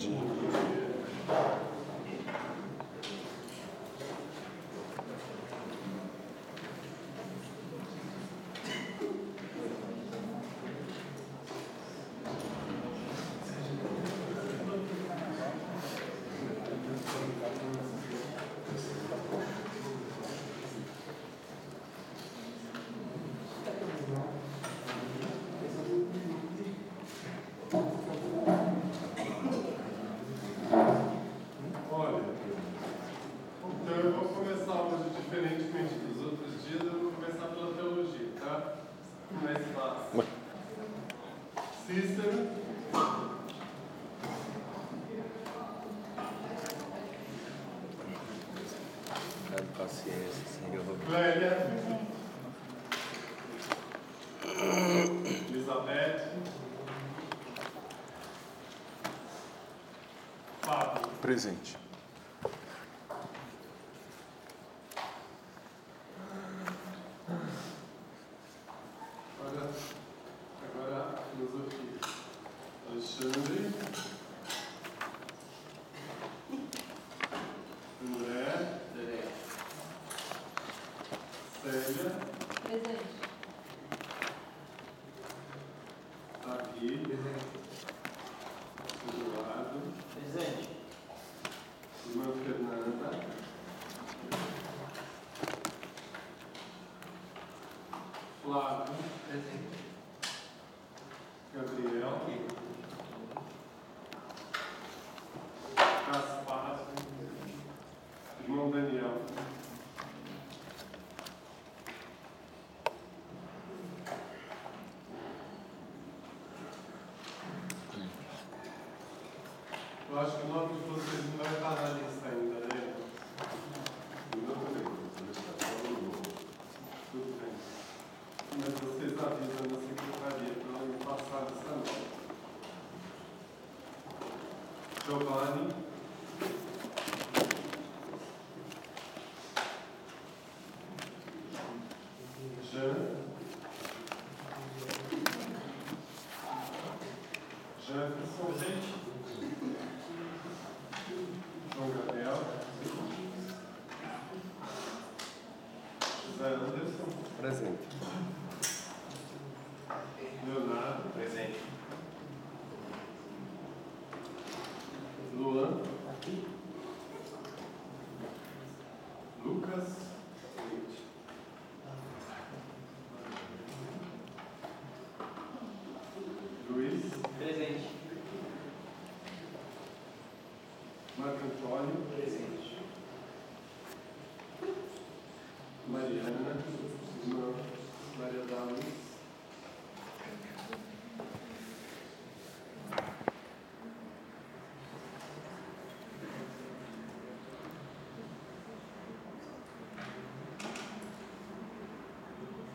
G. presente. acho que logo vocês Mariana, irmã Maria da Luz.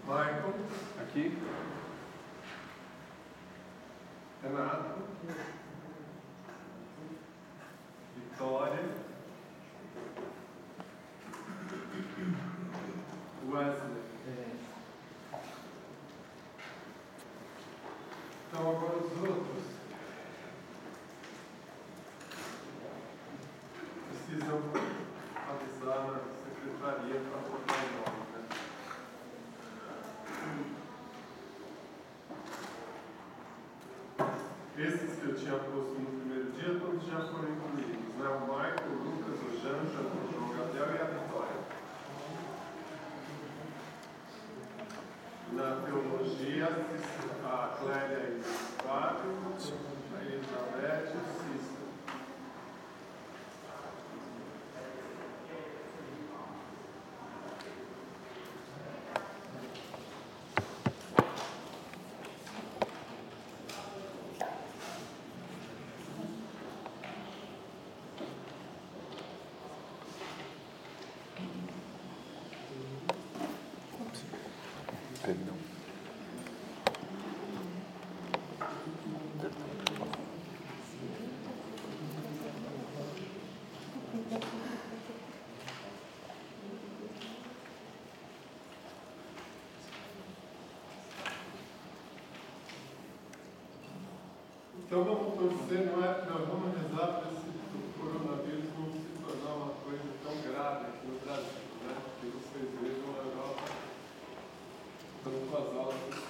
Michael. Aqui. Esses que eu tinha posto no primeiro dia, todos já foram incluídos, né? O Michael, o Lucas, o Janja, o João Gabriel e a Vitória. Na teologia, a Clélia e Perdão. Então, não, você não é, não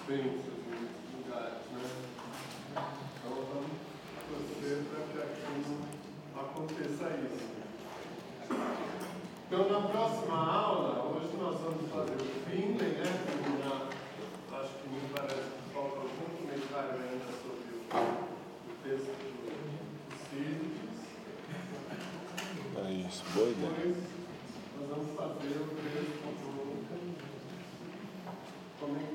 bênçãos nesses lugares, né? Então vamos torcer para que aqui não aconteça isso. Então na próxima aula, hoje nós vamos fazer o Finley, né? Acho que me parece que falta algum comentário ainda sobre o, o texto do Sírios. É isso, boa ideia. Depois nós vamos fazer o texto do comentário. É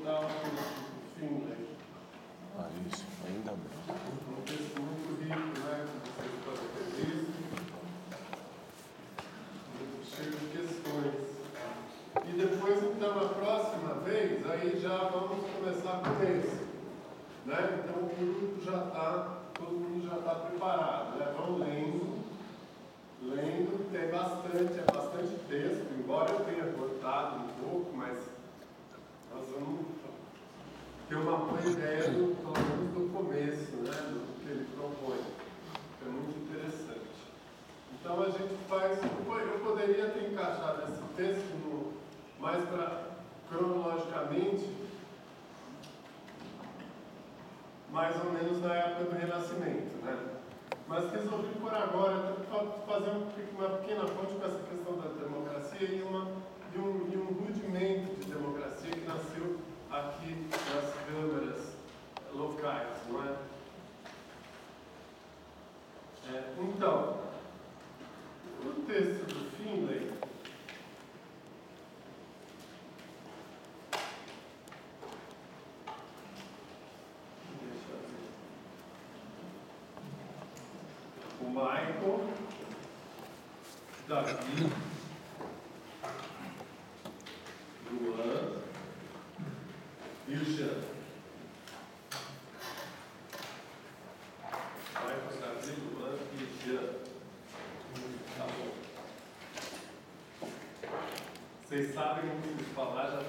Vocês sabem o que falar, já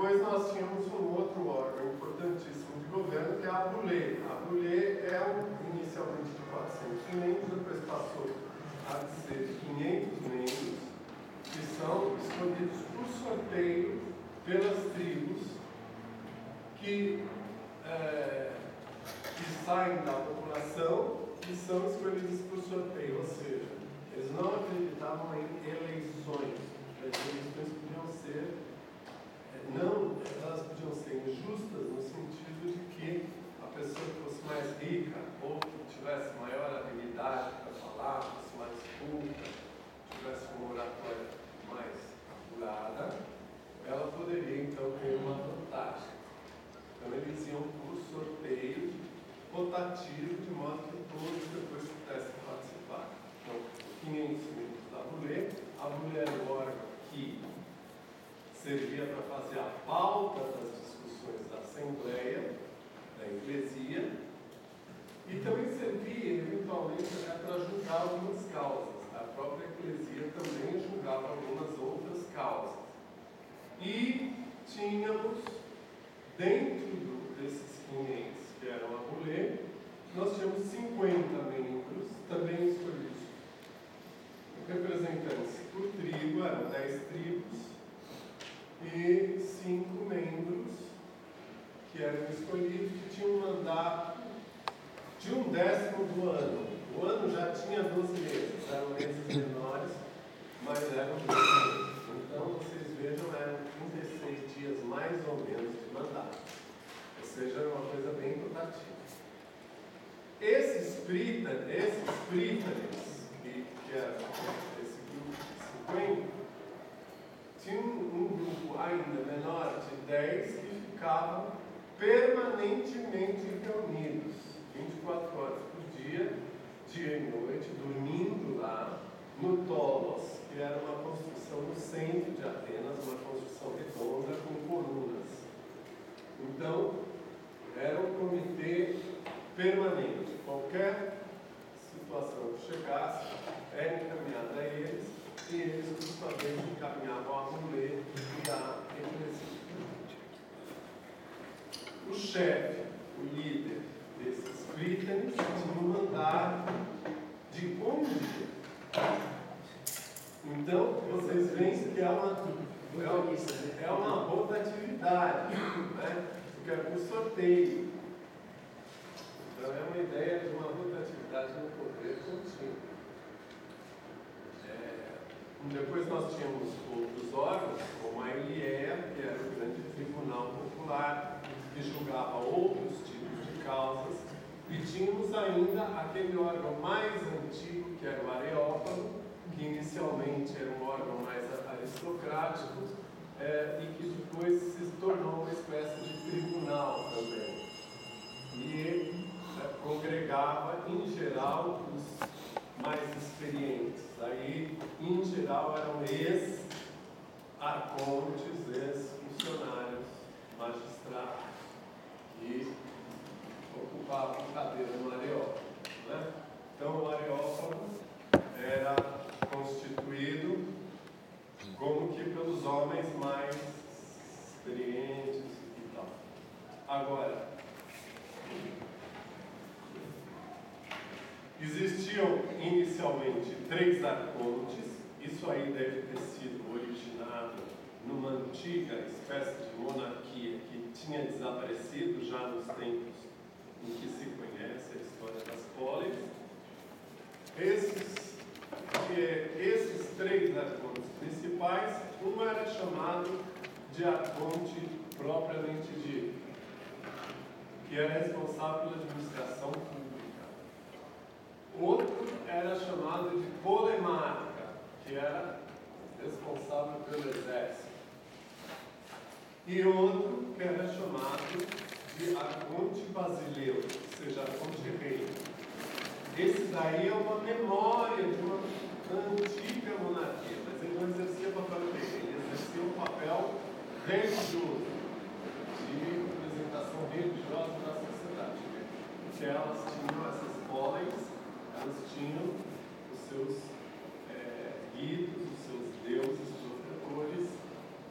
depois nós tínhamos um outro órgão importantíssimo de governo, que é a Brulé. A Brulé é um, inicialmente de 400 membros, depois passou a ser de 500 membros, que são escolhidos por sorteio pelas tribos que, é, que saem da população e são escolhidos por sorteio, ou seja, eles não acreditavam em eleições. As eleições podiam ser não, elas podiam ser injustas no sentido de que a pessoa que fosse mais rica ou que tivesse maior habilidade para falar, fosse mais culta, tivesse uma oratória mais apurada, ela poderia então ter uma vantagem. Então eles iam por sorteio rotativo, de modo que todos depois pudessem participar. Então, 500 minutos da mulher, a mulher é o órgão servia para fazer a pauta das discussões da Assembleia, da Eclesia, e também servia, eventualmente, até para julgar algumas causas. A própria Eclesia também julgava algumas outras causas. E tínhamos, dentro desses 500 que eram a mulher, nós tínhamos 50 membros, também escolhidos representantes por tribo, eram 10 tribos, e cinco membros que eram escolhidos que tinham um mandato de um décimo do ano. O ano já tinha 12 meses, eram meses menores, mas eram 12 meses. Então, vocês vejam, eram 36 dias mais ou menos de mandato. Ou seja, uma coisa bem rotativa. Esses prítanes, esses que, que era esse grupo de 50, tinha um, grupo ainda menor de 10 que ficavam permanentemente reunidos, 24 horas por dia, dia e noite, dormindo lá no Tolos, que era uma construção no centro de Atenas, uma construção redonda com colunas. Então, era um comitê permanente. Qualquer situação que chegasse, era encaminhada a eles e eles, vez, encaminhavam e a eclesia. O chefe, o líder desses prítanes, tinha um mandato de um dia. Então, vocês veem que é uma, é uma, é rotatividade, né? porque é por sorteio. Então, é uma ideia de uma rotatividade no poder contínuo. Depois nós tínhamos outros órgãos, como a Eliea, que era o grande tribunal popular, que julgava outros tipos de causas, e tínhamos ainda aquele órgão mais antigo, que era o Areópago, que inicialmente era um órgão mais aristocrático, é, e que depois se tornou uma espécie de tribunal também. E é, congregava, em geral, os mais experientes. Aí, em geral, eram ex-arcontes, ex-funcionários, magistrados, que ocupavam cadeira no Areópago. Né? Então, o Areópago era constituído como que pelos homens mais experientes e tal. Agora, Existiam inicialmente três arcontes, isso aí deve ter sido originado numa antiga espécie de monarquia que tinha desaparecido já nos tempos em que se conhece a história das polis. Esses, eh, esses três arcontes principais, um era chamado de arconte propriamente dito, que era responsável pela administração pública. Outro era chamado de polemarca, que era responsável pelo exército. E outro que era chamado de arconte basileu, ou seja, arconte rei. Esse daí é uma memória de uma antiga monarquia, mas ele não exercia papel rei, ele exercia um papel religioso, de representação religiosa da sociedade. Porque elas tinham essas polis, elas tinham os seus é, guidos, os seus deuses protetores,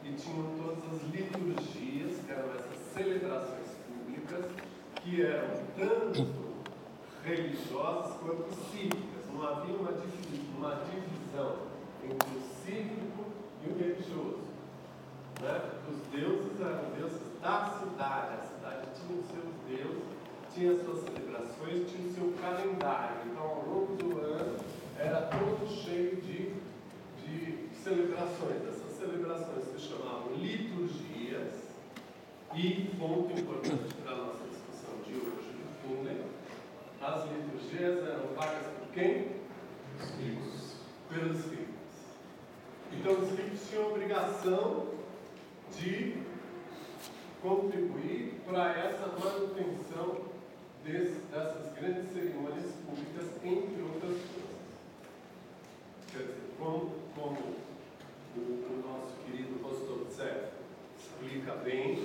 e tinham todas as liturgias, que eram essas celebrações públicas, que eram tanto religiosas quanto cívicas. Não havia uma divisão entre o cívico e o religioso. Né? Os deuses eram deuses da cidade, a cidade tinha os seus deuses, tinha as suas celebrações, tinha o seu calendário. Então, ao longo do ano, era todo cheio de, de celebrações. Essas celebrações se chamavam liturgias, e, ponto importante para a nossa discussão de hoje, no fundo, as liturgias eram pagas por quem? Os ricos. Pelos ricos. Então, os ricos tinham a obrigação de contribuir para essa manutenção dessas grandes cerimônias públicas, entre outras coisas. Quer dizer, como, como o, o nosso querido Rostovtsev explica bem,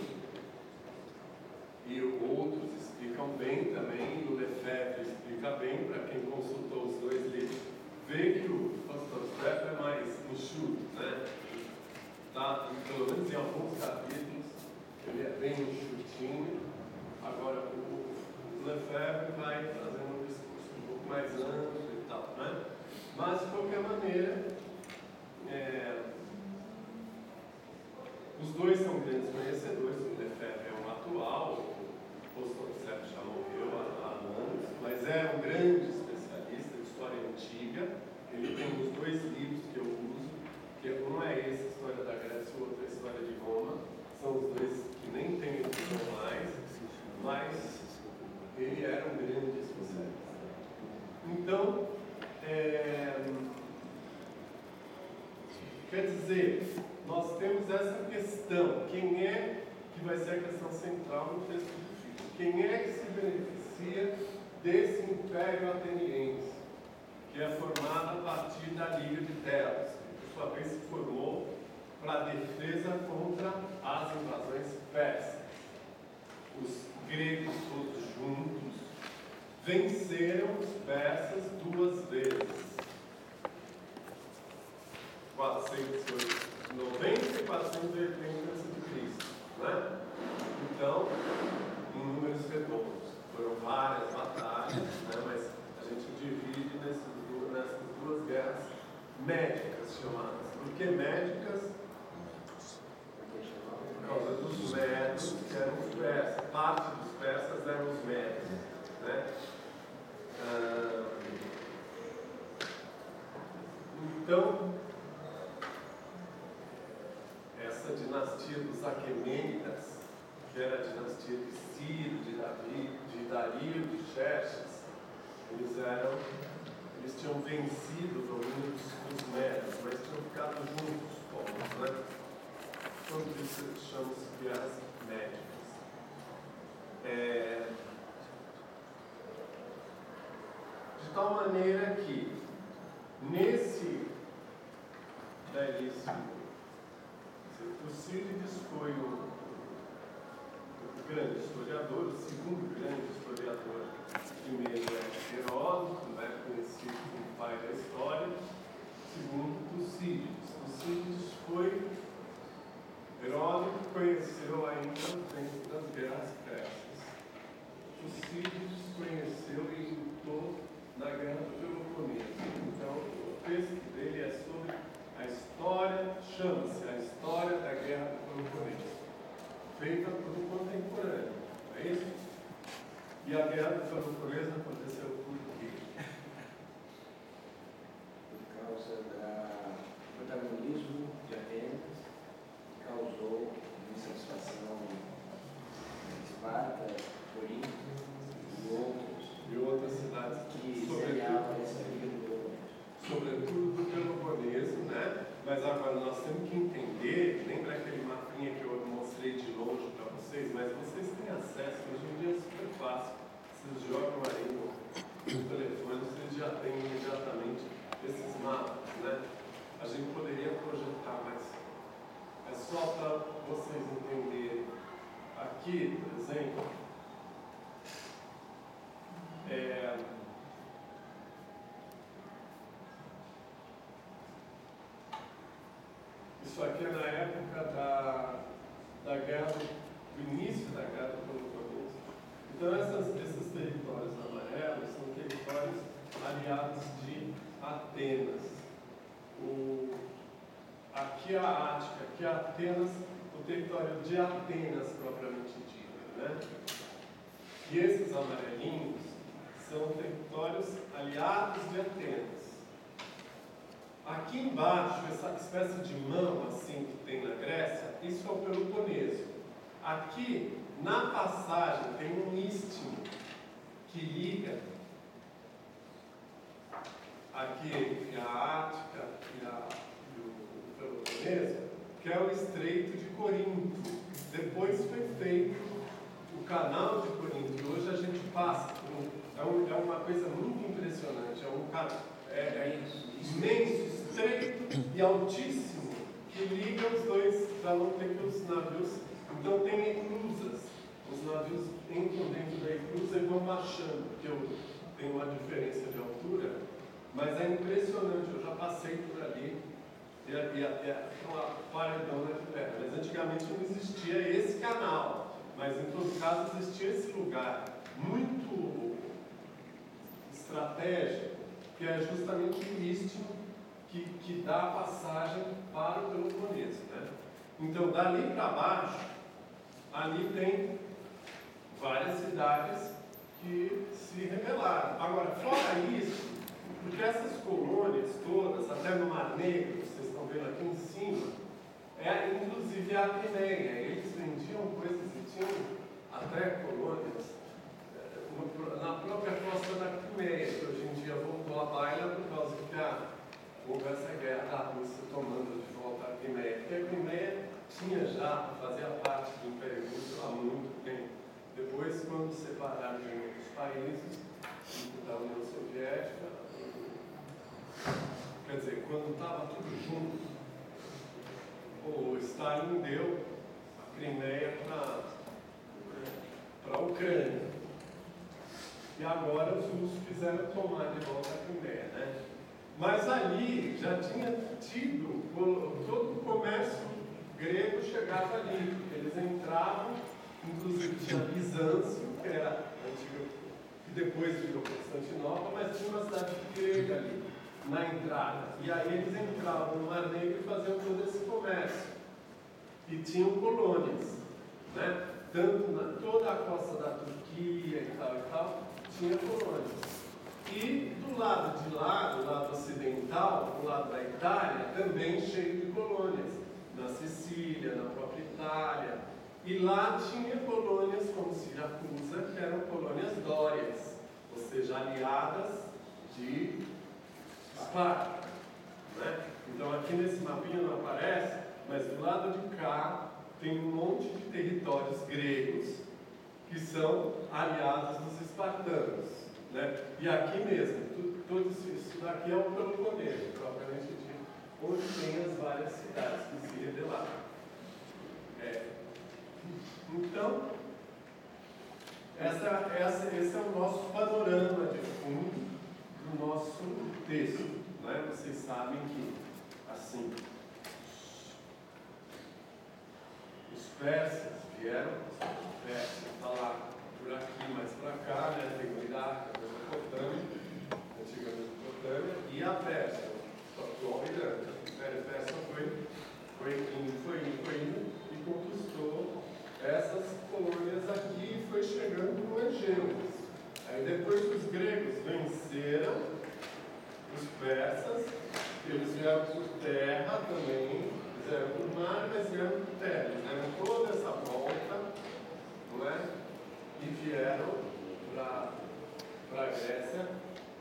e outros explicam bem também, e o Lefebvre explica bem, para quem consultou os dois livros, vê que o Rostovtsev é mais enxuto, né? Tá, pelo menos em alguns capítulos, ele é bem enxutinho. Agora, o Lefebvre vai fazendo um discurso um pouco mais amplo e tal, né? Mas, de qualquer maneira, é, os dois são grandes conhecedores, o Lefebvre é um atual, o Rostovtsev já morreu há, anos, mas é um grande especialista de história antiga. Ele tem os dois livros que eu uso, que um é esse, História da Grécia, o outro é História de Roma. São os dois que nem tem edição mais, mas ele era um grande especialista. Então, é, quer dizer, nós temos essa questão, quem é que vai ser a questão central no texto do filho? Quem é que se beneficia desse império ateniense, que é formado a partir da Liga de Delos, que por sua vez se formou para a defesa contra as invasões persas. Os gregos todos juntos venceram os persas duas vezes. 490 e 480 a.C. Né? Então, em números redondos. Foram várias batalhas, né? mas a gente divide nessas duas, guerras médicas chamadas. Por que médicas? Por causa dos médicos que eram os persas. Parte dos persas eram os médicos. Né? Ah, então, essa dinastia dos Aquemênidas, que era a dinastia de Ciro, de Davi, de Dario, de Xerxes, eles eram, eles tinham vencido o domínio dos, dos médios, mas tinham ficado juntos, povos, né? Tudo isso chama-se guerras médicas. É, de tal maneira que, nesse belíssimo Tucídides foi o, o grande historiador, o segundo grande historiador. Primeiro é Heródoto, né, conhecido como pai da história. Segundo, Tucídides. Tucídides foi. Heródoto conheceu ainda o tempo das belas peças. Tucídides conheceu e lutou na guerra do Peloponeso. Então, o texto dele é sobre a história, chama-se a história da guerra do Peloponeso, feita por um contemporâneo, não é isso? E a guerra do Peloponeso aconteceu por quê? Por causa do protagonismo causou insatisfação em Esparta, Corinto e outros E outras cidades que se essa briga do Peloponeso. sobretudo do Peloponeso, né? Mas agora nós temos que entender, lembra aquele mapinha que eu mostrei de longe para vocês? Mas vocês têm acesso, hoje em dia é super fácil. Vocês jogam aí no, no telefone, vocês já têm imediatamente esses mapas, né? A gente poderia projetar, mas é só para vocês entenderem. Aqui, por exemplo, é, Isso aqui é na época da, da guerra, do início da guerra do Peloponeso. Então, essas, esses territórios amarelos são territórios aliados de Atenas. O, aqui é a Ática, aqui é Atenas, o território de Atenas propriamente dito. Né? E esses amarelinhos são territórios aliados de Atenas. Aqui embaixo, essa espécie de mão assim que tem na Grécia, isso é o Peloponeso. Aqui, na passagem, tem um istmo que liga aqui entre a Ática e, a, que é o Estreito de Corinto. Depois foi feito o canal de Corinto, hoje a gente passa é, um, é uma coisa muito impressionante, é um canal. É, é imenso, estreito e altíssimo, que liga os dois para não ter que os navios. Então tem eclusas. Os navios entram dentro da eclusa e vão baixando, porque eu tenho uma diferença de altura, mas é impressionante, eu já passei por ali e, e até uma paredona de terra. Mas antigamente não existia esse canal, mas em todo caso existia esse lugar muito estratégico que é justamente o istmo que, que dá a passagem para o Peloponeso. Né? Então, dali para baixo, ali tem várias cidades que se rebelaram. Agora, fora isso, porque essas colônias todas, até no Mar Negro, vendo aqui em cima, é inclusive a Crimeia. Eles vendiam coisas e tinham até colônias na própria costa da Crimeia, que hoje em dia voltou à baila por causa que a, houve essa guerra da Rússia tomando de volta a Crimeia. Porque a Crimeia tinha já, fazia parte do Império Russo há muito tempo. Depois, quando separaram de outros países, da União Soviética, quer dizer, quando estava tudo junto, o Stalin deu a Crimeia para a Ucrânia. E agora os russos quiseram tomar de volta a Crimeia, né? Mas ali já tinha tido, todo o comércio grego chegava ali, eles entravam, inclusive tinha Bizâncio, que era antigo, que depois virou Constantinopla, mas tinha uma cidade grega ali, na entrada. E aí eles entravam no Mar Negro e faziam todo esse comércio. E tinham colônias, né? Tanto na toda a costa da Turquia e tal e tal, tinha colônias. E do lado de lá, do lado ocidental, do lado da Itália, também cheio de colônias. Na Sicília, na própria Itália. E lá tinha colônias como Siracusa, que eram colônias dórias, ou seja, aliadas de Esparta. Né? Então aqui nesse mapinha não aparece, mas do lado de cá tem um monte de territórios gregos que são aliados dos espartanos. Né? E aqui mesmo, tudo, isso daqui é o Peloponeso, propriamente dito, onde tem as várias cidades que se rebelaram. É. Então, essa, essa, esse é o nosso panorama de fundo do nosso texto. Né? Vocês sabem que, assim, os persas vieram, os persas lá por aqui, mais para cá, né? tem o Iraque, a Mesopotâmia, a antiga Mesopotâmia, e a Pérsia, o atual Irã. O Império Persa foi, foi indo, foi indo, foi indo, e conquistou essas colônias aqui e foi chegando no Egeu Aí depois os gregos venceram os persas, eles vieram por terra também, fizeram por mar, mas vieram por terra. Eles deram toda essa volta, não é? E vieram para a Grécia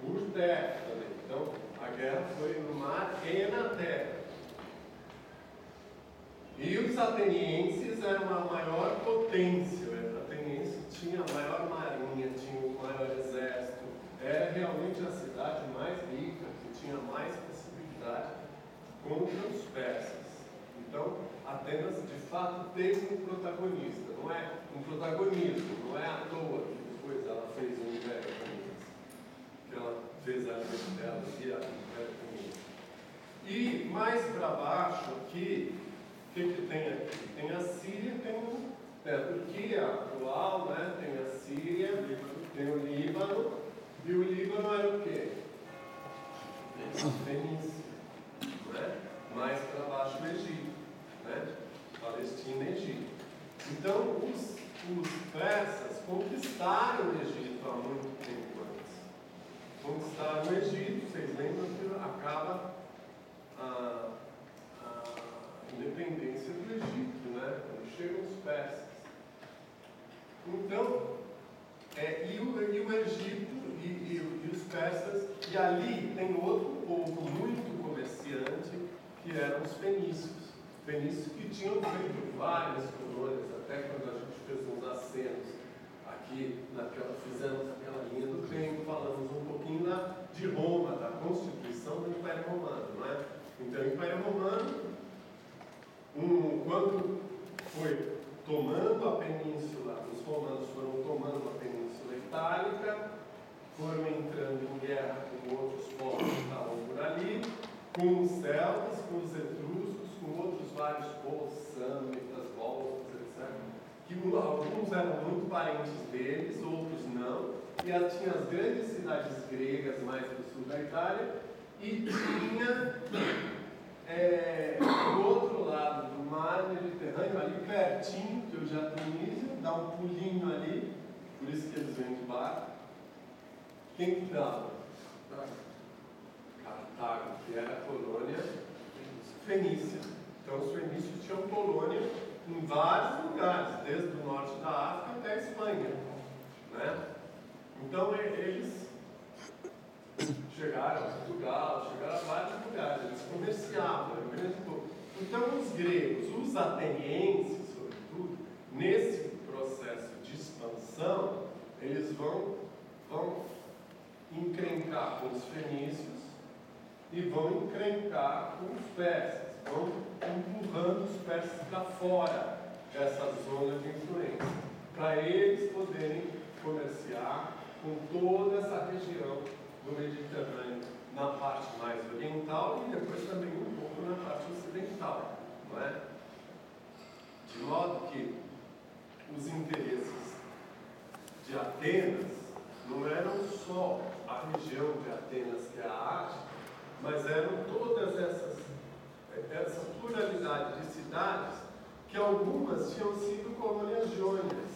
por terra também. Então a guerra foi no mar e na terra. E os atenienses eram a maior potência, né? os atenienses tinham a maior realmente a cidade mais rica, que tinha mais possibilidade contra os persas. Então, Atenas de fato teve um protagonista, não é um protagonismo, não é à toa que depois ela fez o Império Comunista, que ela fez a mente dela e a Império Comunista. E mais para baixo aqui, o que, que tem aqui? Tem a Síria, tem a Turquia atual, né? tem a Síria, tem o Líbano, e o Líbano era o quê? Fenícia. Né? Mais para baixo o Egito. Né? Palestina e Egito. Então, os, os persas conquistaram o Egito há muito tempo antes. Conquistaram o Egito, vocês lembram que acaba a, a independência do Egito, né? quando chegam os persas. Então, é, e, o, e o Egito e, e, e os persas, e ali tem outro povo muito comerciante, que eram os fenícios. Fenícios que tinham feito várias colônias, até quando a gente fez uns acenos aqui, naquela, fizemos aquela linha do tempo, falamos um pouquinho da, de Roma, da constituição do Império Romano, não é? Então, o Império Romano, um, quando foi tomando a península, os romanos foram tomando a península itálica, foram entrando em guerra com outros povos que estavam por ali, com os celtas, com os etruscos, com outros vários povos, sâmitas, voltas, etc. Que alguns eram muito parentes deles, outros não. E ela tinha as grandes cidades gregas mais do sul da Itália e tinha é, do outro lado do mar Mediterrâneo, ali pertinho, que eu já Tunísia, dá um pulinho ali, por isso que eles vêm de barco. Quem que estava? Cartago, que era a colônia fenícia. Então os fenícios tinham colônia em vários lugares, desde o norte da África até a Espanha. Né? Então eles chegaram a Portugal, chegaram a vários lugares, eles comerciavam. Então os gregos, os atenienses, sobretudo, nesse processo de expansão, eles vão, vão encrencar com os fenícios e vão encrencar com os persas, vão empurrando os persas para fora dessa zona de influência, para eles poderem comerciar com toda essa região do Mediterrâneo, na parte mais oriental e depois também um pouco na parte ocidental, não é? De modo que os interesses de Atenas não eram só a região de Atenas, que é a Ásia, mas eram todas essas, essa pluralidade de cidades, que algumas tinham sido colônias jônias,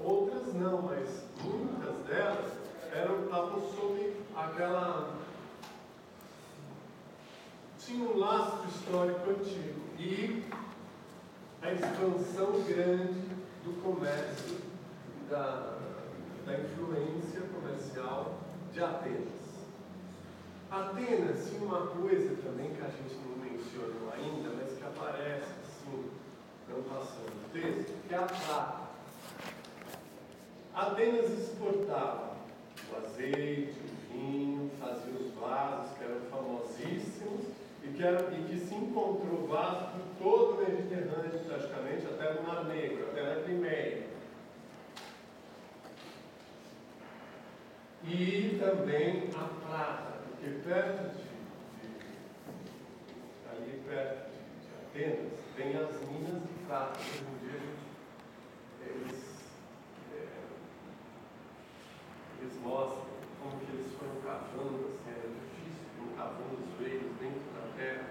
outras não, mas muitas delas eram, estavam sob aquela. tinha um lastro histórico antigo e a expansão grande do comércio, da, da influência comercial de Atenas. Atenas tinha uma coisa também que a gente não mencionou ainda, mas que aparece assim, não passando o texto, que é a prata. Atenas exportava o azeite, o vinho, fazia os vasos que eram famosíssimos e que, era, e que se encontrou vaso por todo o Mediterrâneo, praticamente, até no Mar Negro, até na Crimeia. E também a prata, porque perto de, de ali perto de, de, Atenas tem as minas de prata. Hoje dia eles, é, eles mostram como que eles foram cavando, assim, era difícil, foram cavando os veios dentro da terra,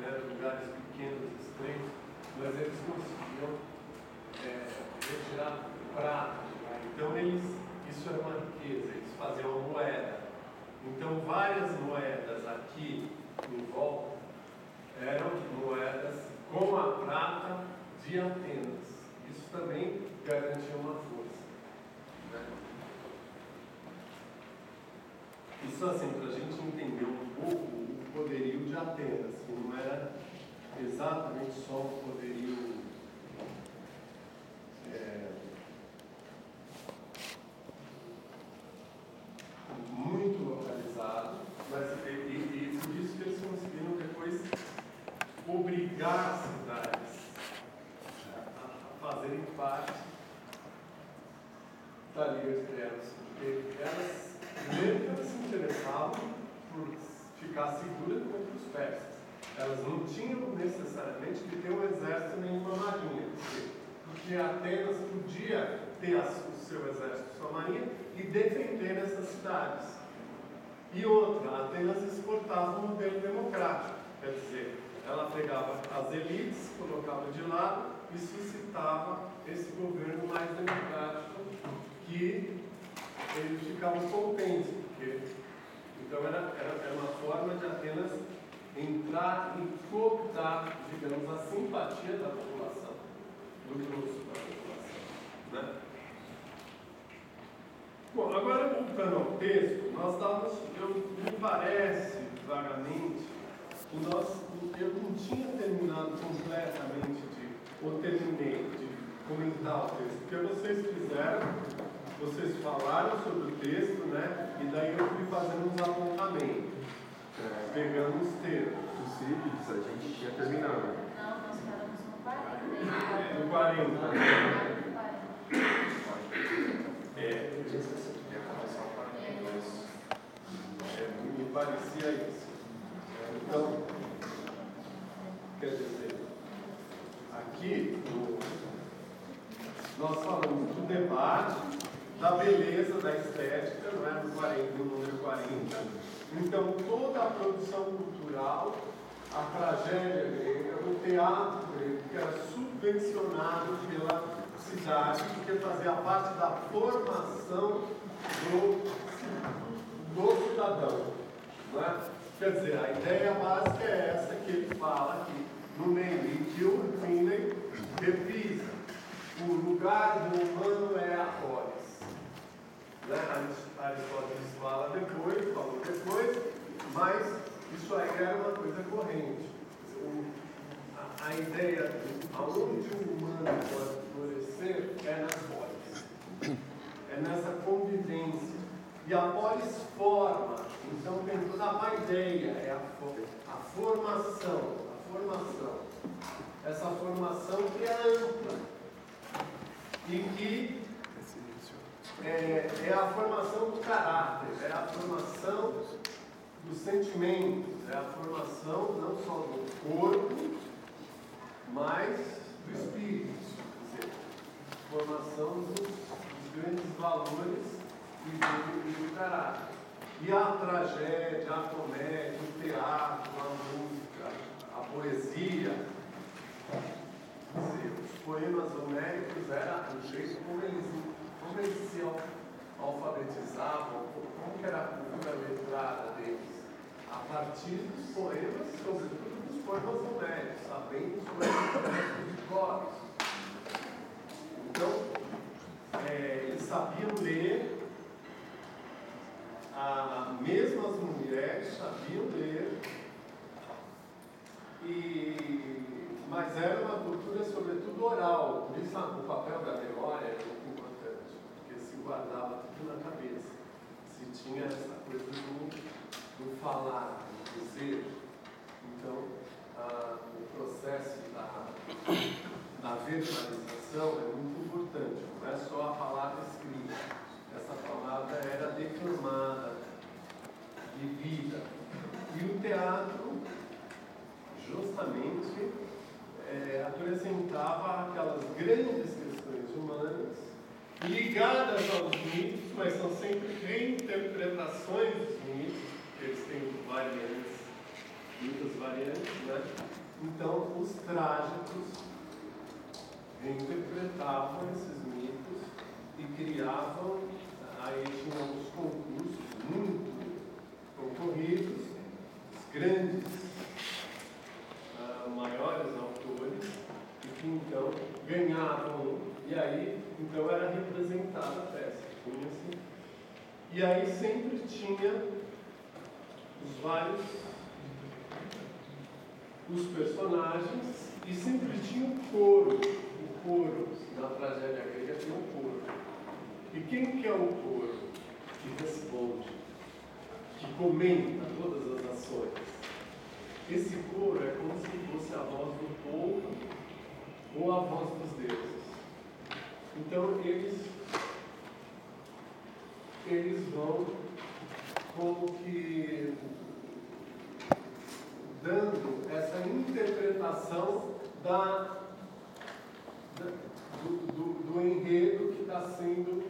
né, lugares pequenos, estreitos, mas eles conseguiam é, retirar prata lá. Então eles, isso era uma riqueza, fazer uma moeda. Então, várias moedas aqui em volta eram moedas com a prata de Atenas. Isso também garantia uma força. Né? Isso assim, para a gente entender um pouco o poderio de Atenas, que não era exatamente só o poderio. É, muito localizado, mas e, e, e por isso que eles conseguiram depois obrigar as cidades a, a fazerem parte da Liga de Trevas, porque elas nunca se interessavam por ficar segura contra os persas. Elas não tinham necessariamente que ter um exército nem uma marinha, porque, porque Atenas podia ter a, o seu exército, sua marinha, e defender essas cidades. E outra, Atenas exportava um modelo democrático, quer dizer, ela pegava as elites, colocava de lado e suscitava esse governo mais democrático que eles ficavam contentes, porque então era, era, era uma forma de Atenas entrar e cooptar, digamos, a simpatia da população, do grosso da população. Né? Bom, agora voltando ao texto, nós estávamos, eu, me parece vagamente, que nós, eu não tinha terminado completamente de, ou terminei de comentar o texto, porque vocês fizeram, vocês falaram sobre o texto, né? E daí eu fui fazendo uns apontamentos, é, pegando os termos. Possíveis, a gente tinha terminado. Não, nós paramos no 40. No 40. No 40. Podia ser assim. me parecia isso. Então, quer dizer, aqui no, nós falamos do debate, da beleza, da estética, não é? No, 40, no número 40. Então, toda a produção cultural, a tragédia grega, o teatro grego, que era subvencionado pela cidade, porque fazia parte da formação do, do cidadão. Não é? Quer dizer, a ideia básica é essa que ele fala aqui, no meio, que o Finney reprisa. O lugar do humano é a polis. Né? Aristóteles fala depois, falou depois, mas isso aí era uma coisa corrente. O, a, a, ideia de aonde o humano pode florescer é nas polis. É nessa convivência. E a polis forma, então tem toda a ideia, é a, a formação, a formação. Essa formação que é ampla e que é, é, a formação do caráter, é a formação dos sentimentos, é a formação não só do corpo, mas do espírito. Formação dos, grandes valores e do, e do caráter. E a tragédia, a comédia, o teatro, a música, a poesia, os poemas homéricos era o jeito como eles, como eles se alfabetizavam, como era a cultura letrada deles, a partir dos poemas, sobretudo dos poemas homéricos, sabendo os cores. Então, é, eles sabiam ler, a, mesmo as mulheres sabiam ler, e mas era uma cultura, sobretudo, oral. Por isso, o papel da memória é muito importante, porque se guardava tudo na cabeça. Se tinha essa coisa do, do falar, do dizer. Então, a, o processo da, da verbalização é muito importante. Não é só a palavra escrita. Essa palavra era declamada, vivida. E o teatro, justamente, é, apresentava aquelas grandes questões humanas ligadas aos mitos, mas são sempre reinterpretações dos mitos, eles têm variantes, muitas variantes, né? Então, os trágicos reinterpretavam esses mitos criavam, aí tinham os concursos muito concorridos, os grandes, uh, maiores autores, e que então ganhavam, e aí então era representada a peça, tinha-se, e aí sempre tinha os vários os personagens e sempre tinha o coro. O coro, na tragédia grega tinha o coro. E quem que é o coro? Que responde, que comenta todas as ações. Esse coro é como se fosse a voz do povo ou a voz dos deuses. Então eles, eles vão como que dando essa interpretação da, da- do, do- do enredo que está sendo,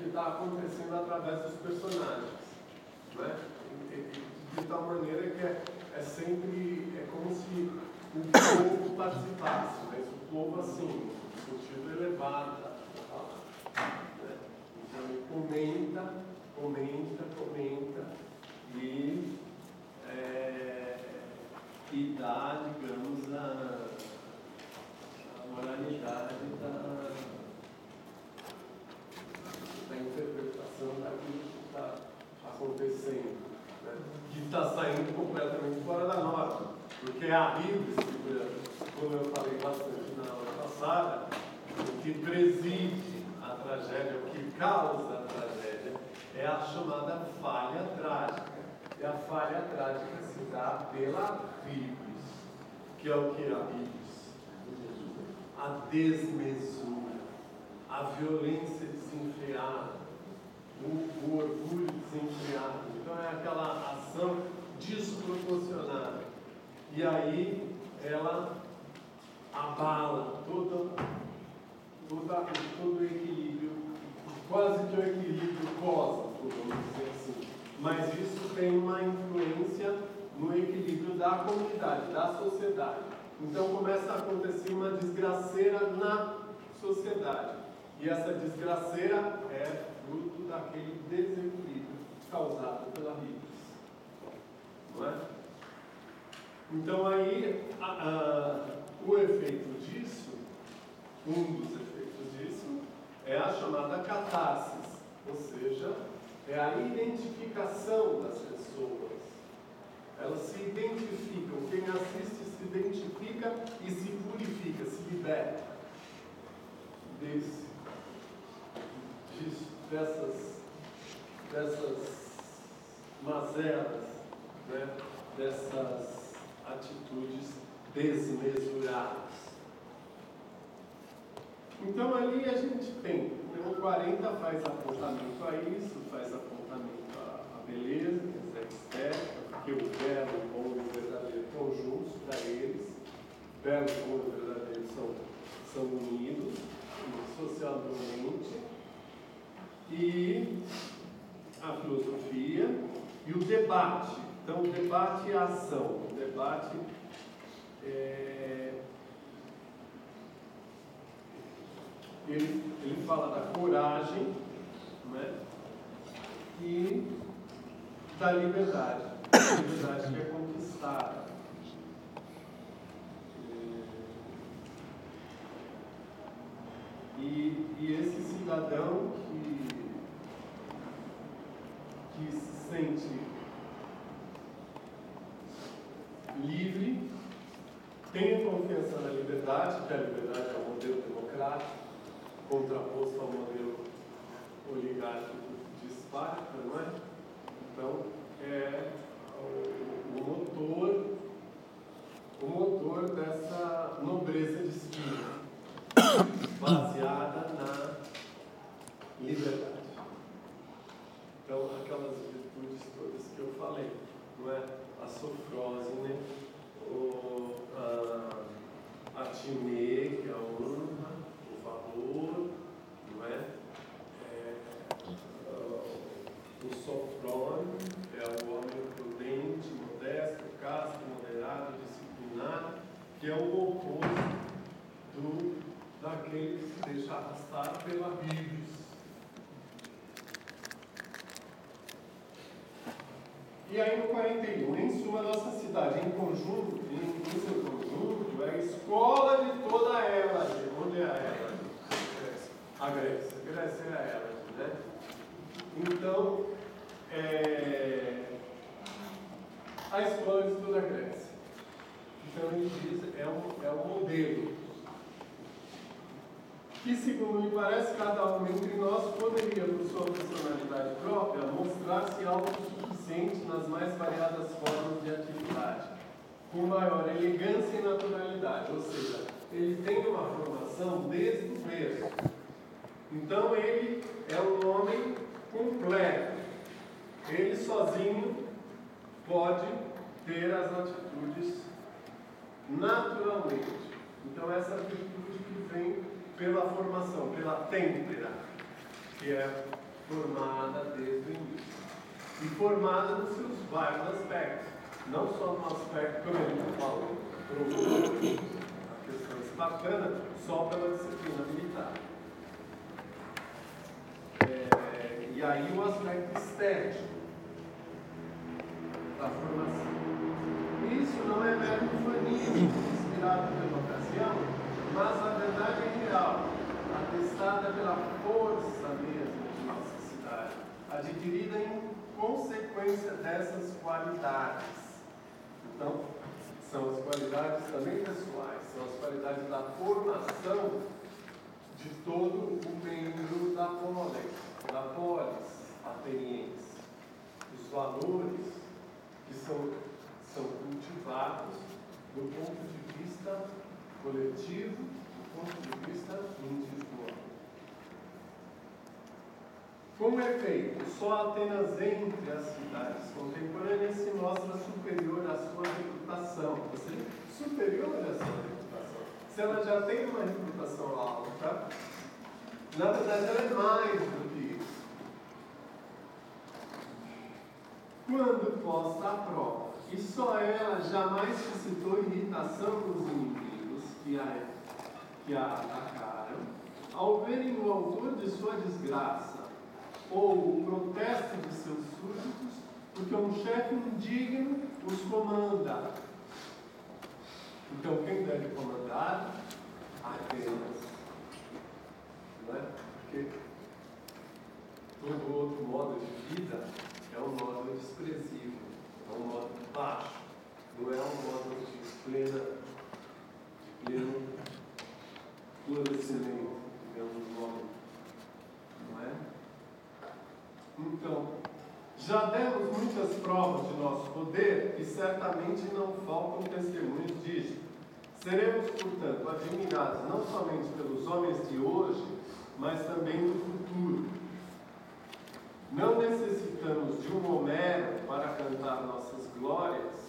que está acontecendo através dos personagens. Né? De tal maneira que é, é sempre, é como se o povo participasse, mas o povo assim, no sentido elevado. Né? Então ele comenta, comenta, comenta e, é, e dá, digamos, a, a moralidade da, da interpretação daquilo que está acontecendo, né? que está saindo completamente fora da norma. Porque a Bíblia, como eu falei bastante na aula passada, o que preside a tragédia, o que causa a tragédia, é a chamada falha trágica. E a falha trágica se dá pela Bíblia, que é o que a Bíblia? A desmesura, a violência desenfreada, o, o orgulho desenfreado. Então é aquela ação desproporcionada. E aí ela abala todo, toda, todo o equilíbrio, quase que o equilíbrio cósmico, vamos dizer assim. Mas isso tem uma influência no equilíbrio da comunidade, da sociedade. Então começa a acontecer uma desgraceira na sociedade. E essa desgraceira é fruto daquele desequilíbrio causado pela Bíblia. Não é? Então aí a- a- o efeito disso, um dos efeitos disso, é a chamada catarsis, ou seja, é a identificação das pessoas. Elas se identificam, quem assiste se identifica e se purifica, se liberta desse, dessas, dessas mazelas, né? dessas atitudes desmesuradas. Então ali a gente tem, né, o 40 faz apontamento a isso, faz apontamento à, à beleza, dizer, a estética, porque o belo, o bom e o verdadeiro juntos para eles. Belo, bom e verdadeiro são, são unidos socialmente. E a filosofia e o debate. Então, o debate e a ação. O debate é, ele, ele fala da coragem né? e da liberdade. A liberdade que é conquistada. É, E, e esse cidadão que, se sente livre, tem confiança na liberdade, que a liberdade é um modelo democrático, contraposto ao modelo oligárquico de Esparta, não é? Então, é o, o motor, o motor dessa nobreza de espírito, baseada na liberdade. Então, aquelas virtudes todas que eu falei, não é? A sofrose, né? o, a, a que é a honra, o valor, não é? É, o sofrone é o homem prudente, modesto, casto, moderado, disciplinado, que é o oposto do, daquele que se deixa arrastar pela Bíblia. E aí no 41, em suma, nossa cidade em conjunto, em, em seu conjunto, é a escola de toda a Hélade. Onde é a Hélade? A Grécia. A Grécia é a Hélade, né? Então, é, a escola de toda a Grécia. Então ele diz, é um, é um modelo que, segundo me parece, cada um entre nós poderia, por sua personalidade própria, mostrar-se autossuficiente nas mais variadas formas de atividade, com maior elegância e naturalidade, ou seja, ele tem uma formação desde o berço. Então ele é um homem completo. Ele sozinho pode ter as atitudes naturalmente. Então essa atitude que vem pela formação, pela têmpera, que é formada desde o início. E formada nos seus vários aspectos. Não só no aspecto, como ele profundo, a questão espartana, só pela disciplina militar. É, e aí o aspecto estético da formação. Isso não é mero ufanismo inspirado pela ocasião, mas a verdade é real, atestada pela força mesmo de nossa cidade, adquirida em consequência dessas qualidades. Então, são as qualidades também pessoais, são as qualidades da formação de todo o membro da polis, da polis ateniense. Os valores que são, são cultivados do ponto de vista coletivo, ponto de vista individual. Com efeito, só Atenas entre as cidades contemporâneas se mostra superior à sua reputação. Ou seja, superior à sua reputação. Se ela já tem uma reputação alta, na verdade ela é mais do que isso. Quando posta à prova, e só ela jamais suscitou irritação nos inimigos que a, que a atacaram, ao verem o autor de sua desgraça ou o protesto de seus súditos, porque um chefe indigno os comanda. Então, quem deve comandar? Apenas. Não é? Porque todo outro modo de vida é um modo desprezível, é um modo baixo, não é um modo de plena, pleno florescimento, digamos, modo, não é? Então, já demos muitas provas de nosso poder e certamente não faltam testemunhos disso. Seremos, portanto, admirados não somente pelos homens de hoje, mas também do futuro. Não necessitamos de um Homero para cantar nossas glórias,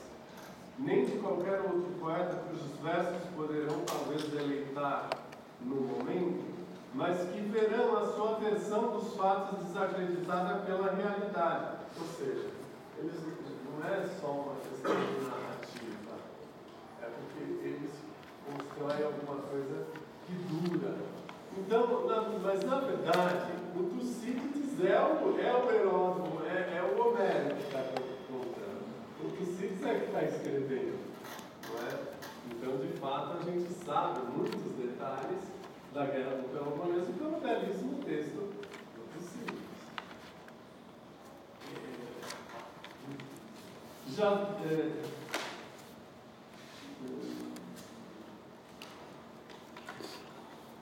nem de qualquer outro poeta cujos versos poderão talvez deleitar no momento, mas que verão a sua versão dos fatos desacreditada pela realidade. Ou seja, eles não é só uma questão de narrativa, é porque eles constroem alguma coisa que dura. Então, na, mas na verdade, o Tucídides é o, é o Heródoto, é, é o Homero que está contando. O Tucídides é que está escrevendo. Não é? Então, de fato, a gente sabe muitos detalhes da Guerra do Peloponeso pelo belíssimo texto do Tucídides. Já. É,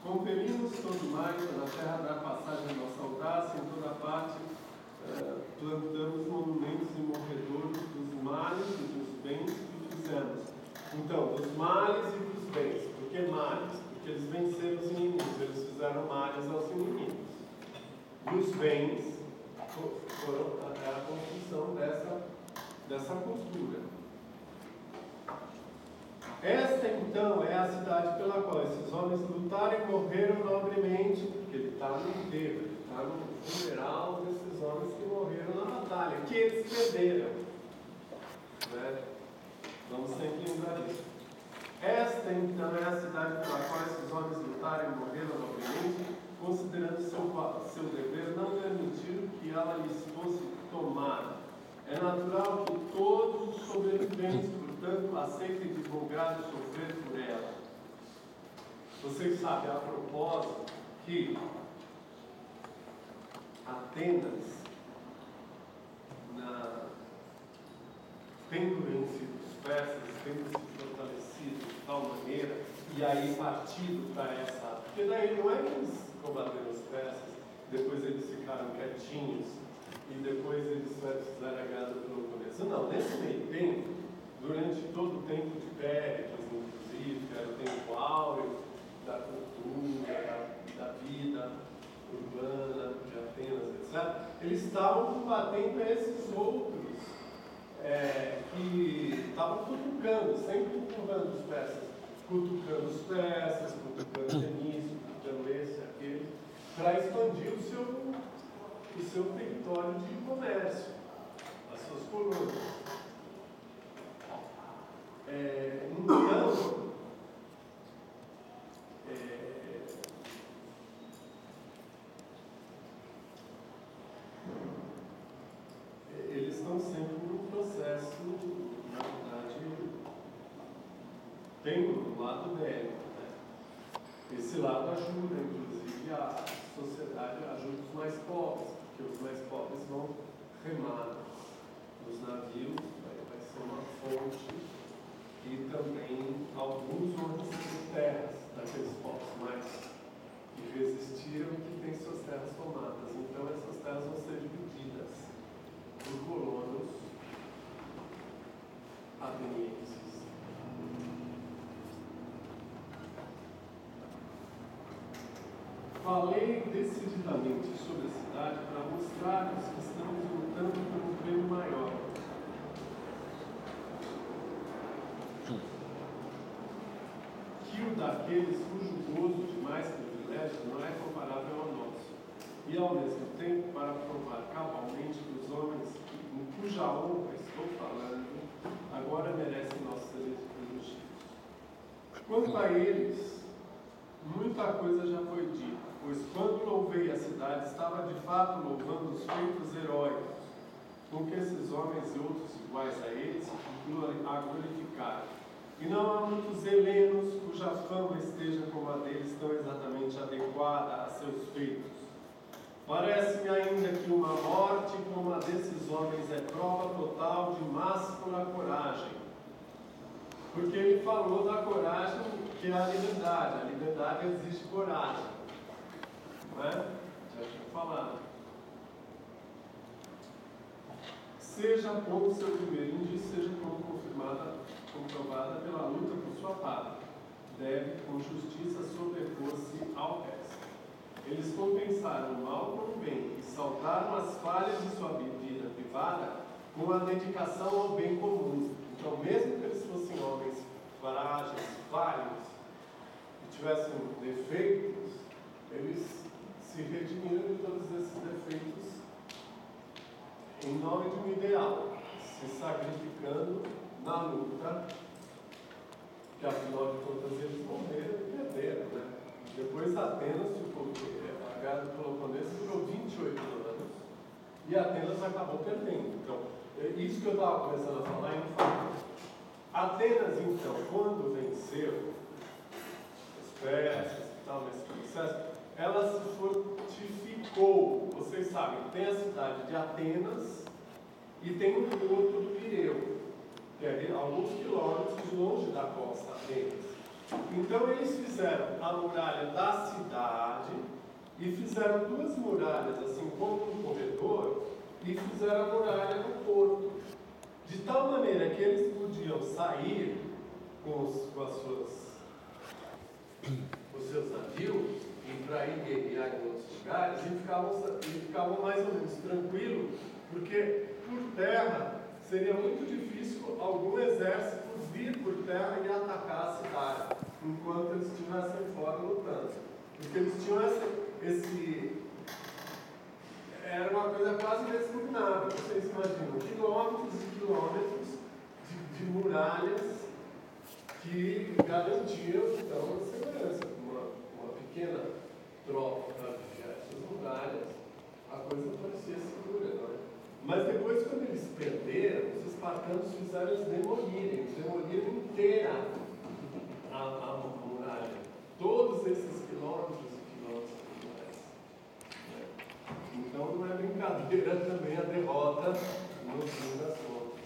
Conferimos todo mais na terra da passagem nossa audácia, em toda parte, eh, plantamos monumentos e morredouros dos males e dos bens que fizemos. Então, dos males e dos bens. Por que males? Porque eles venceram os inimigos, eles fizeram males aos inimigos. E os bens foram a, a construção dessa, dessa cultura. Esta então é a cidade pela qual esses homens lutaram e morreram nobremente, porque ele está no enterro, ele está no funeral desses homens que morreram na batalha, que eles perderam. Né? Vamos sempre lembrar. Esta então é a cidade pela qual esses homens lutaram e morreram nobremente, considerando seu, seu dever não permitir que ela lhes fosse tomada. É natural que todos os sobreviventes, portanto, aceitem divulgar e sofrer por ela. Vocês sabem, a propósito, que Atenas, na, tendo vencido persas, tendo se fortalecido de tal maneira, e aí partido para essa. Porque daí não é que eles combateram os persas, depois eles ficaram quietinhos, e depois eles fizeram a guerra do Peloponeso. Não, nesse meio tempo, durante todo o tempo de Péricles, inclusive, que era o tempo áureo da cultura, da, da vida urbana de Atenas, etc., eles estavam combatendo esses outros, estavam cutucando, sempre empurrando os persas, cutucando os persas, cutucando Denise, cutucando esse, aquele, para expandir o seu, o seu território de comércio, as suas colônias. É, então, é, eles estão sempre num processo, na verdade, tem um lado bélico. Né? Esse lado ajuda, inclusive, a sociedade, ajuda os mais pobres, porque os mais pobres vão remar nos navios, vai, vai ser uma fonte, e também alguns vão receber terras daqueles povos mais que resistiram e que têm suas terras tomadas. Então essas terras vão ser divididas por colonos atenienses. Falei decididamente sobre a cidade para mostrar-lhes que estamos lutando por um prêmio maior. Que o daqueles cujo gozo de mais privilégios não é comparável ao nosso. E ao mesmo tempo, para provar cabalmente que os homens em cuja honra estou falando, agora merecem nossos elogios. Quanto a eles, muita coisa já foi dita, pois quando louvei a cidade, estava de fato louvando os feitos heróicos, com que esses homens e outros iguais a eles a glorificar. E não há muitos helenos cuja fama esteja como a deles tão exatamente adequada a seus feitos. Parece-me ainda que uma morte como a desses homens é prova total de máxima coragem. Porque ele falou da coragem que é a liberdade. A liberdade exige coragem. Não é? Já tinha falado. Seja como seu primeiro indício, seja como confirmada, comprovada pela luta por sua pátria. Deve, com justiça, sobrepor-se ao resto. Eles compensaram o mal com o bem e saltaram as falhas de sua vida privada com a dedicação ao bem comum. Então, mesmo que eles fossem homens frágeis, falhos, e tivessem defeitos, eles se redimiram de todos esses defeitos em nome de um ideal, se sacrificando na luta, que afinal de contas eles morreram e perderam, né? Depois Atenas ficou, a guerra do Peloponeso durou 28 anos e Atenas acabou perdendo. Então, é isso que eu estava começando a falar em fato. Atenas, então, quando venceu os persas e tal, nesse processo, ela se fortificou. Vocês sabem, tem a cidade de Atenas e tem o porto do Pireu, que é alguns quilômetros longe da costa Atenas. Então eles fizeram a muralha da cidade e fizeram duas muralhas, assim como um corredor, e fizeram a muralha do porto. De tal maneira que eles podiam sair com, os, com as suas, os seus navios para ir guerrear em outros lugares e ficavam, mais ou menos tranquilos, porque por terra seria muito difícil algum exército vir por terra e atacar a cidade, enquanto eles estivessem fora lutando. Porque eles tinham esse, era uma coisa quase inexpugnável. Vocês imaginam, quilômetros e quilômetros de, de muralhas que garantiam, então, a segurança. Uma, uma pequena para vigiar essas muralhas, a coisa parecia segura, não é? Mas depois, quando eles perderam, os espartanos fizeram eles demolirem, eles demoliram inteira a, a muralha. Todos esses quilômetros e quilômetros de muralhas. Então não é brincadeira também a derrota no fim das contas.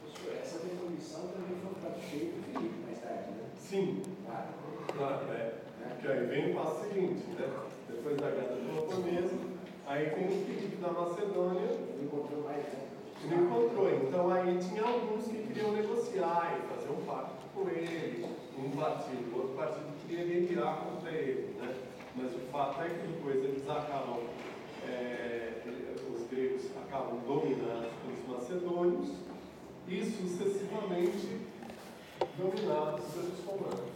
Professor, essa demolição também foi um prato cheio do Felipe mais tarde, né? Sim, Claro. claro, é. Que aí vem o passo seguinte, né? Depois da guerra do Peloponeso, aí vem o Filipe da Macedônia, Ele encontrou mais, né? Não encontrou. Então aí tinha alguns que queriam negociar e fazer um pacto com ele, um partido, outro partido queria guerrear contra ele. Né? Mas o fato é que depois eles acabam, é, os gregos acabam dominados pelos macedônios e sucessivamente dominados pelos romanos.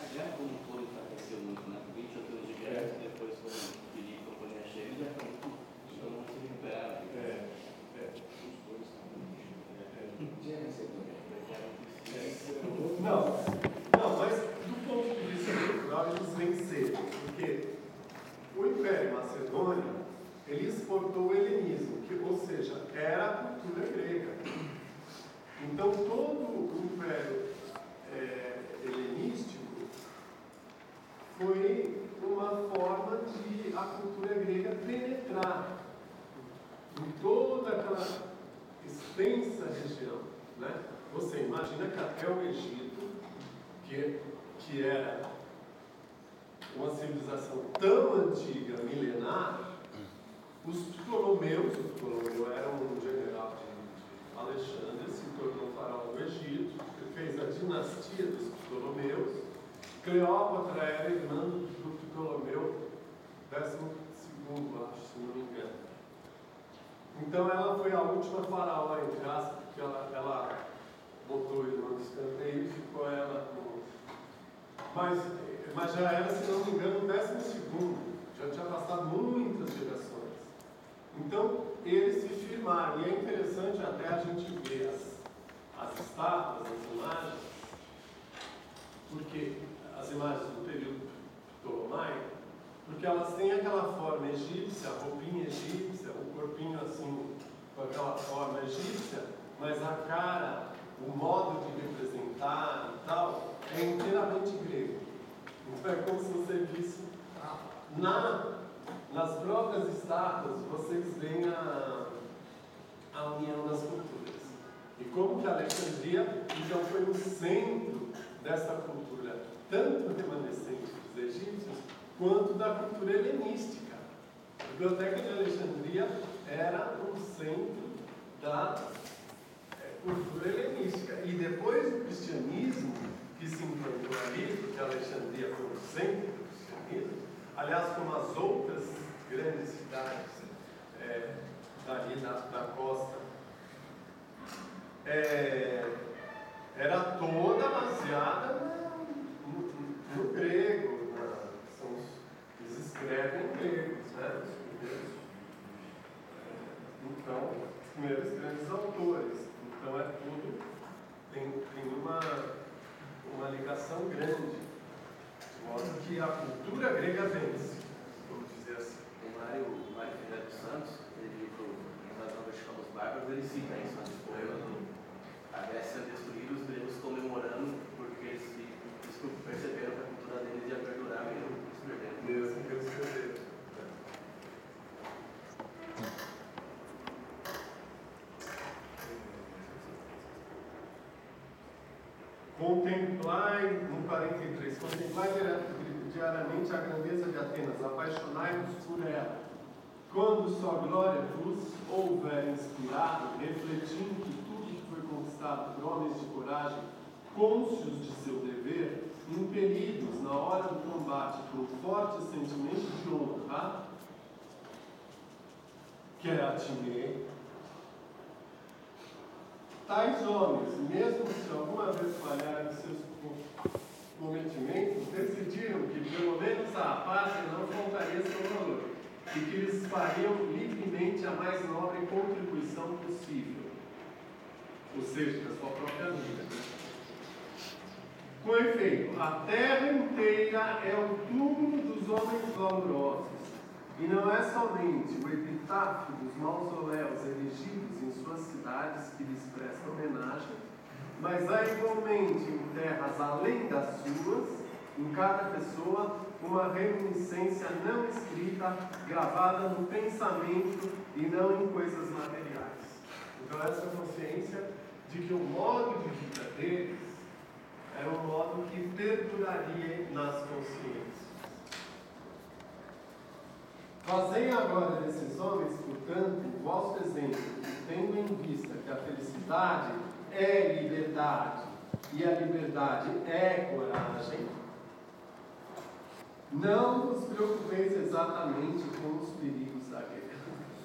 A guerra como um todo enfraqueceu muito, né? 28 anos de guerra, depois quando o Filipe e a companhia chega, já foi muito. Então não se recuperaram. É, é. Tinha recebido. Não, não, mas do ponto de vista cultural eles venceram, porque o Império Macedônio ele exportou o helenismo, que, ou seja, era a cultura grega. Então todo o Império é, helenístico foi uma forma de a cultura grega penetrar em toda aquela extensa região. Né? Você imagina que até o Egito, que, que era uma civilização tão antiga, milenar, os Ptolomeus, o Ptolomeu era um general de, Alexandre, se tornou faraó do Egito, fez a dinastia dos Ptolomeus. Cleópatra era irmã do Ptolomeu, segundo, acho, se não me engano. Então ela foi a última faraó, entre aspas, porque ela, ela botou ele no escanteio e ficou ela. Mas, mas já era, se não me engano, o décimo segundo. Já tinha passado muitas gerações. Então, eles se firmaram. E é interessante até a gente ver as, as estátuas, as imagens, porque as imagens do período ptolomaico, porque elas têm aquela forma egípcia, a roupinha egípcia, o corpinho assim, com aquela forma egípcia, mas a cara, o modo de representar e tal, é inteiramente grego. Então é como se você visse na, nas próprias estátuas, vocês veem a, a união das culturas. E como que Alexandria, então, foi o centro dessa cultura, tanto remanescente dos egípcios, quanto da cultura helenística. A Biblioteca de Alexandria era um centro da cultura helenística. E depois do cristianismo, que se implantou ali, porque Alexandria foi o centro do cristianismo, aliás, como as outras grandes cidades é, dali da, da costa, é, era toda baseada no, no, no grego, na, são eles escrevem em grego, né? É, então, os primeiros grandes autores. Então é tudo, tem, tem uma, uma ligação grande, de modo que a cultura grega vence, vamos dizer assim. O Mário, o Mário Ferreira dos Santos, ele livro Invasão Vertical dos Bárbaros, ele cita isso nesse poema do A Grécia destruída, os gregos comemorando, porque eles, eles perceberam que a cultura deles ia perdurar mesmo, eles perderam. Mesmo que eles perderam. Contemplai, no 43, contemplai diariamente a grandeza de Atenas, apaixonai-vos por ela. Quando sua glória vos houver inspirado, refletindo que tudo que foi conquistado por homens de coragem, cônscios de seu dever, impelidos na hora do combate por um forte sentimento de honra, que é a time, tais homens, mesmo se alguma vez falharem seus cometimentos, decidiram que pelo menos a pátria não faltaria seu valor e que eles fariam livremente a mais nobre contribuição possível, ou seja, da sua própria vida. Com efeito, a terra inteira é o túmulo dos homens valorosos, e não é somente o epitáfio dos mausoléus erigidos em suas cidades que lhes presta homenagem, mas há igualmente em terras além das suas, em cada pessoa, uma reminiscência não escrita, gravada no pensamento e não em coisas materiais. Então, essa consciência de que o modo de vida deles era um modo que perduraria nas consciências. Fazei agora desses homens, portanto, o vosso exemplo, tendo em vista que a felicidade é liberdade e a liberdade é coragem, não vos preocupeis exatamente com os perigos da guerra.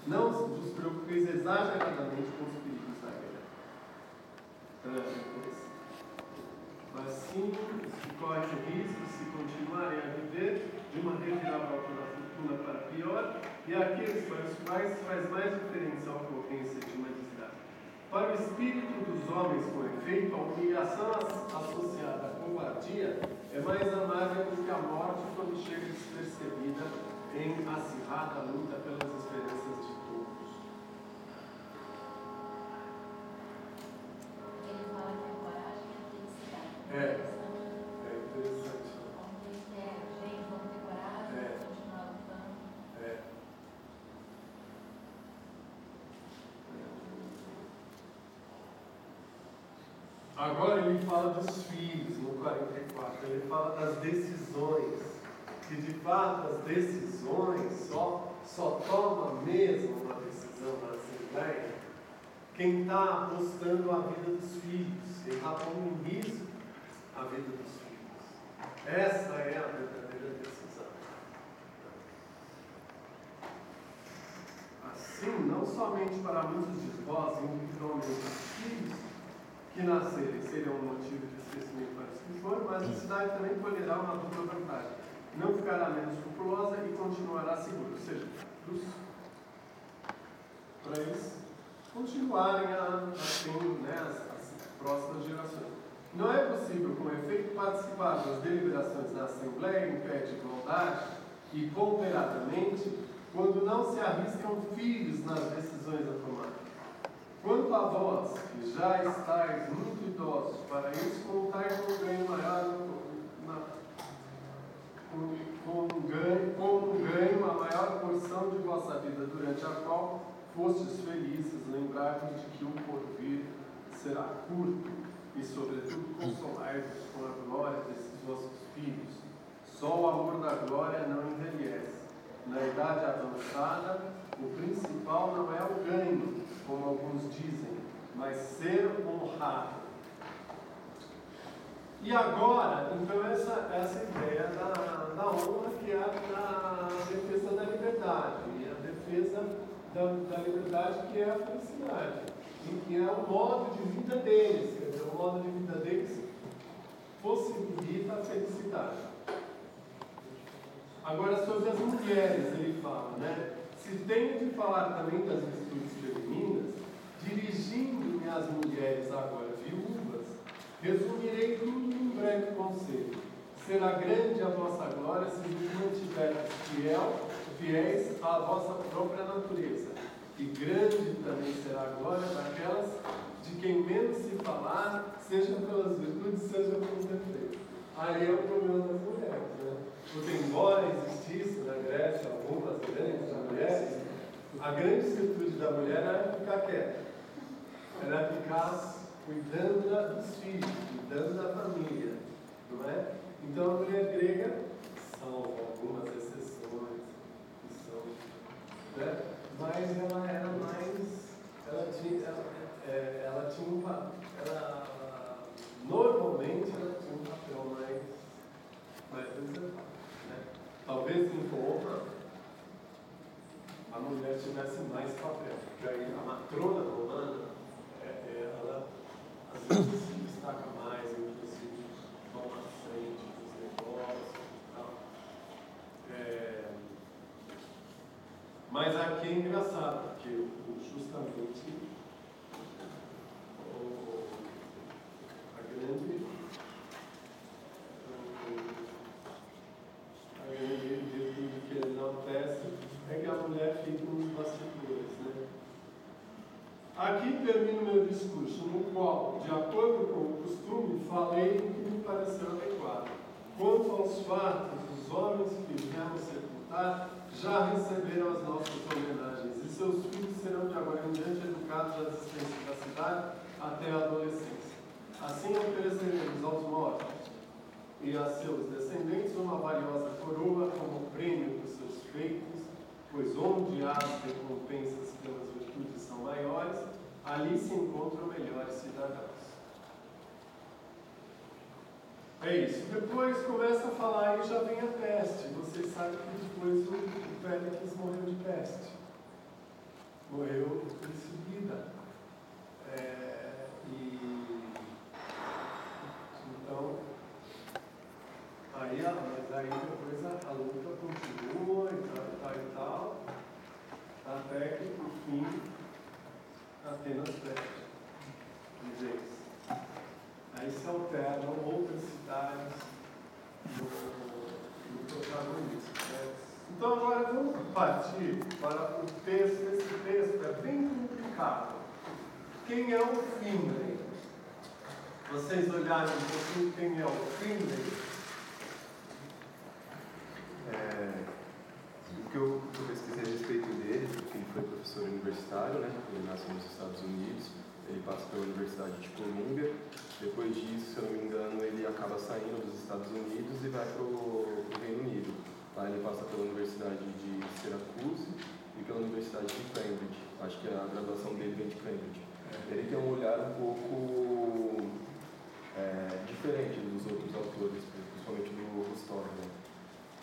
Não vos preocupeis exageradamente com os perigos da guerra. Mas sim, se corre risco, se continuarem a viver, de uma reviravolta da fortuna para pior, e aqueles para os quais faz mais diferença a ocorrência de uma. Para o espírito dos homens, com efeito, a humilhação associada à covardia é mais amável do que a morte quando chega despercebida em acirrada luta pelas esperanças de todos. Ele fala que a coragem é a felicidade. É interessante. Vamos ter fé, gente, vamos ter coragem, É. vamos continuar lutando. É. Agora ele fala dos filhos, no 44. Ele fala das decisões. Que de fato as decisões só, só toma mesmo uma decisão na Assembleia quem está apostando a vida dos filhos, quem está pondo em risco a vida dos filhos. Essa é a verdadeira decisão. Assim, não somente para muitos de vós, individualmente os filhos que nascerem serão um motivo de esquecimento para os que mas a cidade também colherá uma dupla vantagem. Não ficará menos populosa e continuará segura. Ou seja, para eles continuarem a, a ter né, as, as próximas gerações. Não é possível, com efeito, participar das deliberações da Assembleia em pé de igualdade e cooperadamente quando não se arriscam filhos nas decisões a tomar. Quanto a vós, que já estáis muito idosos, para isso contai com ganho maior, com, ganho, com ganho a maior porção de vossa vida, durante a qual fostes felizes, lembrai-vos de que o porvir será curto, e sobretudo consolai-vos com a glória desses vossos filhos. Só o amor da glória não envelhece. Na idade avançada, o principal não é o ganho, como alguns dizem, mas ser honrado. E agora, então, essa, essa ideia da, da honra que é a, defesa da liberdade, e a defesa da, da liberdade que é a felicidade, e que é o modo de vida deles, quer dizer, o modo de vida deles possibilita a felicidade. Agora, sobre as mulheres, ele fala, né? Se tenho de falar também das virtudes dirigindo-me às mulheres agora viúvas, resumirei tudo num breve conselho. Será grande a vossa glória se vos mantiverdes fiel, fiéis à vossa própria natureza. E grande também será a glória daquelas de quem menos se falar, seja pelas virtudes, seja pelos defeitos. Aí é o problema das mulheres, né? Porque embora existisse na Grécia algumas grandes mulheres, a grande virtude da mulher era ficar quieta. Era ficar cuidando da, dos filhos, cuidando da família. Não é? Então a mulher grega, salvo algumas exceções, que são, né? mas ela era mais. Ela tinha, ela, é, ela tinha um ela, normalmente ela tinha um papel mais, mais reservado. Né? Talvez em Roma a mulher tivesse mais papel, porque aí a matrona romana, mas aqui é engraçado, porque justamente o, a grande a grande virtude que ele enaltece é que a mulher fica nos bastidores. Aqui termino meu discurso, no qual, de acordo com o costume, falei o que me pareceu adequado. Quanto aos fatos, os homens que viemos sepultar já receberam as nossas homenagens, e seus filhos serão de agora em diante educados à existência da cidade até a adolescência. Assim ofereceremos aos mortos e a seus descendentes uma valiosa coroa como prêmio dos seus feitos, pois onde as recompensas pelas maiores, ali se encontram melhores cidadãos. É isso. Depois começa a falar e já vem a peste. Vocês sabem que depois o Félix morreu de peste. Morreu em seguida. É, e então aí, mas aí depois a, a luta continua e tal, e tal, até que por fim Atenas vez. Aí se alternam outras cidades no, no protagonismo. né? Então agora vamos partir para o texto. Esse texto é bem complicado. Quem é o Finley? Vocês olharem um pouquinho quem é o Finley? É, o que eu, pesquisei a respeito dele, professor universitário, né? Ele nasceu nos Estados Unidos, ele passa pela Universidade de Columbia. Depois disso, se eu não me engano, ele acaba saindo dos Estados Unidos e vai para o Reino Unido. Lá ele passa pela Universidade de Syracuse e pela Universidade de Cambridge. Acho que a graduação dele vem de Cambridge. Ele tem um olhar um pouco é, diferente dos outros autores, principalmente do Rostov. Né?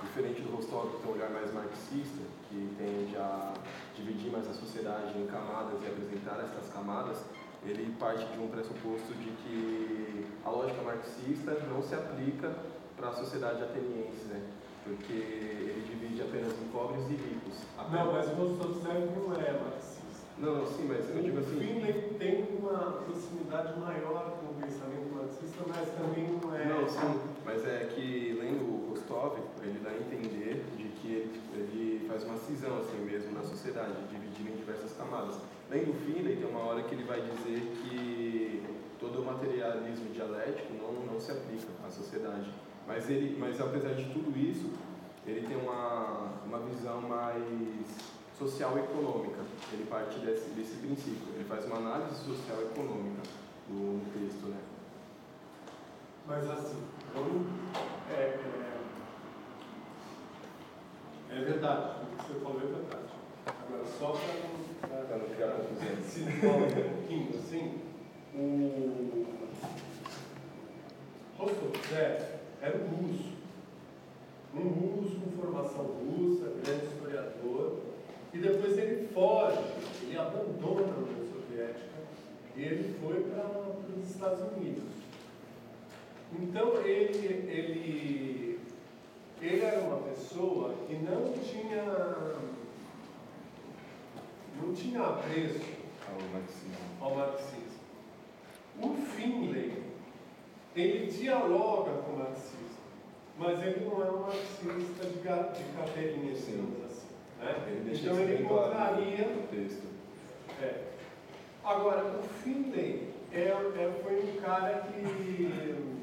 Diferente do Rostov, que tem um olhar mais marxista, que tende a dividir mais a sociedade em camadas e apresentar essas camadas, ele parte de um pressuposto de que a lógica marxista não se aplica para a sociedade ateniense, né? porque ele divide apenas em pobres e ricos. Não, mas o Dostoiévski não é marxista. Não, sim, mas eu digo O assim. Finley tem uma proximidade maior com o pensamento marxista, mas também não é. Não, sim, mas é que lendo o Rostov, ele dá a entender ele, ele faz uma cisão assim mesmo na sociedade, dividindo em diversas camadas. Lendo Finley, tem uma hora que ele vai dizer que todo o materialismo dialético não, não se aplica à sociedade. Mas, ele, mas apesar de tudo isso, ele tem uma, uma visão mais social econômica. Ele parte desse, desse princípio. Ele faz uma análise social econômica no, no texto, né? Mas assim, vamos. É, é, é verdade, o que você falou é verdade. Agora, só para não criar confusão. se desenvolver um pouquinho assim, o Rostovtsev era um russo. Um russo com formação russa, grande historiador, e depois ele foge, ele abandona a União Soviética e ele foi para os Estados Unidos. Então ele, ele, ele era uma pessoa que não tinha, não tinha apreço Ao marxismo. ao marxismo. O Finlay, ele dialoga com o marxismo, mas ele não é um marxista de, de carteirinha, digamos assim. Né? Ele Então ele no texto. é. Agora, o Finlay é, é, foi um cara que.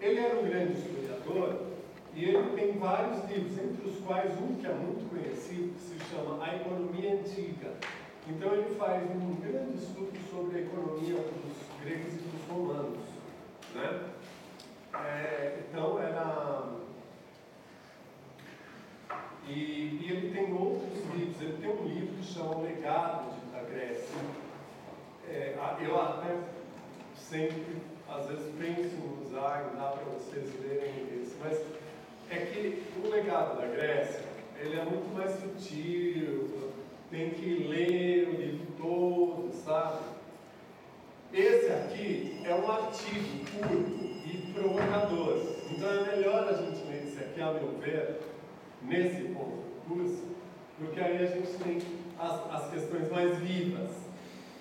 Ele era um grande historiador e ele tem vários livros, entre os quais um que é muito conhecido, que se chama A Economia Antiga. Então, ele faz um grande estudo sobre a economia dos gregos e dos romanos. Né? É, então, era. E, e ele tem outros livros. Ele tem um livro que chama O Legado da Grécia. É, eu até sempre, às vezes, penso em usar, e dá para vocês lerem esse, mas é que o legado da Grécia, ele é muito mais sutil, tem que ler o livro todo, sabe? Esse aqui é um artigo curto e provocador. Então é melhor a gente ler esse aqui, a meu ver, nesse ponto do curso, porque aí a gente tem as, as questões mais vivas.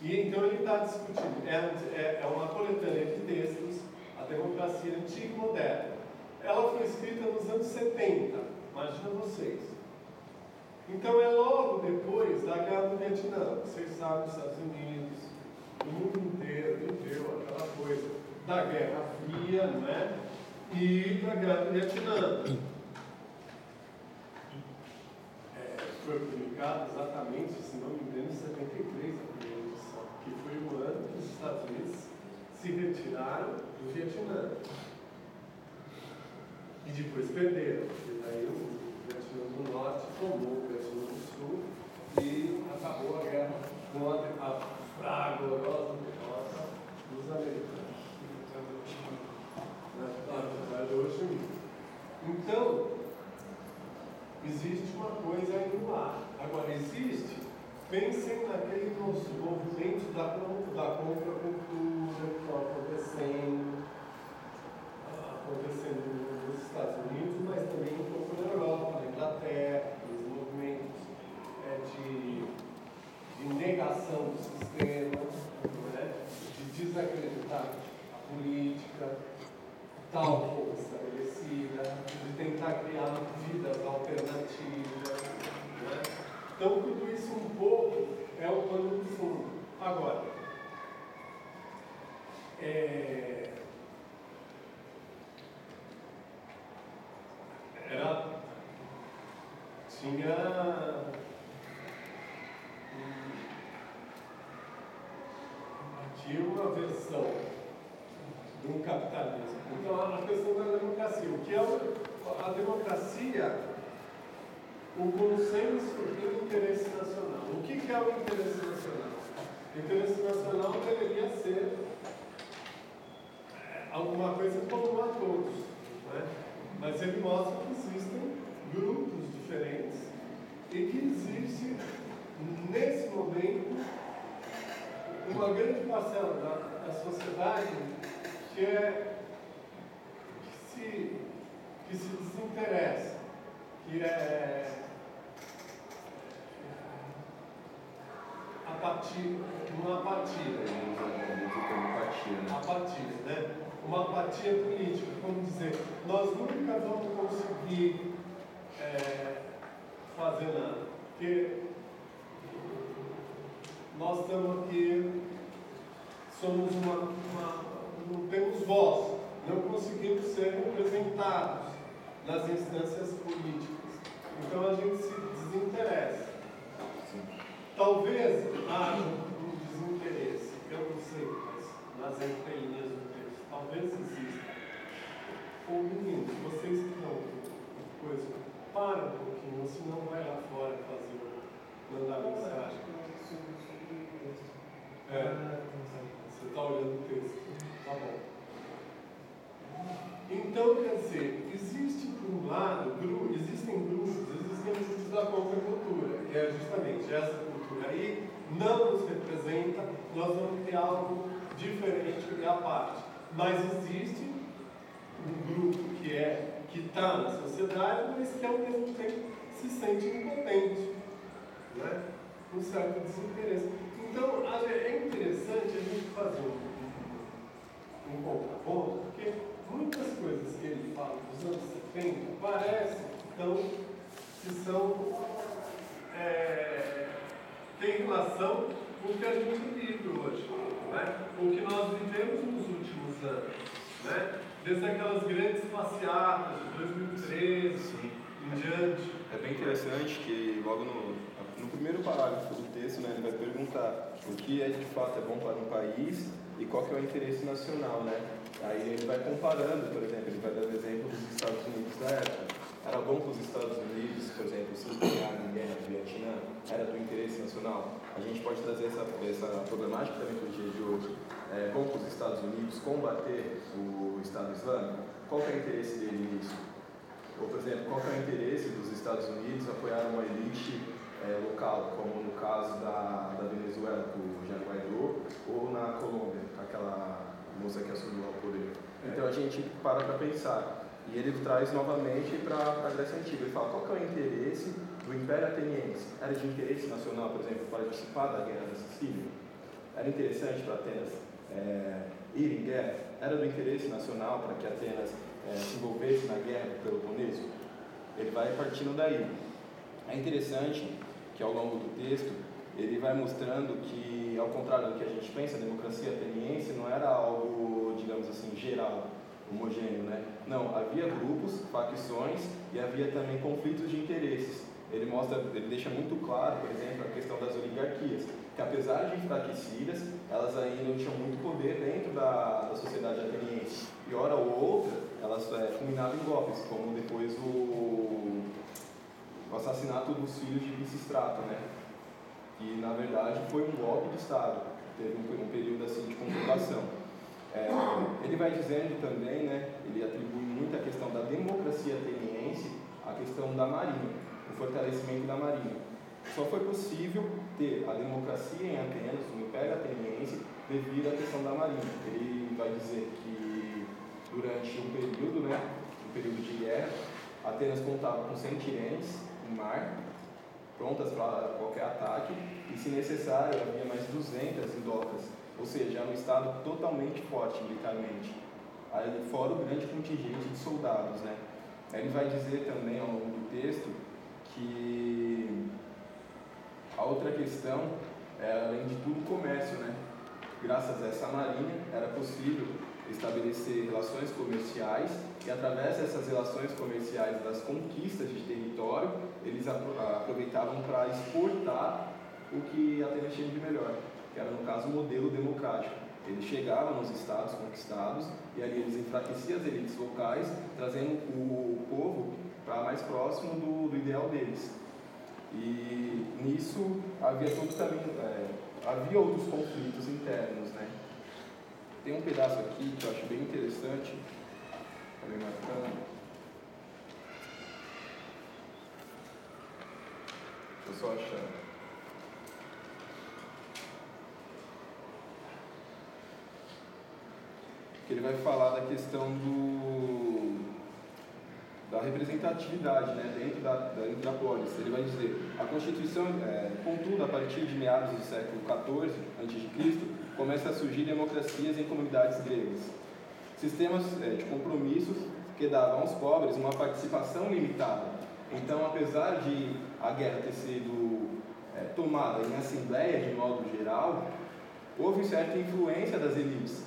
E então ele está discutindo. É, é, é uma coletânea de textos, a democracia antiga e moderna. Ela foi escrita nos anos 70, imagina vocês. Então é logo depois da guerra do Vietnã. Vocês sabem, os Estados Unidos, o mundo inteiro viveu aquela coisa da Guerra Fria, não é? E da Guerra do Vietnã. É, foi publicado exatamente, se não me engano, em 73 Estados Unidos se retiraram do Vietnã. E depois perderam, porque daí o Vietnã do Norte tomou o Vietnã do Sul e acabou a guerra com a fragorosa derrota dos americanos. Na vitória de Ho Então, existe uma coisa aí no ar. Agora, existe pensem naquele nosso movimento da, da contracultura que está acontecendo, ah, acontecendo nos Estados Unidos, mas também um pouco na Europa, na Inglaterra, os movimentos é, de, de negação do sistema, né? de desacreditar a política tal como estabelecida, de tentar criar vidas alternativas. Então, tudo isso um pouco é o pano de fundo. Agora, é, era, tinha tinha uma versão um capitalismo. Então, a questão da democracia. O que é a democracia? O consenso do interesse nacional. O que é o interesse nacional? O interesse nacional deveria ser alguma coisa comum a todos. Né? Mas ele mostra que existem grupos diferentes e que existe, nesse momento, uma grande parcela da, da sociedade que, é, que, se, que se desinteressa, que é apatia, uma apatia. Apatia, né? Uma apatia política, como dizer, nós nunca vamos conseguir é, fazer nada, porque nós estamos aqui, somos uma, uma não temos voz, não conseguimos ser representados nas instâncias políticas. Então a gente se desinteressa. Talvez haja um desinteresse, eu não sei, mas nas entrelinhas do texto, talvez exista. Ou meninos, vocês que estão coisa, para um pouquinho, senão vai lá fora fazer, mandar mensagem. É, você está olhando o texto. Tá bom. Então, quer dizer, existe por um lado, existem grupos, existem grupos da contracultura, que é justamente essa cultura aí não nos representa, nós vamos ter algo diferente e à parte. Mas existe um grupo que é que está na sociedade, mas que ao mesmo tempo se sente impotente, né? um certo desinteresse. Então, é interessante a gente fazer um, um contraponto, porque muitas coisas que ele fala dos anos 70 parece então, que são é, tem relação com o que a gente vive hoje, né? com o que nós vivemos nos últimos anos. Né? Desde aquelas grandes passeatas de 2013 Sim. em diante. É bem interessante que logo no, no primeiro parágrafo do texto né, ele vai perguntar o que é de fato é bom para um país e qual que é o interesse nacional, né? Aí ele vai comparando, por exemplo, ele vai dar o exemplo dos Estados Unidos da época. Era bom para os Estados Unidos, por exemplo, se empenhar na guerra do Vietnã? Era do interesse nacional? A gente pode trazer essa, essa problemática também para o dia de hoje. É bom para os Estados Unidos combater o Estado Islâmico? Qual é o interesse dele nisso? Ou, por exemplo, qual é o interesse dos Estados Unidos apoiar uma elite é, local, como no caso da, da Venezuela, com o Jean Guaidó, ou na Colômbia, aquela moça que assumiu o poder. Então a gente para para pensar. E ele traz novamente para a Grécia Antiga. Ele fala qual é o interesse do Império Ateniense? Era de interesse nacional, por exemplo, participar da Guerra da Sicília? Era interessante para Atenas é, ir em guerra? Era do interesse nacional para que Atenas é, se envolvesse na guerra do Peloponeso? Ele vai partindo daí. É interessante que ao longo do texto ele vai mostrando que, ao contrário do que a gente pensa, a democracia ateniense não era algo, digamos assim, geral, homogêneo, né? Não, havia grupos, facções e havia também conflitos de interesses. Ele mostra, ele deixa muito claro, por exemplo, a questão das oligarquias, que apesar de enfraquecidas, elas ainda tinham muito poder dentro da, da sociedade ateniense. E hora ou outra, elas é, culminavam em golpes, como depois o, o assassinato dos filhos de Pisistrato, né? que na verdade foi um golpe de Estado, teve um, um período assim de conturbação. É, ele vai dizendo também, né, ele atribui muito a questão da democracia ateniense questão da Marinha, o fortalecimento da Marinha. Só foi possível ter a democracia em Atenas, o Império Ateniense, devido à questão da Marinha. Ele vai dizer que durante um período, né, um período de guerra, Atenas contava com 100 tirenes no mar, prontas para qualquer ataque, e se necessário havia mais 200 em docas, ou seja, era um estado totalmente forte militarmente. Aí, fora o grande contingente de soldados, né? Ele vai dizer também ao longo do texto que a outra questão é, além de tudo, o comércio, né? Graças a essa marinha, era possível estabelecer relações comerciais e, através dessas relações comerciais, das conquistas de território, eles aproveitavam para exportar o que Atenas tinha de melhor, que era, no caso, o modelo democrático. Eles chegavam nos estados conquistados e ali eles enfraqueciam as elites locais, trazendo o povo para mais próximo do, do ideal deles. E nisso havia todo também, é, havia outros conflitos internos, né? Tem um pedaço aqui que eu acho bem interessante, bem marcando. Deixa eu só achar. Que ele vai falar da questão do da representatividade né, dentro, da, da polis. Ele vai dizer, a Constituição, é, contudo, a partir de meados do século XIV a.C., começa a surgir democracias em comunidades gregas. Sistemas é, de compromissos que davam aos pobres uma participação limitada. Então, apesar de a guerra ter sido é, tomada em assembleia de modo geral, houve certa influência das elites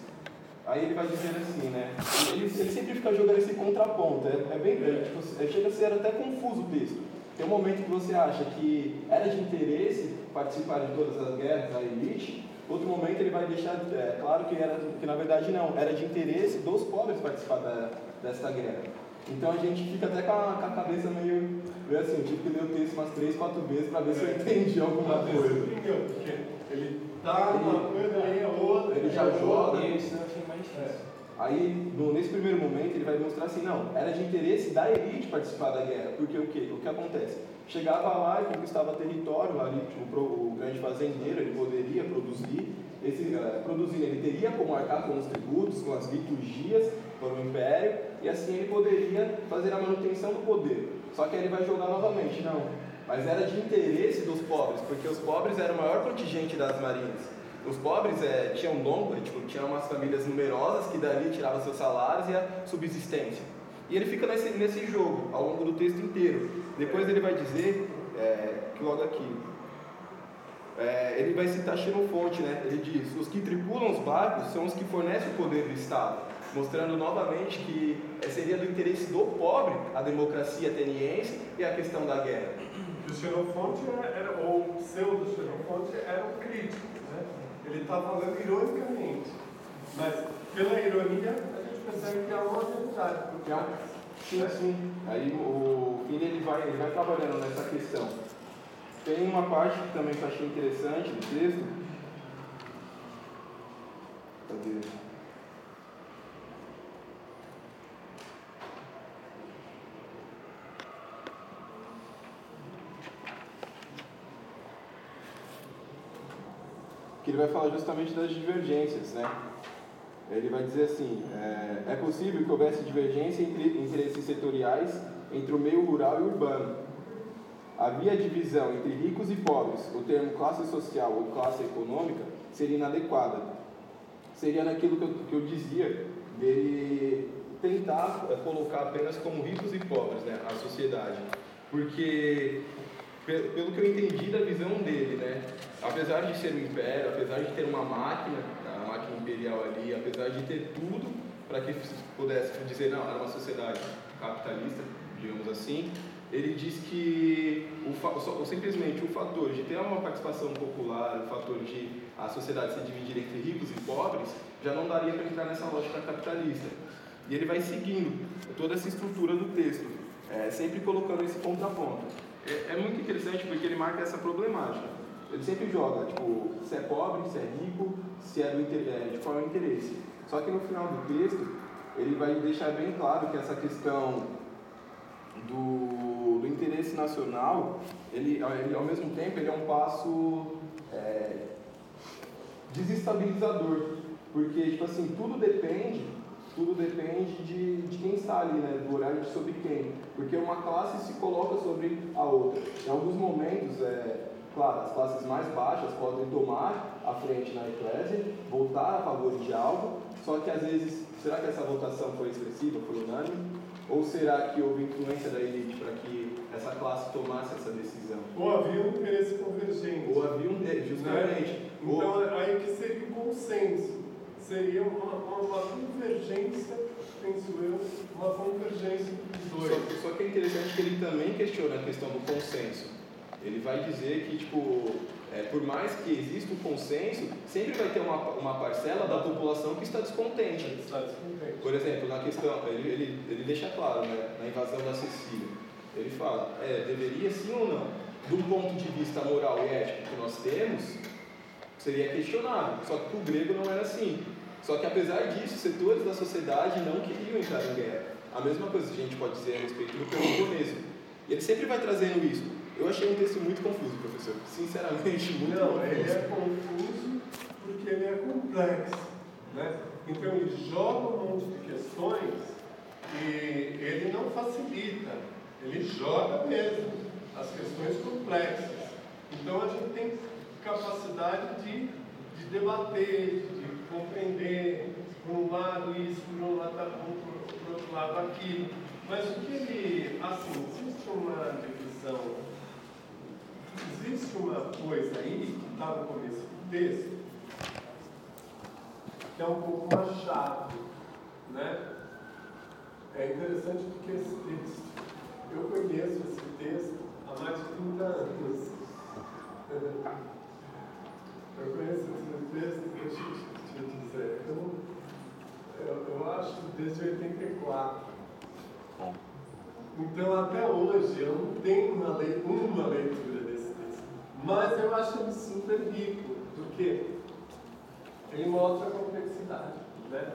Aí ele vai dizer assim, né? Ele, ele sempre fica jogando esse contraponto. É, é bem é, tipo, é, chega a ser até confuso o texto. Tem um momento que você acha que era de interesse participar de todas as guerras da elite, outro momento ele vai deixar é, claro que, era, que na verdade não, era de interesse dos pobres participar da, dessa guerra. Então a gente fica até com a, com a cabeça meio, meio assim, eu tive que ler o texto umas três, quatro vezes para ver se eu entendi alguma coisa. Ele tá uma coisa aí, a outra. Ele já joga. É. Aí, no, nesse primeiro momento, ele vai mostrar assim, não, era de interesse da elite participar da guerra, porque o que? O que acontece? Chegava lá e conquistava território, ali tipo, o, grande fazendeiro, ele poderia produzir, esse, uh, produzir, ele teria como arcar com os tributos, com as liturgias para o império, e assim ele poderia fazer a manutenção do poder. Só que aí ele vai jogar novamente, não, mas era de interesse dos pobres, porque os pobres eram o maior contingente das marinhas. Os pobres é, tinham longo, tipo, tinham umas famílias numerosas que dali tiravam seus salários e a subsistência. E ele fica nesse, nesse jogo ao longo do texto inteiro. Depois ele vai dizer é, que logo aqui, é, ele vai citar Xenofonte, né? Ele diz: os que tripulam os barcos são os que fornecem o poder do Estado, mostrando novamente que é, seria do interesse do pobre a democracia ateniense e a questão da guerra. O Xenofonte era, ou pseudo Xenofonte era um crítico ele está falando ironicamente. Mas pela ironia, a gente percebe que há uma verdade. Porque há... Sim, sim. Aí o Fini ele vai, ele vai trabalhando nessa questão. Tem uma parte que também eu achei interessante do texto. Cadê? Que ele vai falar justamente das divergências, né? Ele vai dizer assim: é, é possível que houvesse divergência entre interesses setoriais entre o meio rural e urbano. Havia divisão entre ricos e pobres. O termo classe social ou classe econômica seria inadequada. Seria naquilo que eu, que eu dizia dele tentar colocar apenas como ricos e pobres né, a sociedade. Porque pelo que eu entendi da visão dele, né? Apesar de ser um império, apesar de ter uma máquina, a máquina imperial ali, apesar de ter tudo para que pudesse dizer, não, era uma sociedade capitalista, digamos assim, ele diz que o, simplesmente o fator de ter uma participação popular, o fator de a sociedade se dividir entre ricos e pobres, já não daria para entrar nessa lógica capitalista. E ele vai seguindo toda essa estrutura do texto, é, sempre colocando esse contraponto é, é muito interessante porque ele marca essa problemática. Ele sempre joga, tipo, se é pobre, se é rico, se é, do, é de qual é o interesse. Só que no final do texto, ele vai deixar bem claro que essa questão do nacional, ele, ele, ao mesmo tempo, ele é um passo é, desestabilizador, porque tipo assim tudo depende, tudo depende de, de quem está ali, né, do horário de sobre quem, porque uma classe se coloca sobre a outra. Em alguns momentos, é, claro, as classes mais baixas podem tomar a frente na eclésia, votar a favor de algo, só que às vezes, será que essa votação foi expressiva, foi unânime? Ou será que houve influência da elite para que essa classe tomasse essa decisão? Ou havia um interesse convergente. Ou havia um deles, justamente. Né? Então, Ou- aí que seria um consenso. Seria uma, uma, convergência, penso eu, uma convergência entre os dois. Só, só que é interessante que ele também questiona a questão do consenso. Ele vai dizer que, tipo, é, por mais que exista um consenso, sempre vai ter uma, uma parcela da população que está descontente. Está descontente. Por exemplo, na questão, ele, ele, ele deixa claro, né, na invasão da Sicília, ele fala, é, deveria sim ou não? Do ponto de vista moral e ético que nós temos, seria questionável, só que para o grego não era assim. Só que apesar disso, setores da sociedade não queriam entrar em guerra. A mesma coisa a gente pode dizer a respeito do Peloponeso. E ele sempre vai trazendo isso. Eu achei um texto muito confuso, professor. Sinceramente, muito Não, confuso. ele é confuso porque ele é complexo. Né? Então ele joga um monte de questões e ele não facilita, ele joga mesmo as questões complexas. Então a gente tem capacidade de, de debater, de compreender por um lado isso, por um lado, por, por outro lado aquilo. Mas o que ele, assim, existe uma divisão Existe uma coisa aí que está no começo do texto, que é um pouco uma chave, né? É interessante porque esse texto, eu conheço esse texto há mais de 30 anos. Eu conheço esse texto, deixa eu te- te dizer, eu, eu, eu acho desde 84. Bom. Então, até hoje, eu não tenho uma, lei- uma leitura desse texto. Mas eu acho ele super rico, porque ele mostra a complexidade. Né?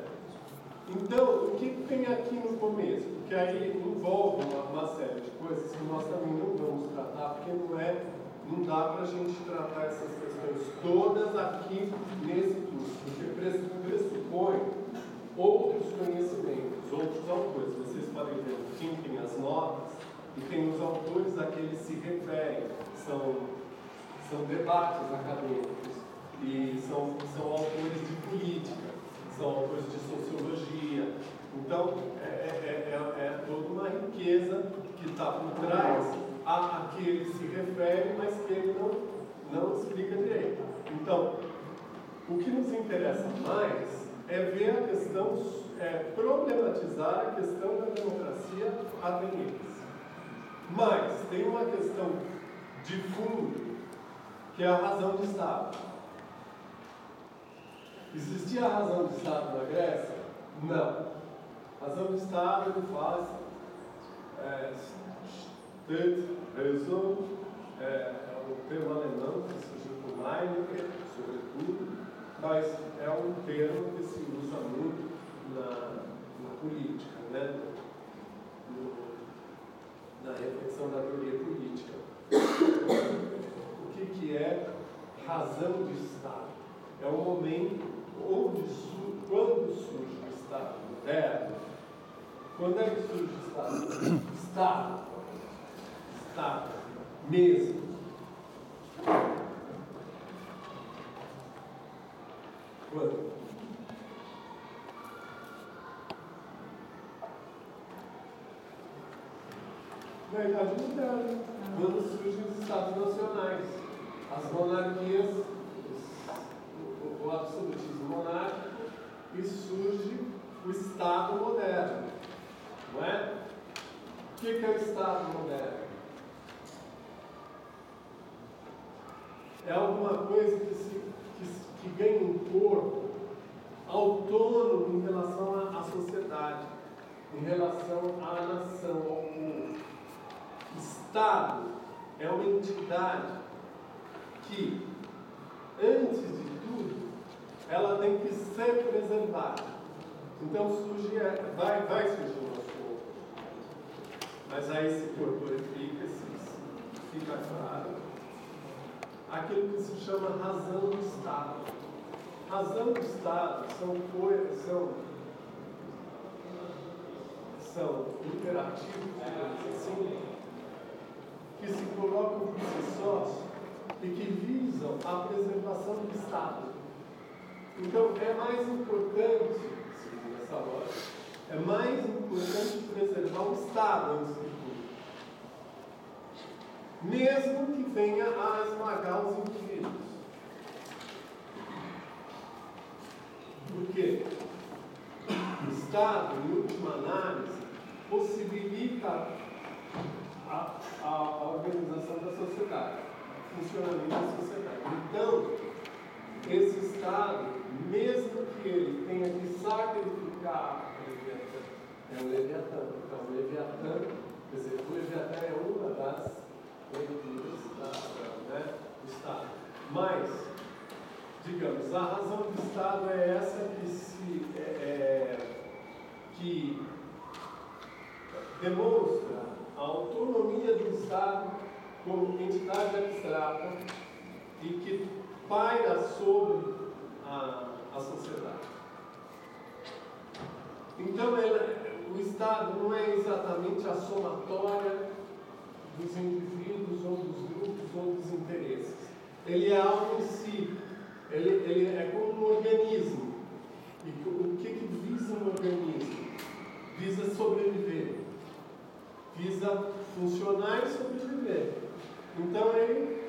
Então, o que que tem aqui no começo? Porque aí envolve uma, uma série de coisas que nós também não vamos tratar, porque não é, não dá para a gente tratar essas questões todas aqui nesse curso, porque pressupõe outros conhecimentos, outros autores. Vocês podem ver fim, tem as notas, e tem os autores a que eles se referem. São, são debates acadêmicos, e são, são autores de política, são autores de sociologia. Então, é, é, é, é toda uma riqueza que está por trás a, a que ele se refere, mas que ele não, não explica direito. Então, o que nos interessa mais é ver a questão, é, problematizar a questão da democracia ateniense. Mas tem uma questão de fundo, que é a razão de Estado. Existia a razão de Estado na Grécia? Não. Razão de Estado ele faz é, State-Raison, é, é o termo alemão que surgiu com Meineke, sobretudo, mas é um termo que se usa muito na, na política, né? No- na reflexão da teoria política. O que, que é razão de Estado? É o momento onde quando surge o Estado moderno, quando é que surge o Estado? Estado. Estado. Mesmo. Quando? Na Idade Moderna, quando surgem os Estados Nacionais, as monarquias, o, o absolutismo monárquico, e surge o Estado moderno. Não é? O que é o Estado moderno? É alguma coisa que, se, que, que ganha um corpo autônomo em relação à, à sociedade, em relação à nação, ao povo. Estado é uma entidade que, antes de tudo, ela tem que ser preservada. Então surge, vai, vai surgir um nosso corpo. Mas aí se corporifica, se claro, aquilo que se chama razão do Estado. Razão do Estado são coisas, são, são imperativos, assim, que se colocam por si sós e que visam a preservação do Estado. Então, é mais importante, segundo essa lógica, é mais importante preservar o Estado antes tudo. Mesmo que venha a esmagar os indivíduos. Por quê? O Estado, em última análise, possibilita a, a, a organização da sociedade, o funcionamento da sociedade. Então, esse Estado, mesmo que ele tenha que sacrificar o Leviatã, é o Leviatã, então o Leviatã, quer dizer, o Leviatã é uma das da, né, do Estado. Mas, digamos, a razão do Estado é essa que se é, é, que demonstra a autonomia do Estado como entidade abstrata e que paira sobre a, a sociedade. Então, ela, o Estado não é exatamente a somatória dos indivíduos ou dos grupos ou dos interesses. Ele é algo em si. Ele, ele é como um organismo. E o que, que visa um organismo? Visa sobreviver. Visa funcionar e sobreviver. Então ele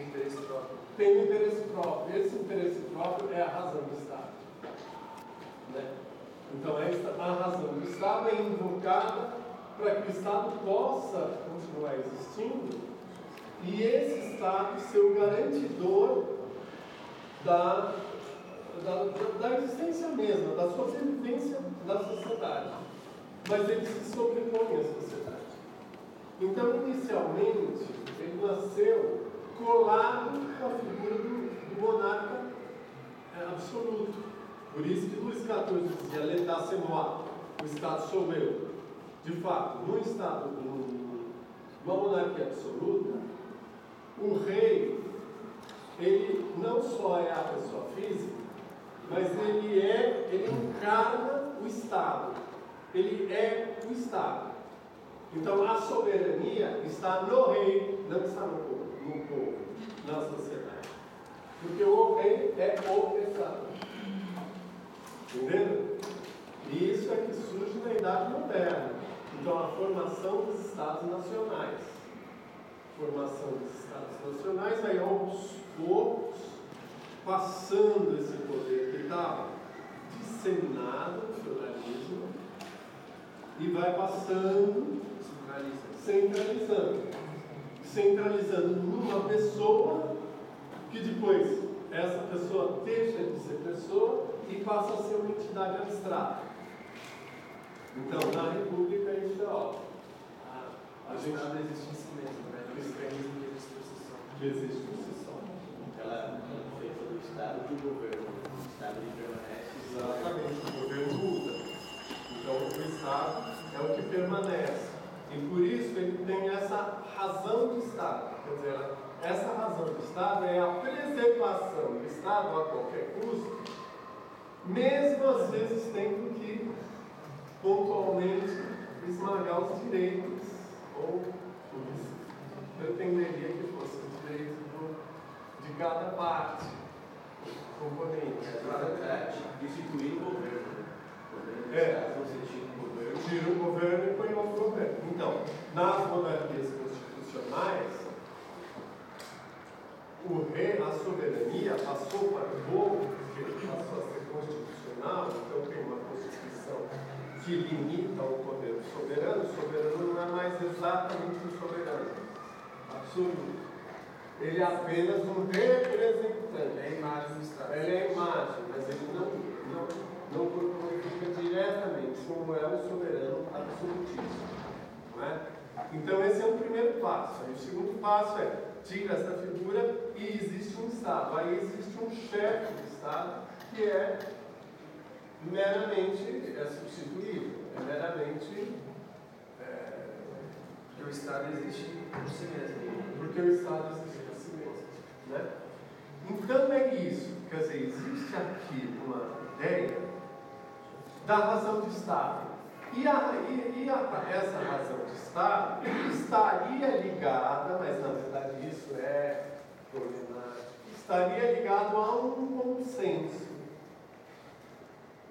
Interesse próprio. tem um interesse próprio. Esse interesse próprio é a razão do Estado. Né? Então, esta, a razão do Estado é invocada para que o Estado possa continuar existindo e esse Estado ser o garantidor da, da, da, existência mesma, da sobrevivência da sociedade. Mas ele se sobrepõe à sociedade. Então, inicialmente, ele nasceu colado com a figura do, do monarca é, absoluto. Por isso que Luís XIV dizia, l'état c'est moi, o Estado sou eu. De fato, no Estado, numa monarquia absoluta, o rei, ele não só é a pessoa física, mas ele é, ele encarna o Estado. Ele é o Estado. Então a soberania está no rei, não está no povo, no povo, na sociedade. Porque o rei é o Estado. Entendeu? E isso é que surge na Idade Moderna. Então, a formação dos Estados Nacionais. Formação dos Estados Nacionais, aí aos poucos, passando esse poder que estava disseminado no feudalismo, e vai passando, centralizando. Centralizando numa pessoa, que depois essa pessoa deixa de ser pessoa e passa a ser uma entidade abstrata. Então, na República, isso é óbvio. A, a gente Estado existe em si mesmo, né? O mecanismo que existe por si só. que existe por si só. Ela é feita do Estado e do governo. O Estado ele permanece. Exatamente, o governo muda. Então, o Estado é o que permanece. E por isso ele tem essa razão do Estado. Quer dizer, essa razão do Estado é a preservação do Estado a qualquer custo, mesmo às vezes tendo que pontualmente esmagar os direitos, ou eu entenderia que fosse os direitos do, de cada parte, componente. É instituir o governo. O governo É. é. você tira o governo. tira o governo e põe outro governo. Então, nas monarquias constitucionais, o rei, a soberania passou para o povo, porque ele passou a ser constitucional, então tem uma que limita o poder do soberano. O soberano não é mais exatamente um soberano absoluto. Ele é apenas um representante. É a imagem do Estado. Ela é a imagem, mas ele não, não, não corporifica diretamente como é o soberano absolutista. Não é? Então, esse é o primeiro passo. Aí, o segundo passo é: tira essa figura e existe um Estado. Aí existe um chefe do Estado que é meramente é substituível, é meramente é, Porque o Estado existe por si mesmo. Porque o Estado existe por si mesmo. Né? Então é isso. Quer dizer, existe aqui uma ideia da razão de Estado. E, a, e, e a, essa razão de Estado estaria ligada, mas na verdade isso é problemático, estaria ligado a um consenso.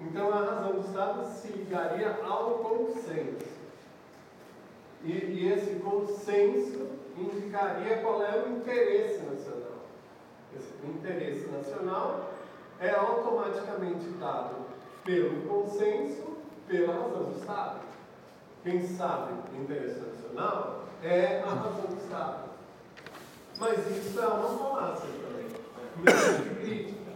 Então a razão de Estado se ligaria ao consenso. E, e esse consenso indicaria qual é o interesse nacional. Esse interesse nacional é automaticamente dado pelo consenso, pela razão do Estado. Quem sabe o interesse nacional é a razão do Estado. Mas isso é uma falácia também, que merece crítica.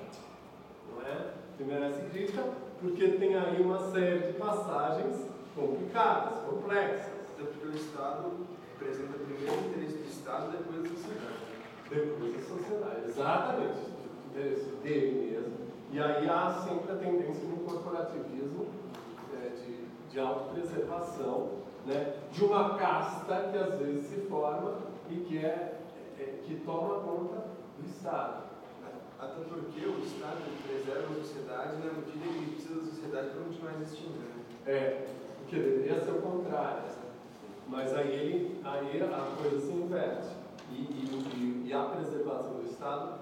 Não é? Merece crítica porque tem aí uma série de passagens complicadas, complexas. Até porque o Estado representa primeiro o interesse do Estado, depois da sociedade. Depois a sociedade. Exatamente. O interesse dele mesmo. E aí há sempre a tendência do corporativismo é, de, de autopreservação, né, de uma casta que às vezes se forma e que, é, é que toma conta do Estado. Até porque o Estado preserva a sociedade na medida em que precisa da sociedade para continuar existindo. Né? É, porque deveria ser o contrário. Mas aí, ele, aí a coisa se inverte. E, e, e a preservação do Estado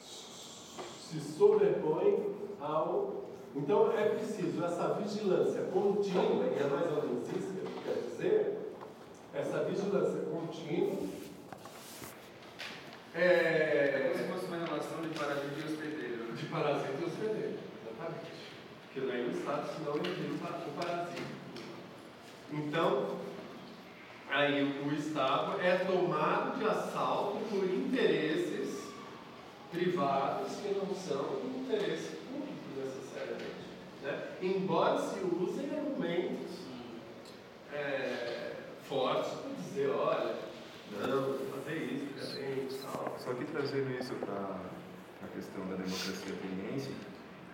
se sobrepõe ao. Então é preciso essa vigilância contínua, e é mais ou menos isso que eu quero dizer, essa vigilância contínua. É, É como se fosse uma relação de parasita e hospedeiro. né? de parasita e hospedeiro, exatamente. Porque daí o Estado, senão, ele vira o parasita. Então, aí o Estado é tomado de assalto por interesses privados que não são interesse público necessariamente. Né? Embora se usem argumentos é, fortes para dizer, olha, Só que trazendo isso para a questão da democracia ateniense,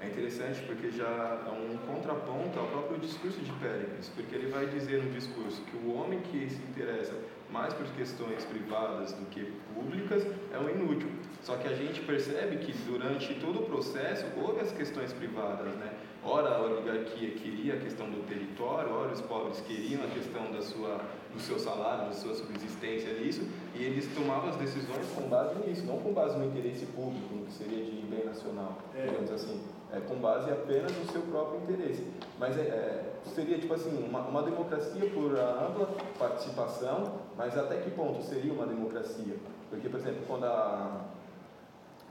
é interessante porque já é um contraponto ao próprio discurso de Péricles, porque ele vai dizer no discurso que o homem que se interessa mais por questões privadas do que públicas é um inútil. Só que a gente percebe que durante todo o processo houve as questões privadas, né? Ora a oligarquia queria a questão do território, ora os pobres queriam a questão da sua, do seu salário, da sua subsistência nisso, e eles tomavam as decisões com base nisso, não com base no interesse público, no que seria de bem nacional, É. digamos assim, é, com base apenas no seu próprio interesse. Mas é, é, seria tipo assim, uma, uma democracia por ampla participação, mas até que ponto seria uma democracia? Porque, por exemplo, quando a,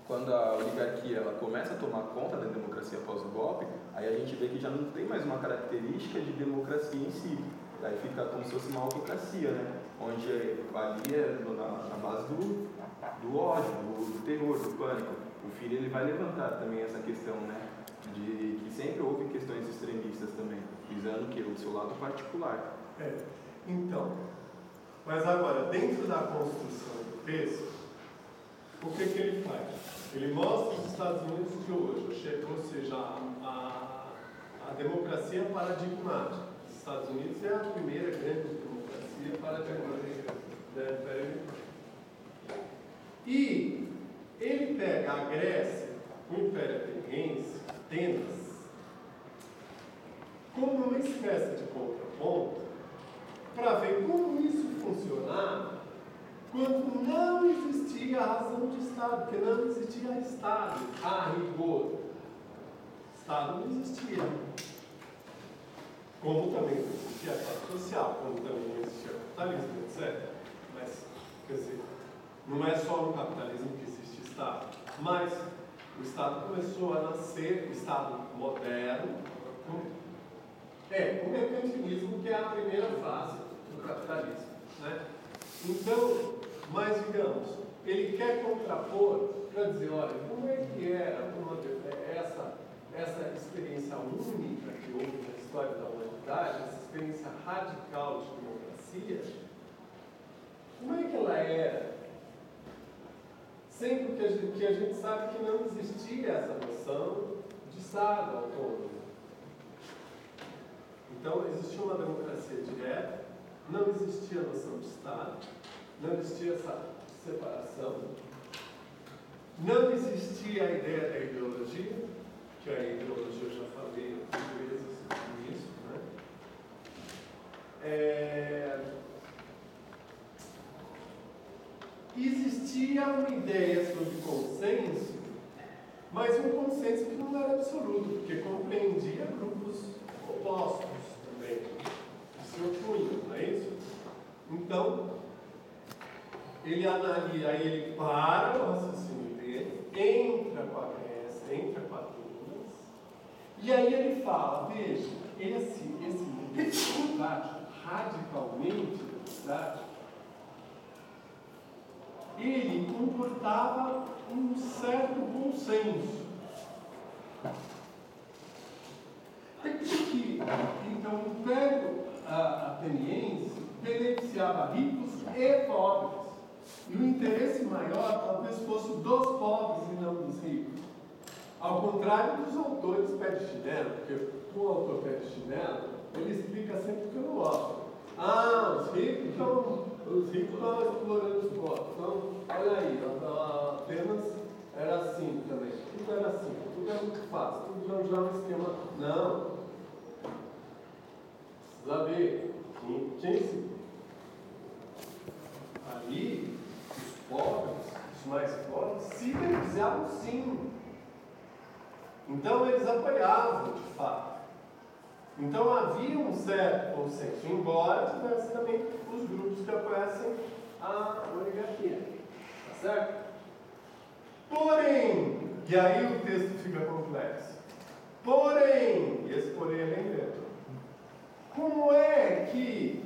quando a oligarquia ela começa a tomar conta da democracia após o golpe, aí a gente vê que já não tem mais uma característica de democracia em si. Aí fica como se fosse uma autocracia, né? Onde ali é na, na base do, do ódio, do, do terror, do pânico. O filho ele vai levantar também essa questão, né? De que sempre houve questões extremistas também, visando que o seu lado particular. É. Então, mas agora, dentro da construção do texto, o que, que ele faz? Ele mostra os Estados Unidos de hoje, ou seja, a, a, a democracia paradigmática. Os Estados Unidos é a primeira grande democracia paradigmática Britânico. E ele pega a Grécia, o Império Ateniense, Atenas, como uma espécie de contraponto para ver como isso funcionava quando não existia razão de Estado, porque não existia Estado a rigor. Estado não existia. Como também não existia Estado social, como também não existia capitalismo, etc. Mas, quer dizer, não é só no capitalismo que existe Estado. Mas o Estado começou a nascer, o Estado moderno, é, o mercantilismo que é a primeira fase do capitalismo. Né? Então, mas digamos, ele quer contrapor para dizer, olha, como é que era uma, essa, essa experiência única que houve na história da humanidade, essa experiência radical de democracia, como é que ela era? Sempre que a gente, que a gente sabe que não existia essa noção de Estado autônomo. Então, existia uma democracia direta não existia noção de Estado, não existia essa separação, não existia a ideia da ideologia, que a ideologia eu já falei vezes nisso, né? É, existia uma ideia sobre consenso, mas um consenso que não era absoluto, porque compreendia grupos opostos também, que se opunham, não é isso? Então, ele analisa, aí ele para o raciocínio dele, entra com a Grécia, entra com Atenas, e aí ele fala, veja, esse, esse democrático, radicalmente democrático, ele comportava um certo bom senso. que, então, o Império Ateniense beneficiava ricos e pobres. E o interesse maior talvez fosse dos pobres e não dos ricos. Ao contrário dos autores pé de chinelo, porque o autor pé de chinelo, ele explica sempre que eu não gosto. Ah, os ricos estão, os ricos estão explorando os pobres. Então, olha aí, Apenas era assim também. Tudo era assim, tudo era muito fácil, tudo já é um esquema. Não. Precisa ver. Quem se. Ali, os pobres, os mais pobres, se beneficiavam sim. Então eles apoiavam, de fato. Então havia um certo consenso, embora tivesse também os grupos que apoiassem a oligarquia. Tá certo? Porém, e aí o texto fica complexo. Porém, e esse porém é lembrando, como é que,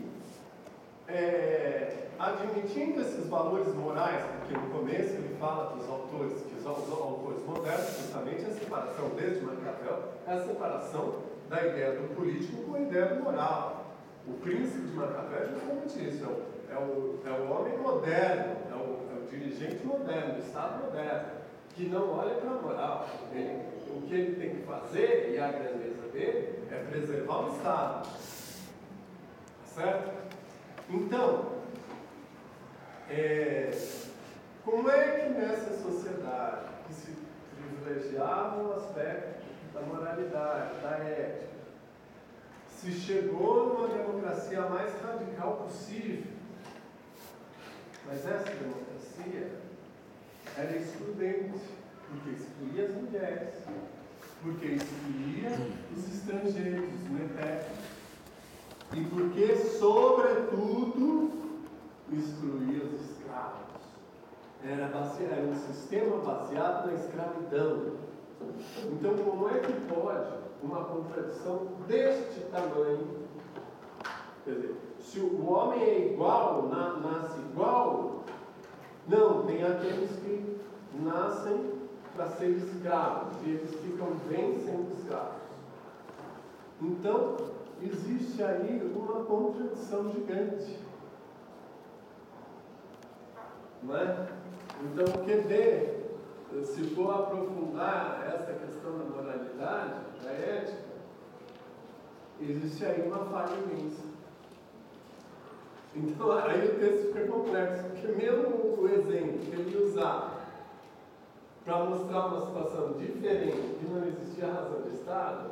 é, admitindo esses valores morais, porque no começo ele fala dos autores, que os, os autores modernos, justamente a separação desde Maquiavel, é a separação da ideia do político com a ideia do moral. O príncipe de Maquiavel é justamente isso, é o, é o homem moderno, é o, é o dirigente moderno, o Estado moderno, que não olha para a moral. Ele, o que ele tem que fazer, e a grandeza dele, é preservar o Estado. Certo? Então, é, como é que nessa sociedade que se privilegiava o aspecto da moralidade, da ética, se chegou numa democracia mais radical possível, mas essa democracia era excludente, porque excluía as mulheres, porque excluía os estrangeiros, os metélicos, e porque, sobretudo, excluía os escravos. Era, baseado, era um sistema baseado na escravidão. Então, como é que pode uma contradição deste tamanho? Quer dizer, se o homem é igual, na, nasce igual, não, tem aqueles que nascem para ser escravos e eles ficam bem sendo escravos. Então, existe aí uma contradição gigante. Não é? Então, o QD, se for aprofundar essa questão da moralidade, da ética, existe aí uma falha imensa. Então, aí o texto fica complexo, porque mesmo o exemplo que ele usar para mostrar uma situação diferente, que não existia razão de Estado,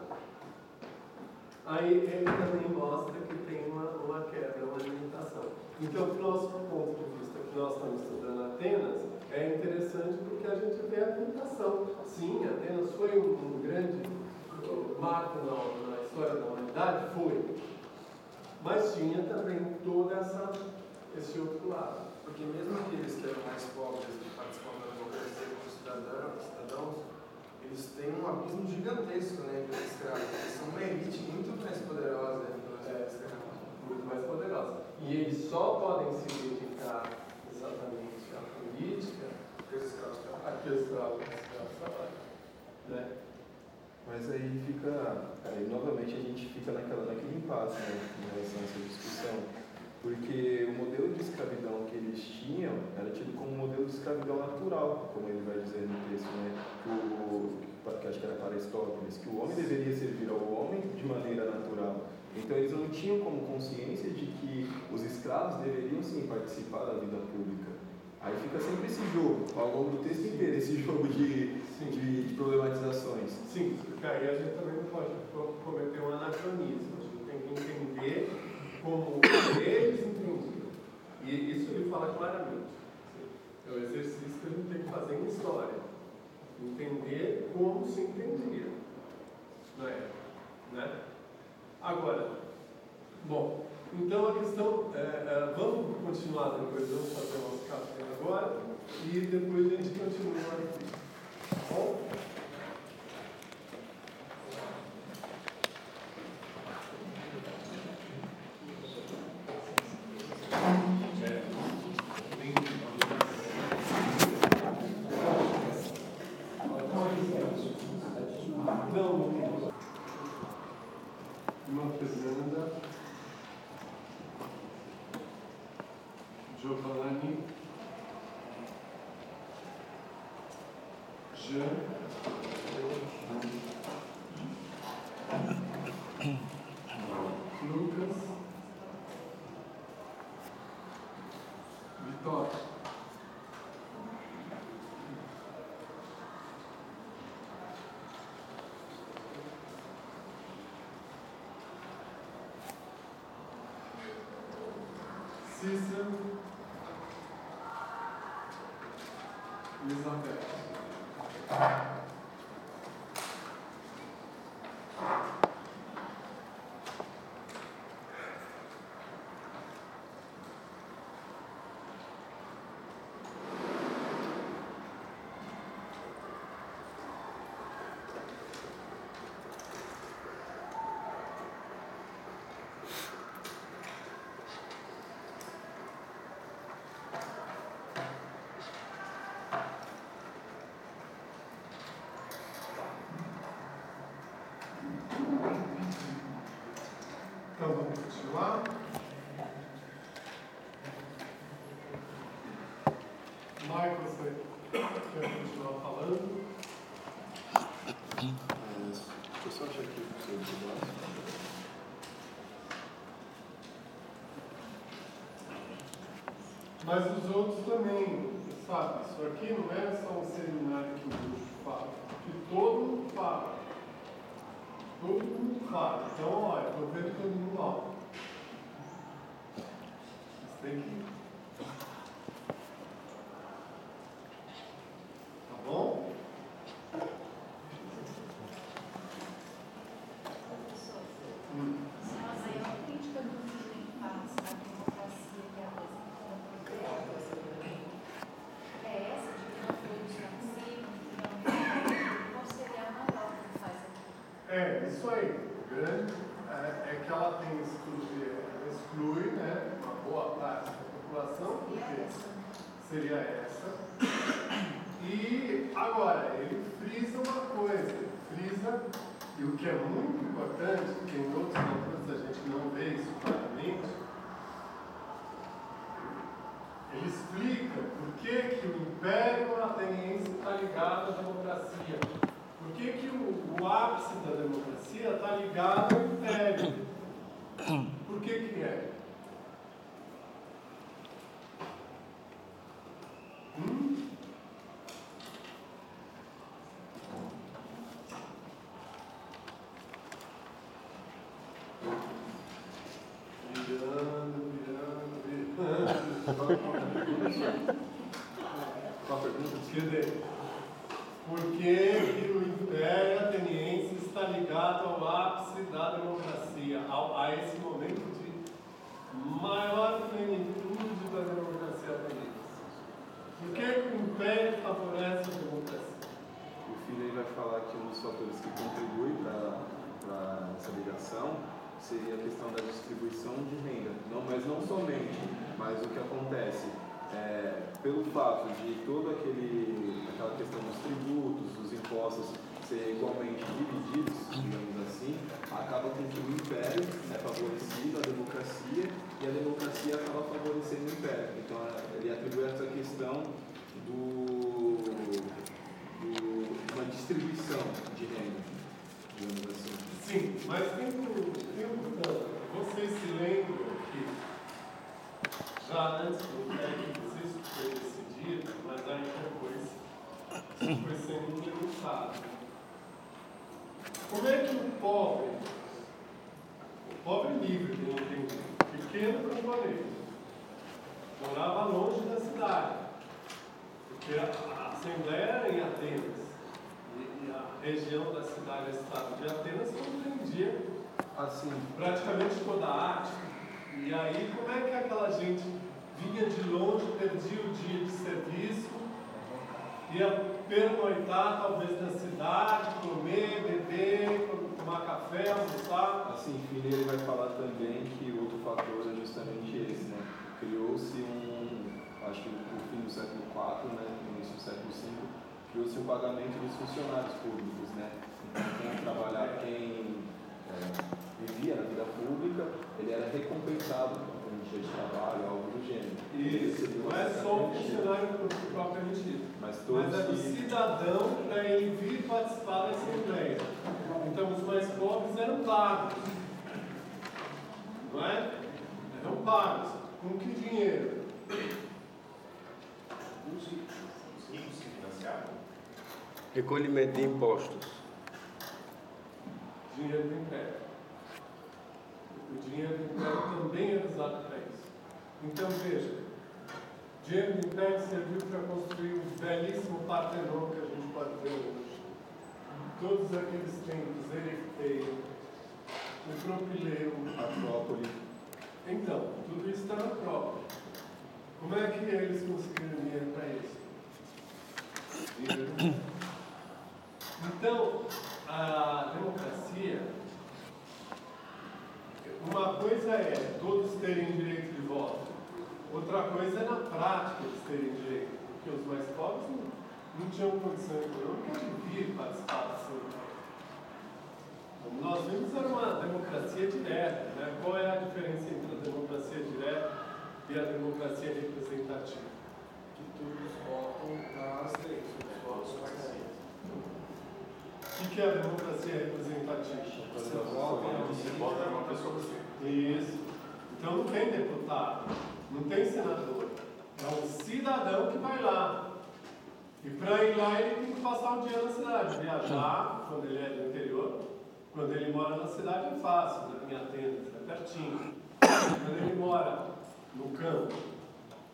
aí ele também mostra que tem uma, uma quebra, uma limitação. Então, do nosso ponto de vista, que nós estamos estudando Atenas, é interessante porque a gente vê a limitação. Sim, Atenas foi um, um grande marco na, na história da humanidade, foi. Mas tinha também todo essa, esse outro lado. Porque mesmo aqueles que eram mais pobres que participam da democracia como cidadãos, cidadãos, eles têm um abismo gigantesco né, entre os escravos. Eles são uma elite muito mais poderosa né, que é, escravos. Muito mais poderosa. E eles só podem se dedicar exatamente à política né? Mas aí fica, aí novamente a gente fica naquela, naquele impasse né, em relação a essa discussão, porque o modelo de escravidão que eles tinham era tido como um modelo de escravidão natural, como ele vai dizer no texto, né? O, que acho que era para Aristóteles, que o homem deveria servir ao homem de maneira natural. Então eles não tinham como consciência de que os escravos deveriam sim participar da vida pública. Aí fica sempre esse jogo, ao longo do texto inteiro, esse jogo de, de, de, problematizações. Sim, porque aí a gente também não pode cometer um anacronismo. A gente tem que entender como eles entendiam. E isso ele fala claramente. É um exercício que a gente tem que fazer em história. Entender como se entendia não é Né? Agora, bom, então a questão. É, é, vamos continuar depois, vamos fazer o nosso café agora e depois a gente continua aqui. Tá bom? Então vamos continuar. Michael, você quer continuar falando? Deixa eu só achar aqui o seu negócio. Mas os outros também, sabe? Isso aqui não é só um ser humano. Recolhimento de impostos. Dinheiro do Império. O dinheiro do Império também era usado para isso. Então veja, o dinheiro do Império serviu para construir o belíssimo Partenon que a gente pode ver hoje. Todos aqueles templos, Erechtheia, o Propileu, Acrópole, Então, tudo isso está na própria. Como é que eles conseguiram dinheiro para isso? Dinheiro. Então, a democracia, uma coisa é todos terem direito de voto, outra coisa é na prática eles terem direito, porque os mais pobres não, não tinham condição participar da. Como nós vimos, era uma democracia direta. Né? Qual é a diferença entre a democracia direta e a democracia representativa? Que todos votam nas leis, os votos participam. O que que é a democracia representativa? Você vota, Você vota numa pessoa você. Isso. Então não tem deputado, não tem senador. É um cidadão que vai lá. E para ir lá ele tem que passar um dia na cidade, viajar, quando ele é do interior. Quando ele mora na cidade é fácil, na minha tenda, é pertinho. Quando ele mora no campo,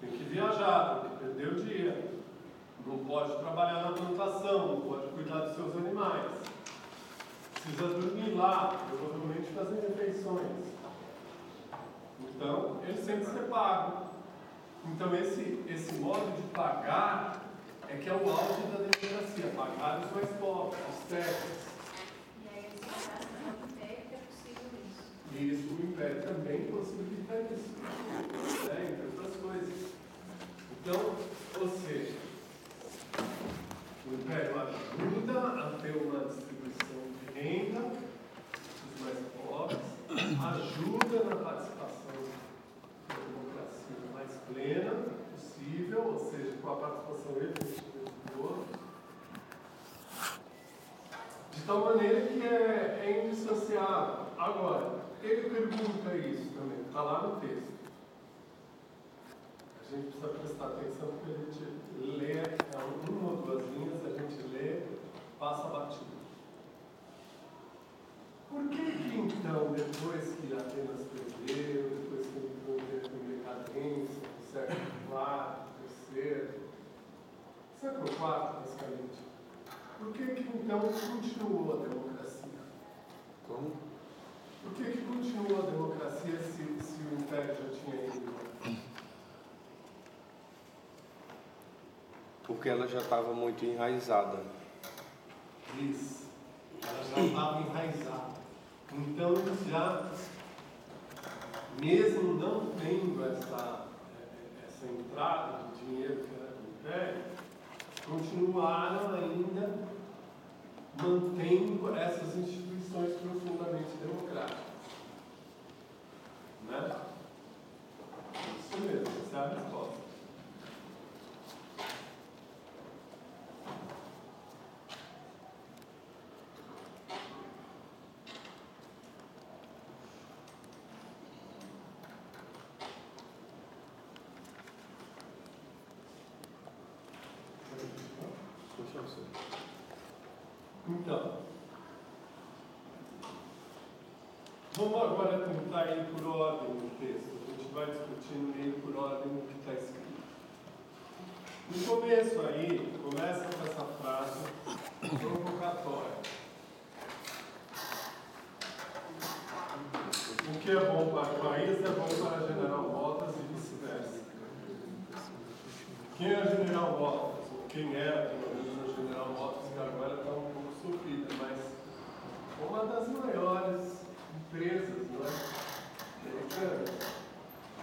tem que viajar, tem que perder o dia. Não pode trabalhar na plantação, não pode cuidar dos seus animais. Precisa dormir lá, provavelmente fazer refeições. Então, ele sempre ser pago. Então, esse, esse modo de pagar é que é o auge da democracia, pagar os mais pobres, os. E que é possível isso. E isso o Império também possibilita isso, né, entre outras coisas. Então, ou seja, o Império ajuda a ter uma distribuição de renda dos mais pobres, ajuda na participação da democracia mais plena ou seja, com a participação efetiva do de tal maneira que é, é indissociável. Agora, ele pergunta isso também, está lá no texto. A gente precisa prestar atenção porque a gente lê é, uma ou duas linhas, a gente lê, passa batido. Por que que então, depois que Atenas perdeu, depois que ele entrou em decadência, no século IV, terceiro, século IV, basicamente, por que que então continuou a democracia? como? Por que, que continuou a democracia se, se o Império já tinha ido? Porque ela já estava muito enraizada. Isso. Ela já estava enraizada. Então já, mesmo não tendo essa, essa entrada de dinheiro que era do Império, continuaram ainda mantendo essas instituições profundamente democráticas. Né? Isso mesmo, essa é a resposta. Então, vamos agora tentar ir por ordem no texto. A gente vai discutindo meio por ordem o que está escrito. No começo aí, começa com essa frase provocatória. O que é bom para o país é bom para General Motors e vice-versa. Quem é General Motors? Ou quem era, pelo menos, General Motors, que agora está um pouco sofrida, mas uma das maiores empresas não é? americanas.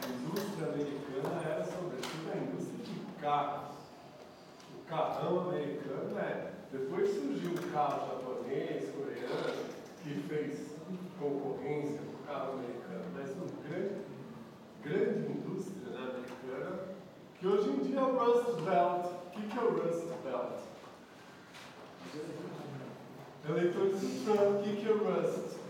A indústria americana era, sobretudo, a indústria de carros. O carrão americano é. Depois surgiu o carro japonês, coreano, que fez concorrência com o carro americano, mas uma grande, grande indústria né, americana, que hoje em dia é o Rust Belt. O que, que é o Rust Belt? Eleitores do Trump, o que, que é o Rust?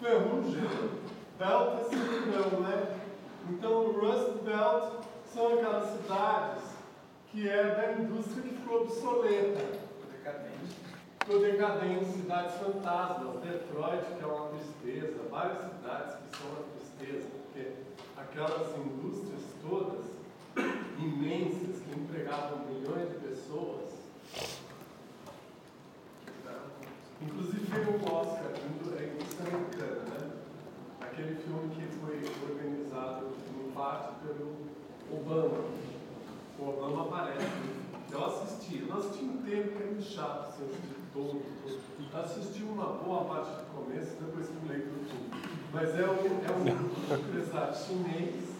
Ferrugem. Belt é cinturão, né? Então Rust Belt são aquelas cidades que é da indústria que ficou obsoleta. Ficou decadente, cidades fantasmas, Detroit, que é uma tristeza, várias cidades que são uma tristeza, porque aquelas indústrias todas imensas que empregavam milhões de pessoas. Inclusive veio um Oscar, é indústria americana, né? Aquele filme que foi organizado em parte pelo Obama. O Obama aparece. Eu assisti, eu não assisti inteiro, porque é muito chato você assistir todo. Assisti uma boa parte do começo, depois pulei para tudo. Mas é um, é um empresário chinês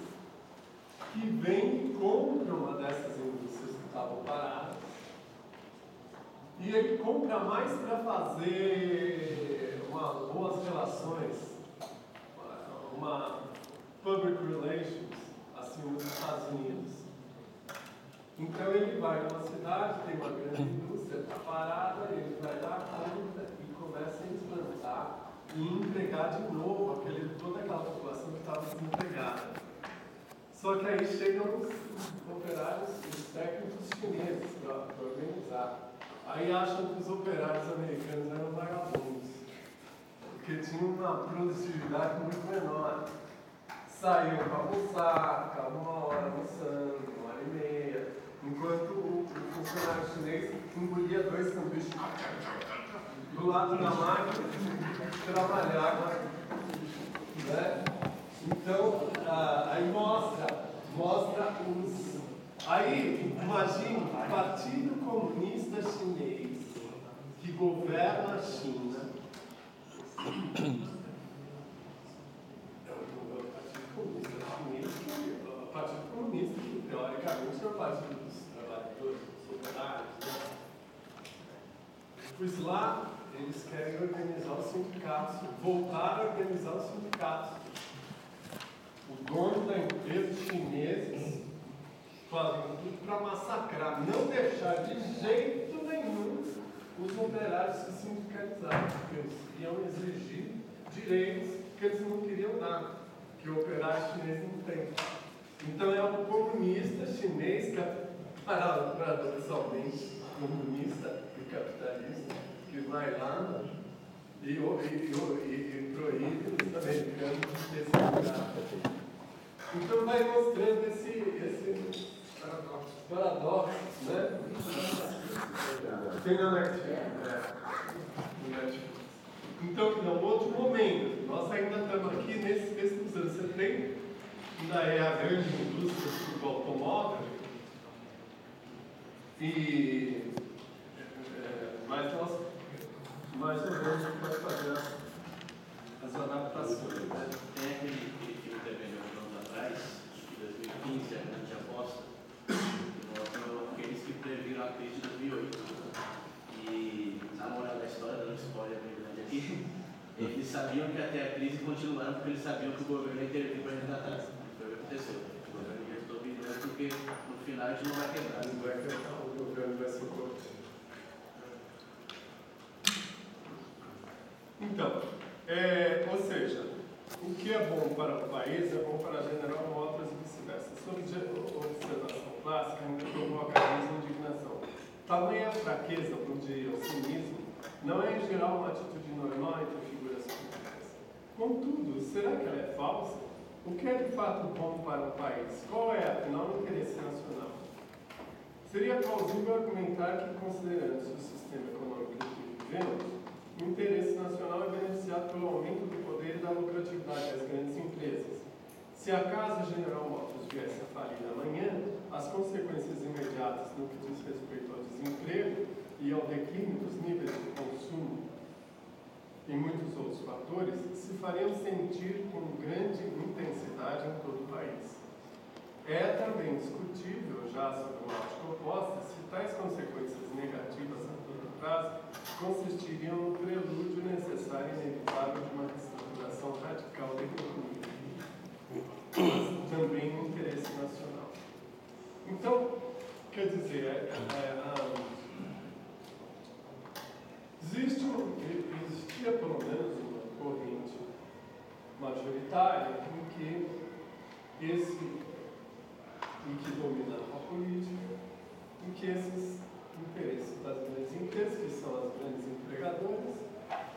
que vem e compra uma dessas indústrias que estavam paradas. E ele compra mais para fazer uma, boas relações, uma public relations, assim, nos Estados Unidos. Então ele vai numa cidade, tem uma grande indústria, está parada, ele vai lá, compra e começa a implantar e empregar de novo aquele, toda aquela população que estava desempregada. Só que aí chegam os operários, os técnicos chineses para organizar. Aí acham que os operários americanos eram vagabundos, porque tinham uma produtividade muito menor. Saíam para almoçar, ficavam uma hora almoçando, uma hora e meia, enquanto o, o funcionário chinês engolia dois sanduíches do lado da máquina, trabalhava. Né? Então, ah, aí mostra, mostra os. Aí, imagine o Partido Comunista Chinês, que governa a China. É o Partido Comunista Chinês, que, o Partido Comunista, que teoricamente é o Partido dos Trabalhadores, dos Operários. Né? Pois lá, eles querem organizar os sindicatos, voltar a organizar os sindicatos. O dono da empresa, os chineses, fazem tudo para massacrar, não deixar de jeito nenhum os operários se sindicalizarem, porque eles iam exigir direitos que eles não queriam dar, que o operário chinês não tem. Então é o comunista chinês, paradoxalmente comunista e capitalista, que vai lá e, e, e, e proíbe os americanos de sindicato. Então vai mostrando esse, esse paradoxo, né? Tem na Netflix. É. Então, em um outro momento, nós ainda estamos aqui nesse texto dos anos 70, ainda é a grande indústria do automóvel, e, é, mas nós, mais ou menos, pode fazer as, adaptações. Né? Tem aquele filme também de anos atrás, de 2015, a grande aposta, que mostra aqueles que previram a crise de 2008. E, na moral da história, dando spoiler bem grande aqui, eles sabiam que até a crise continuava porque eles sabiam que o governo ia intervir para resgatar. Foi o que aconteceu. O governo injetou bilhões porque no final a gente não vai quebrar. Não vai quebrar, o governo vai ser cortado. Então, é, ou seja, o que é bom para o país é bom para a General Motors e vice-versa. Sobre observação clássica, ainda provoca indignação. Tamanha fraqueza, diria o cinismo, não é em geral uma atitude normal entre figuras públicas. Contudo, será que ela é falsa? O que é de fato bom para o país? Qual é, afinal, o interesse nacional? Seria plausível argumentar que, considerando-se o sistema econômico que vivemos, o interesse nacional é beneficiado pelo aumento do poder e da lucratividade das grandes empresas. Se a General Motors viesse a falir amanhã, as consequências imediatas no que diz respeito desemprego e ao declínio dos níveis de consumo e muitos outros fatores se fariam sentir com grande intensidade em todo o país. É também discutível, já sob uma ótica oposta, se tais consequências negativas a curto prazo consistiriam no prelúdio necessário e inevitável de uma reestruturação radical da economia, mas também no interesse nacional. Então, quer dizer, é, é, existe um, existia pelo menos uma corrente majoritária em que esse em que dominava a política, em que esses interesses das grandes empresas, que são as grandes empregadoras,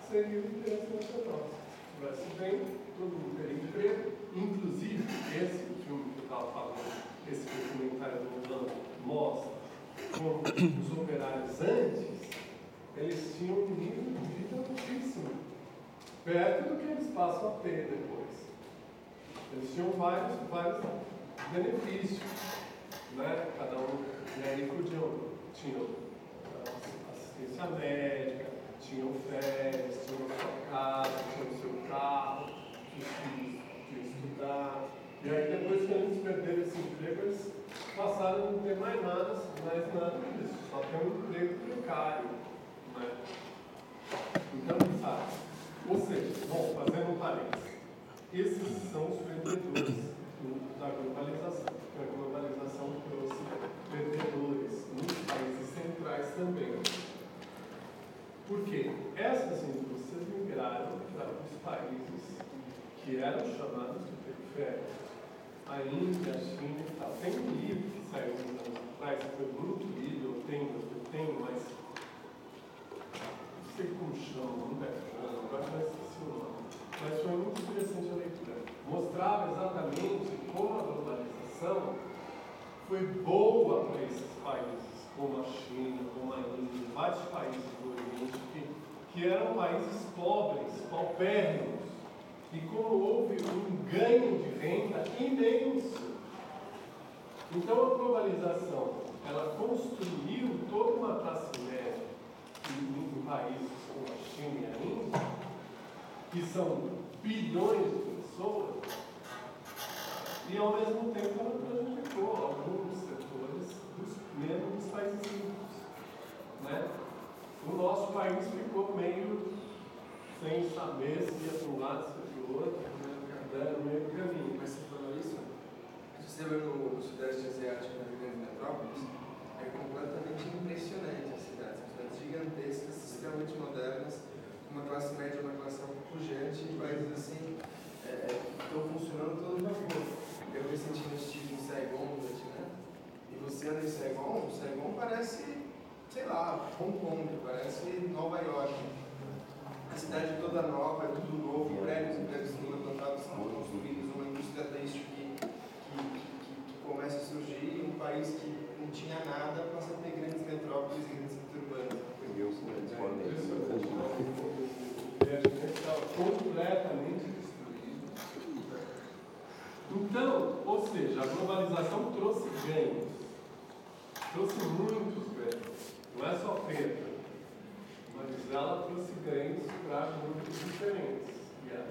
seriam o interesse nacional. Se tivesse bem, todo mundo teria emprego, inclusive esse filme que eu estava falando, esse documentário do Orlando mostra como os operários antes, eles tinham um nível de vida altíssimo, perto do que eles passam a ter depois. Eles tinham vários, vários benefícios, né? Cada um, e podiam, tinham assistência médica, tinham férias, tinham sua casa, tinham seu carro, filhos podiam estudar. E aí depois que eles perderam esse emprego, eles passaram a não ter mais nada, mais nada disso, só ter um emprego precário. Né? Então, sabe? Ou seja, bom, fazendo um parênteses, esses são os perdedores da globalização, a globalização trouxe perdedores nos países centrais também. Porque essas indústrias migraram para os países que eram chamados de periféricos. A Índia, a China e tal. Tem um livro que saiu uns anos atrás, que foi muito lido, eu tenho, eu tenho, mas não sei como chama, não deve, agora já esqueci o nome. Mas foi muito interessante a leitura. Mostrava exatamente como a globalização foi boa para esses países, como a China, como a Índia, vários países do Oriente, que, que eram países pobres, paupérrimos, e como houve um ganho de renda imenso. Então a globalização, ela construiu toda uma classe média em, em países como a China e a Índia, que são bilhões de pessoas, e ao mesmo tempo ela prejudicou alguns setores, dos, mesmo dos países ricos. Né? O nosso país ficou meio sem saber se ia para um lado, se outro, né? no meio do caminho. Mas você falou isso? Se você vai no, Sudeste Asiático, nas grandes metrópoles, é completamente impressionante as cidades. São cidades gigantescas, extremamente modernas, uma classe média, uma classe pujante, países assim é, que estão funcionando todos na rua. Eu recentemente estive em Saigon, no Vietnã, e você anda em Saigon, Saigon parece, sei lá, Hong Kong, parece Nova York. A cidade toda nova, é tudo novo, prédios e prédios sendo levantados, são construídos, uma indústria têxtil que, que, que, que começa a surgir, um país que não tinha nada passa a ter grandes metrópoles e grandes centros urbanos. Estava completamente destruído. Então, ou seja, a globalização trouxe ganhos, trouxe muitos ganhos, não é só perda, mas ela trouxe ganhos para grupos diferentes. E a,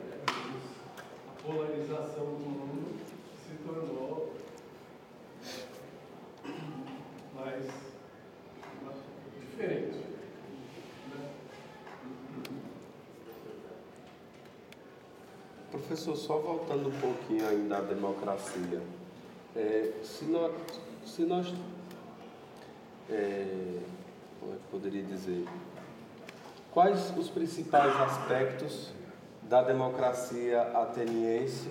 a polarização do mundo se tornou mais diferente. né? Professor, só voltando um pouquinho ainda à democracia. É, se nós, se nós é, como é que poderia dizer? Quais os principais aspectos da democracia ateniense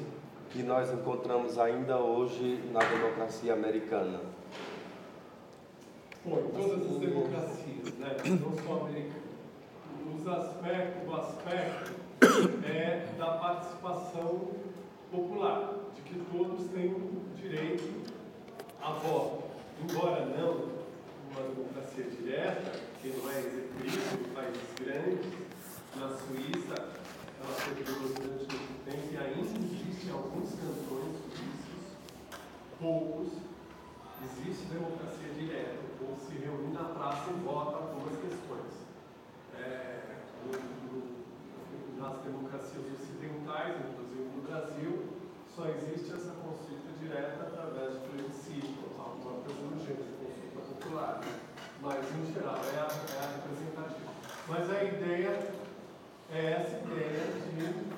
que nós encontramos ainda hoje na democracia americana? Bom, em todas as democracias, né? não só americanas. Os aspectos, o aspecto é da participação popular, de que todos têm direito a voto. Embora não uma democracia direta, que não é executiva em países grandes, na Suíça, ela foi durante muito tempo e ainda existem alguns cantões suíços, poucos, existe democracia direta, o povo se reúne na praça e vota algumas questões. É, nas democracias ocidentais, inclusive no Brasil, só existe essa consulta direta através de plebiscito, alguma coisa no gênero, consulta popular. Mas, em geral, é a, é a representativa. Mas a ideia é essa ideia de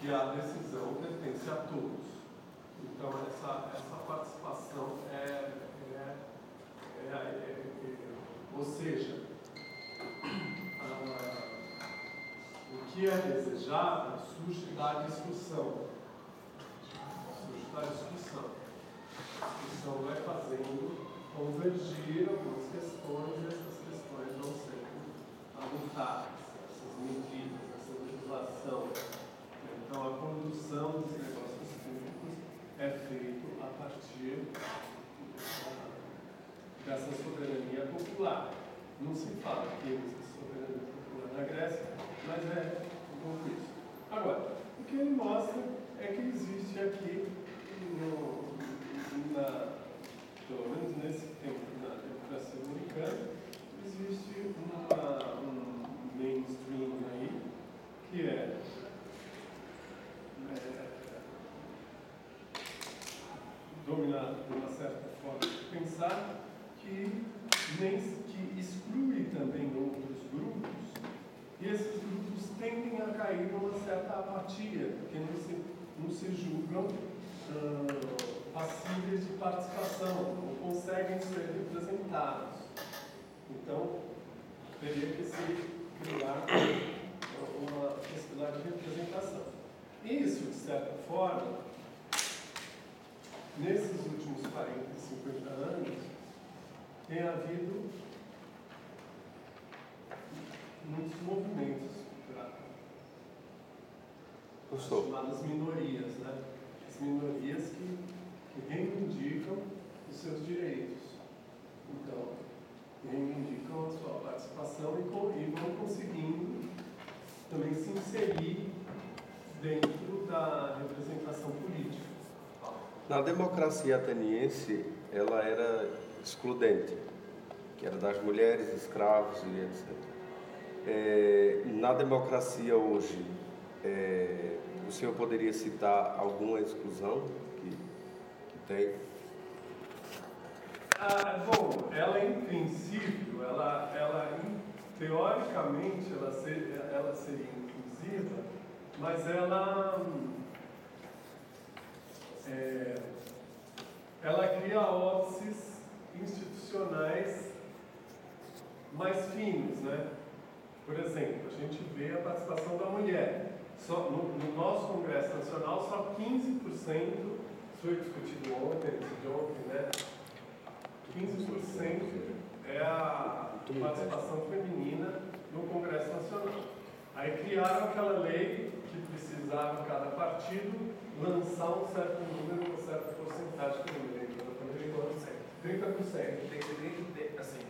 que a decisão pertence a todos. Então, essa, essa participação é, é, é, é ou seja, a, o que é desejável surge da discussão. Surge da discussão. A discussão vai fazendo convergir algumas questões e essas questões vão sendo adutadas, essas medidas, essa legislação. Então, a condução dos negócios públicos é feita a partir dessa soberania popular. Não se fala que existe soberania popular na Grécia, mas é um pouco isso. Agora, o que ele mostra é que existe aqui, no, na, pelo menos nesse tempo, na democracia americana, existe uma, um mainstream aí, que é, é dominado por uma certa forma de pensar que, nem, que exclui também outros grupos, e esses grupos tendem a cair numa certa apatia, porque não se, não se julgam passíveis de participação, não conseguem ser representados. Então, teria que se criar uma possibilidade de representação. Isso, de certa forma, nesses últimos 40, 50 anos, tem havido muitos movimentos para as chamadas minorias, né? As minorias que, que reivindicam os seus direitos. Então, reivindicam a sua participação e, vão conseguindo também se inserir dentro da representação política. Na democracia ateniense, ela era excludente, que era das mulheres, escravos e etc. É, na democracia hoje, é, o senhor poderia citar alguma exclusão tem? Ah, bom, ela em princípio, ela, ela teoricamente, ela, ser, ela seria inclusiva, mas ela é, ela cria óbices institucionais mais finos, né? Por exemplo, a gente vê a participação da mulher. Só, no, no nosso Congresso Nacional, só 15%, foi discutido ontem, de ontem, né? 15% é a participação feminina no Congresso Nacional. Aí criaram aquela lei que precisava cada partido lançar um certo número, uma certa porcentagem, que eu não lembro exatamente, 30%. Tem que ser de, assim,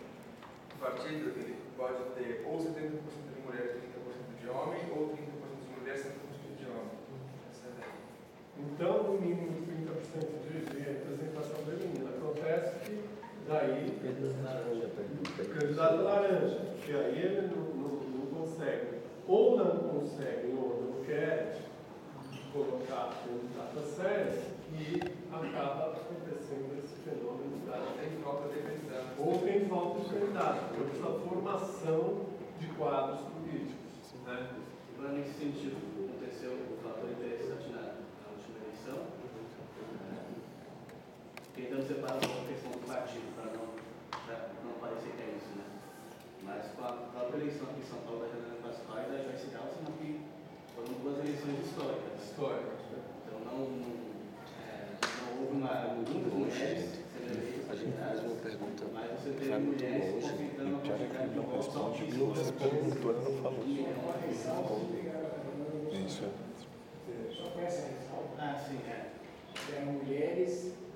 o partido ele pode ter ou 70% de mulheres, 30% de homem, ou 30% de mulheres, 70% de homem. Essa é a ideia. Então, no mínimo 30% de, de representação feminina. Acontece que daí candidato laranja, que aí ele não, não, não consegue, ou não consegue, ou não quer colocar candidato a sério, e acaba acontecendo esse fenômeno da Tem falta de candidato. ou tem falta de candidato, essa formação de quadros políticos. Né? Então, nesse sentido, aconteceu um fator interessante na, na última eleição, né? Tentando separar a questão do partido, para não, pra não parecer que é isso, né? Mas com a própria eleição aqui em São Paulo da Helena Pascoal e da Joyce Galson, que foram duas eleições históricas. História. Então, não, é, não houve uma muitas mulheres sendo eleitas A gente fez uma pergunta Mas você teve mulheres longe. E a é quantidade de não votos responde, altíssima. não perguntou, ele não falou. Isso. Isso é. Só com essa ressalva. Ah, sim, é. Eram mulheres eh, taxadas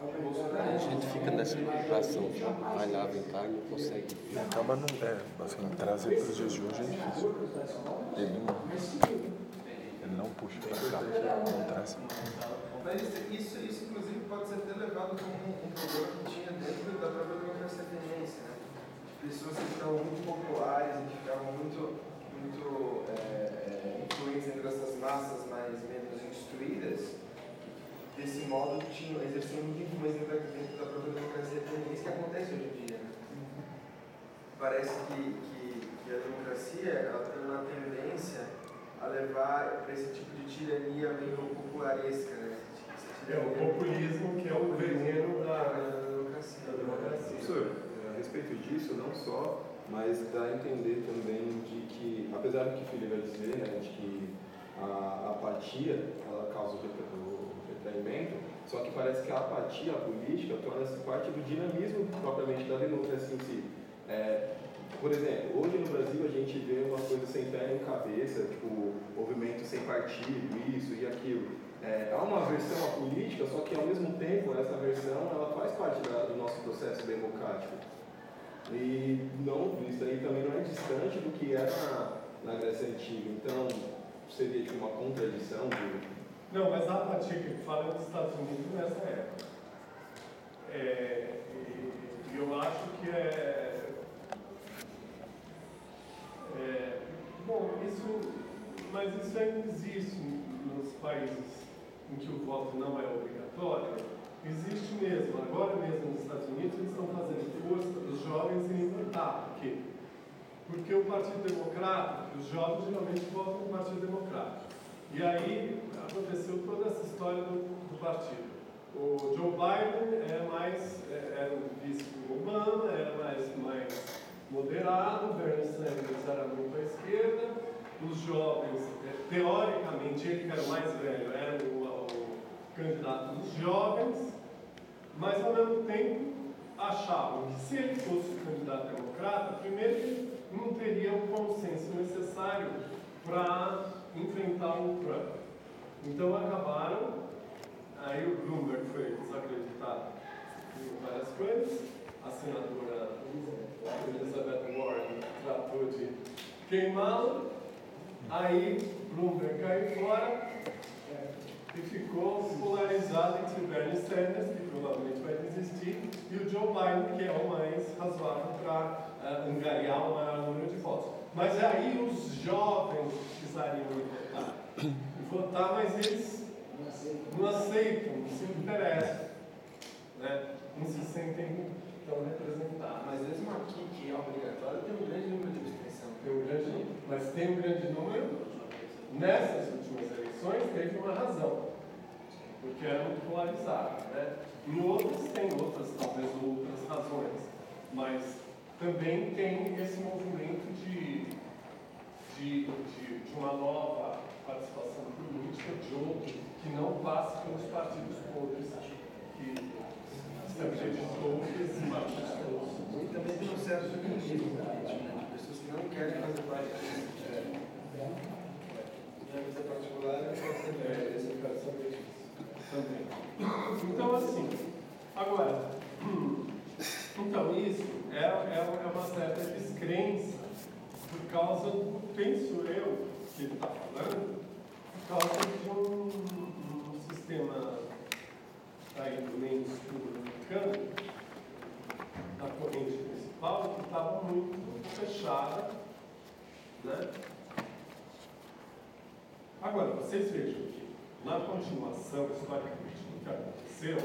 A gente fica nessa preocupação, vai lá, vem cá e não consegue. E acaba não. É, assim, trazer para os dias de hoje é difícil. Ele não, ele não puxa para cá, não traz. Mas isso, isso, isso, inclusive, pode ser até levado como um, um problema que tinha dentro da própria democracia ateniense, né? Pessoas que ficavam muito populares e que ficavam muito, muito é, é, influentes entre essas massas mais menos instruídas, desse modo tinham, exerciam muita influência dentro da, dentro da própria democracia ateniense, que acontece hoje em dia, né? Parece que, que, que a democracia ela tem uma tendência a levar para esse tipo de tirania meio popularesca, né? É o populismo que é o veneno da, da democracia. da democracia. Professor, a respeito disso, não só, mas dá a entender também de que, apesar do que o Felipe vai dizer, né, de que a apatia ela causa o retra- o retraimento, só que parece que a apatia política torna-se parte do dinamismo propriamente da democracia em si. É, por exemplo, hoje no Brasil a gente vê uma coisa sem pé nem cabeça, tipo, movimento sem partido, isso e aquilo. É, há uma versão à política, só que ao mesmo tempo essa versão ela faz parte da- do nosso processo democrático. E não, isso aí também não é distante do que era na, na Grécia Antiga. Então, seria tipo uma contradição de. Não, mas a apatia que fala dos Estados Unidos nessa época. É, e, eu acho que é, é, Bom, isso. Mas isso ainda existe nos países em que o voto não é obrigatório. Existe mesmo. Agora mesmo nos Estados Unidos eles estão fazendo força dos jovens em votar. Por quê? Porque o Partido Democrata, os jovens geralmente votam no Partido Democrata. E aí aconteceu toda essa história do, do partido. O Joe Biden é mais, é, era o vice do Obama, era mais, mais moderado, Bernie Sanders era muito à esquerda, os jovens, é, teoricamente, ele que era o mais velho, era o, o candidato dos jovens, mas ao mesmo tempo achavam que se ele fosse o candidato democrata, primeiro não teria o consenso necessário para enfrentar o Trump. Então acabaram, aí o Bloomberg foi desacreditado em várias coisas, a senadora Elizabeth Warren tratou de queimá-lo, aí Bloomberg caiu fora e ficou polarizado entre Bernie Sanders, que provavelmente vai desistir, e o Joe Biden, que é o mais razoável para uh, angariar o maior número de votos. Mas aí os jovens precisariam votar. E votar, mas eles não aceitam, não se interessam, né? não se sentem tão representados. Mas mesmo aqui, que é obrigatório, tem um grande número de abstenção. Tem um grande, mas tem um grande número. Nessas últimas eleições teve uma razão, porque era muito polarizado. Né? Em outras tem outras, talvez outras razões, mas também tem esse movimento de, de, de, de uma nova participação política de outro que não passe pelos partidos podres que que esses partidos todos. E também tem um certo feminismo político, né? De pessoas que não querem fazer parte disso. Minha vida particular é É, saber disso também. Então, assim, agora, então isso é, é, é uma certa descrença causa, do, penso eu, que ele está falando, por causa de um, um sistema aí do estudo americano, da corrente principal, que estava muito fechada, né? Agora, vocês vejam que na continuação, historicamente, do que aconteceu,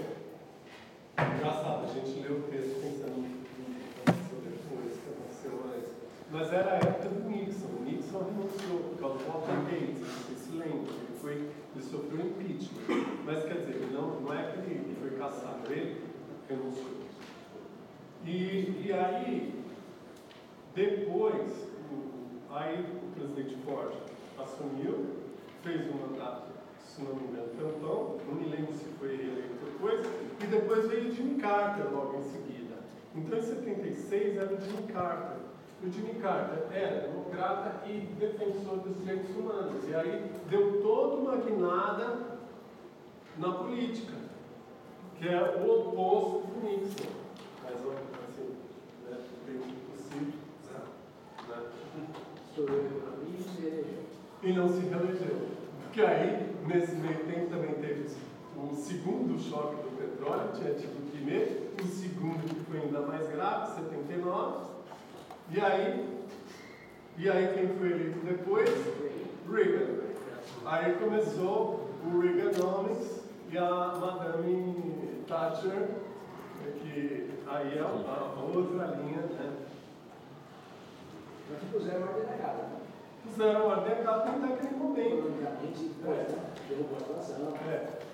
engraçado, a gente lê o texto pensando no que aconteceu depois, o que aconteceu antes, mas era a época do Nixon. O Nixon renunciou por causa do Watergate, vocês se lembram, ele, foi, ele sofreu impeachment. Mas quer dizer, não, não é que ele foi caçado, ele renunciou. E, e aí, depois, o, aí o presidente Ford assumiu, fez um mandato, se não me engano, tampão, não me lembro se foi reeleito depois, e depois veio Jimmy Carter logo em seguida. Então, em 76 era o Jimmy Carter. O Jimmy Carter era democrata e defensor dos direitos humanos. E aí deu toda uma guinada na política, que é o oposto do Nixon. Mas, assim, né, do possível. Né? E. E não se reelegeu. Porque aí, nesse meio tempo, também teve o segundo choque do petróleo, tinha tido o primeiro, o segundo que foi ainda mais grave, 79. E aí, e aí quem foi eleito depois? Reagan. Aí começou o Reaganomics e a Madame Thatcher, que aí é a, outra linha, né? Mas puseram ordem na casa. Fizeram ordem a casa naquele momento. Economicamente, né? derrubou a inflação. É.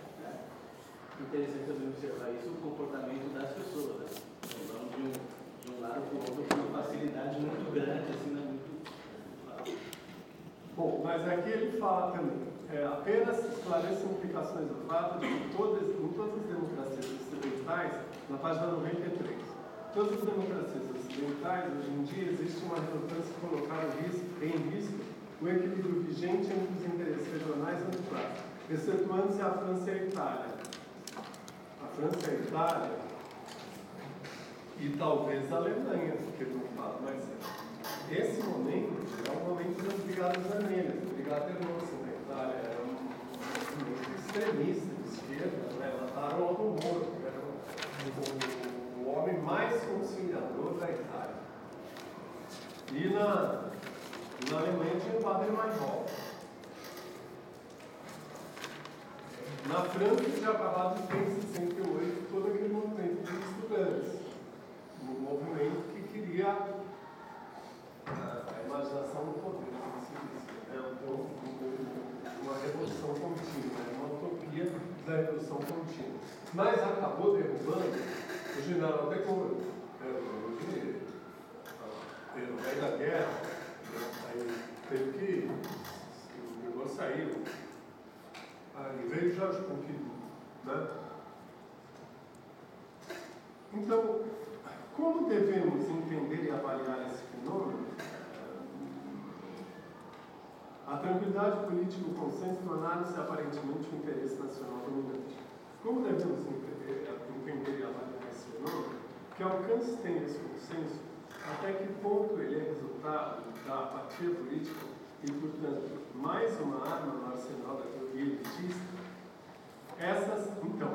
Interessante também observar isso, o comportamento das pessoas. Né? Então, de um, uma facilidade muito grande, assim, né? Bom, mas aqui ele fala também, é, apenas esclareço implicações do fato de que todas, em todas as democracias ocidentais, na página 93, todas as democracias ocidentais, hoje em dia, existe uma relutância em colocar em risco o equilíbrio vigente entre os interesses regionais e naturais, excetuando-se a França e a Itália. A França e a Itália, e talvez a Alemanha, que ele não fala, mas esse momento é um momento das Brigadas Vermelhas. A Brigada Hermosa na Itália era um movimento extremista de esquerda, né? mataram Aldo Moro, que era o, o homem mais conciliador da Itália. E na, na Alemanha tinha o Padre Maimol. Na França tinha acabado em 68 todo aquele movimento de estudantes. Um movimento que queria a, a imaginação no poder, como se diz. É um, um, um, uma revolução contínua, é uma utopia da revolução contínua. Mas acabou derrubando o general de Gaulle, hoje, pelo rei da guerra, aí teve que, o Gaulle saiu, aí veio Jorge Pompidou, né? Então, como devemos entender e avaliar esse fenômeno? A tranquilidade política o consenso tornaram-se aparentemente um interesse nacional dominante. Como devemos entender, entender e avaliar esse fenômeno? Que alcance tem esse consenso? Até que ponto ele é resultado da apatia política e, portanto, mais uma arma no arsenal da teoria elitista? Essas, então,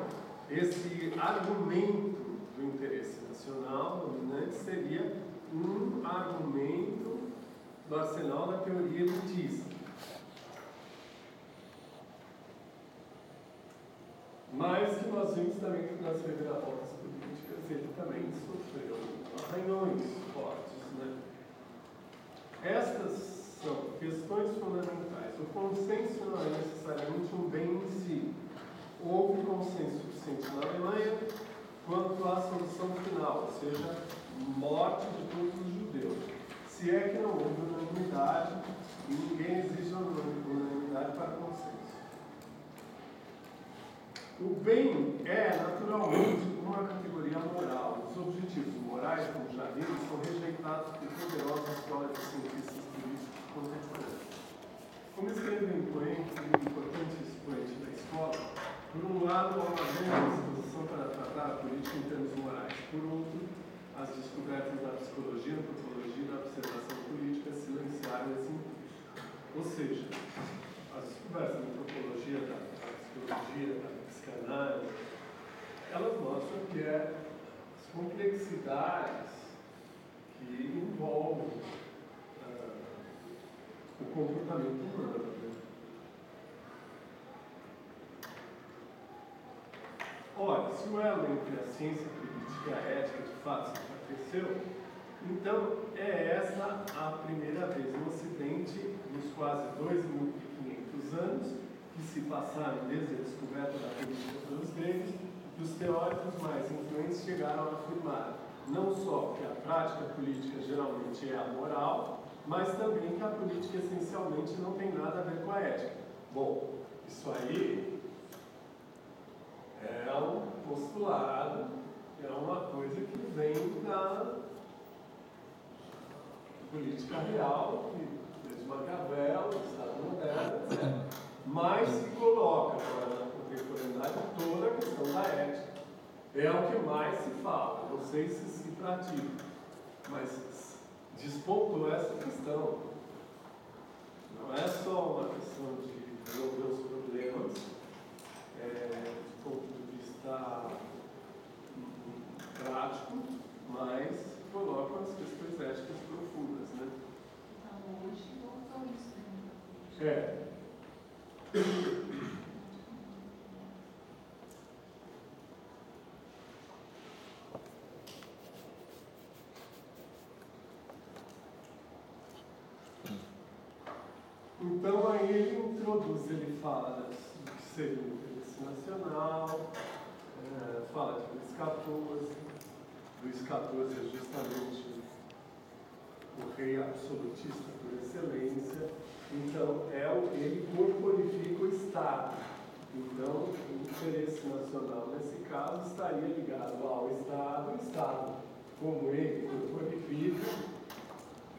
esse argumento do interesse nacional dominante seria um argumento do arsenal da teoria elitista. Mas que nós vimos também que nas reviravoltas políticas ele também sofreu arranhões fortes. Né? Estas são questões fundamentais. O consenso não é necessariamente um bem em si. Houve consenso suficiente na Alemanha quanto à solução final, ou seja, morte de todos os judeus. Se é que não houve unanimidade, e ninguém exige unanimidade para consenso. O bem é, naturalmente, uma categoria moral. Os objetivos morais, como já vimos, são rejeitados por poderosa escola de cientistas políticos contemporâneos. Como escreve um importante expoente da escola, por um lado, há uma grande disposição para tratar a política em termos morais. Por outro, as descobertas da psicologia, antropologia e da observação política silenciaram esse intuito. Ou seja, as descobertas da antropologia, da, da psicologia, da psicanálise, elas mostram que é as complexidades que envolvem uh, o comportamento humano. Né? Ora, se o elo entre a ciência política e a ética de fato se enfraqueceu, então é essa a primeira vez no Ocidente, nos quase 2.500 anos que se passaram desde a descoberta da política pelos gregos, que os teóricos mais influentes chegaram a afirmar não só que a prática política geralmente é amoral, mas também que a política essencialmente não tem nada a ver com a ética. Bom, isso aí é um postulado é uma coisa que vem da política real, que desde Maquiavel, Estado moderno, etc. Mas se coloca na contemporaneidade toda a questão da ética. É o que mais se fala, não sei se se pratica, mas despontou essa questão. Não é só uma questão de resolver os problemas é, vista prático, mas colocam as questões éticas profundas. Né? Então, hoje voltou isso. Né? É. Então aí ele introduz, ele fala do que seria o interesse nacional, é, fala de Luís XIV, Luís XIV é justamente o rei absolutista por excelência, então é o, ele corporifica o Estado. Então, o interesse nacional nesse caso estaria ligado ao Estado, o Estado, como ele corporifica,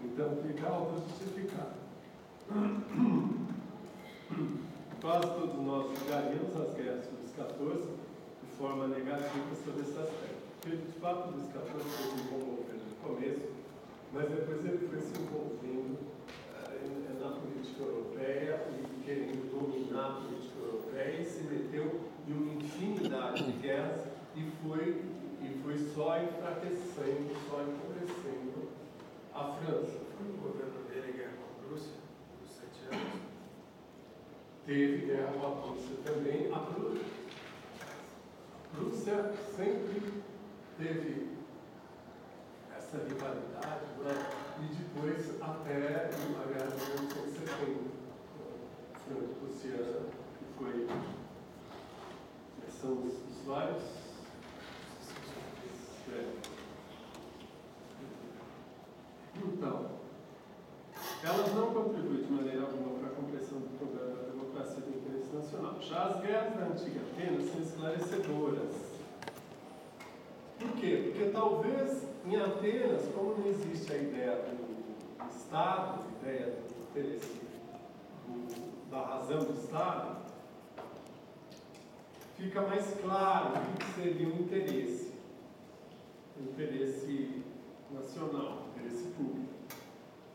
então fica auto-justificado. Quase todos nós julgaríamos as guerras dos 14 de forma negativa sobre esse aspecto. Porque, de fato, dos 14 foi se envolvendo no começo, mas depois ele foi se envolvendo uh, na política europeia e querendo dominar a política europeia e se meteu em uma infinidade de guerras e foi, e foi só enfraquecendo, só empobrecendo a França. Foi o governo dele guerra com a Prússia, dos sete anos. Teve guerra com a Prússia também. A Prússia, Prússia sempre teve essa rivalidade, né? e depois até a guerra de 1970, franco-prussiana, que foi. São os vários. É. Então, elas não contribuem de maneira alguma para a compreensão do problema da democracia e do interesse nacional. Da antiga Atenas são esclarecedoras. Por quê? Porque talvez em Atenas, como não existe a ideia do Estado, a ideia do interesse, do, da razão do Estado, fica mais claro o que seria o interesse. O interesse nacional, o interesse público.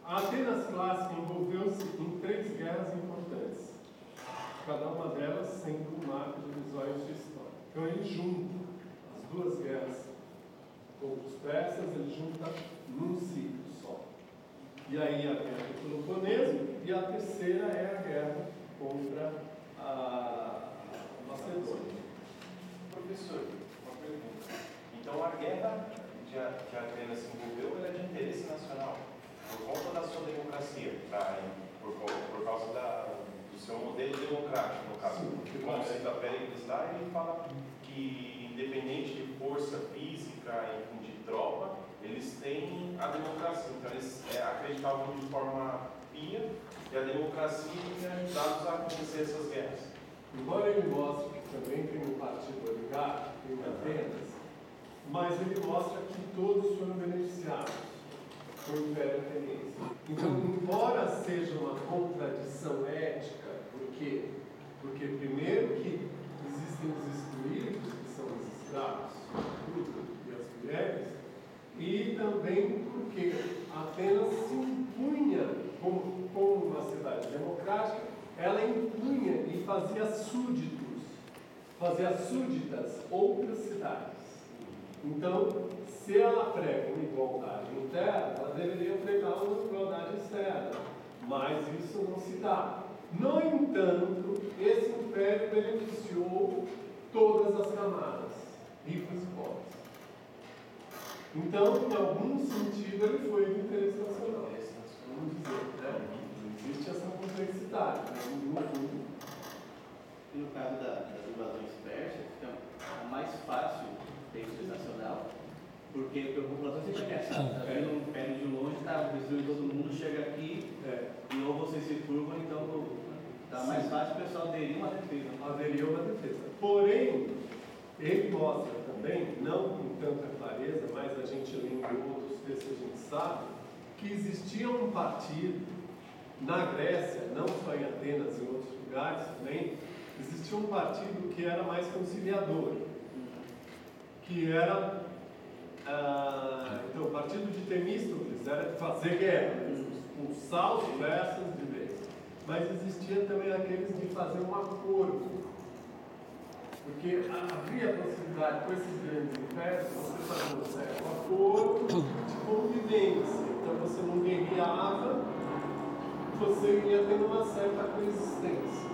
A Atenas clássica envolveu-se em três guerras importantes, cada uma delas sendo um marco divisório de história. Então ele junta as duas guerras contra os persas, ele junta num ciclo só. E aí a guerra do Peloponeso, e a terceira é a guerra contra a Macedônia. Professor, uma pergunta. Então a guerra que Atenas se envolveu ela é de interesse nacional, por conta da sua democracia, pra, por, por causa da, do seu modelo democrático, no caso. Sim, O conceito da Péricles lá, ele fala que independente de força física, enfim, de tropa, eles têm a democracia. Então eles é, acreditavam de forma pia que a democracia tinha ajudado a acontecer essas guerras. Embora ele mostre que também tem um partido oligarca em Atenas, mas ele mostra que todos foram beneficiados o Império Ateniense. Então, embora seja uma contradição ética, por quê? Porque, primeiro, que existem os excluídos, que são os escravos, e as mulheres, e também porque Atenas se impunha como, como uma cidade democrática, ela impunha e fazia súditos, fazia súditas outras cidades. Então, se ela prega uma igualdade interna, ela deveria pregar uma igualdade externa. Mas isso não se dá. No entanto, esse império beneficiou todas as camadas, ricos e pobres. Então, em algum sentido, ele foi do interesse nacional. Vamos dizer, né? Existe essa complexidade, né? no fundo. E no caso da- das invasões persas, fica mais fácil ter interesse nacional, porque a população se conhece. Tá vendo um pé de longe, tá destruindo todo mundo, chega aqui, É, e ou vocês se curvam, então Tá, dá mais fácil o pessoal aderir uma defesa. É uma defesa. Porém, ele mostra também, não com tanta clareza, mas a gente lendo outros textos, a gente sabe, que existia um partido na Grécia, não só em Atenas, em outros lugares também, existia um partido que era mais conciliador, que era ah, então, o partido de Temístocles era de fazer guerra, expulsar os persas mas existia também aqueles de fazer um acordo. Porque havia a possibilidade com esses grandes impérios você fazer um certo acordo de convivência. Então você não guerreava, você ia tendo uma certa coexistência.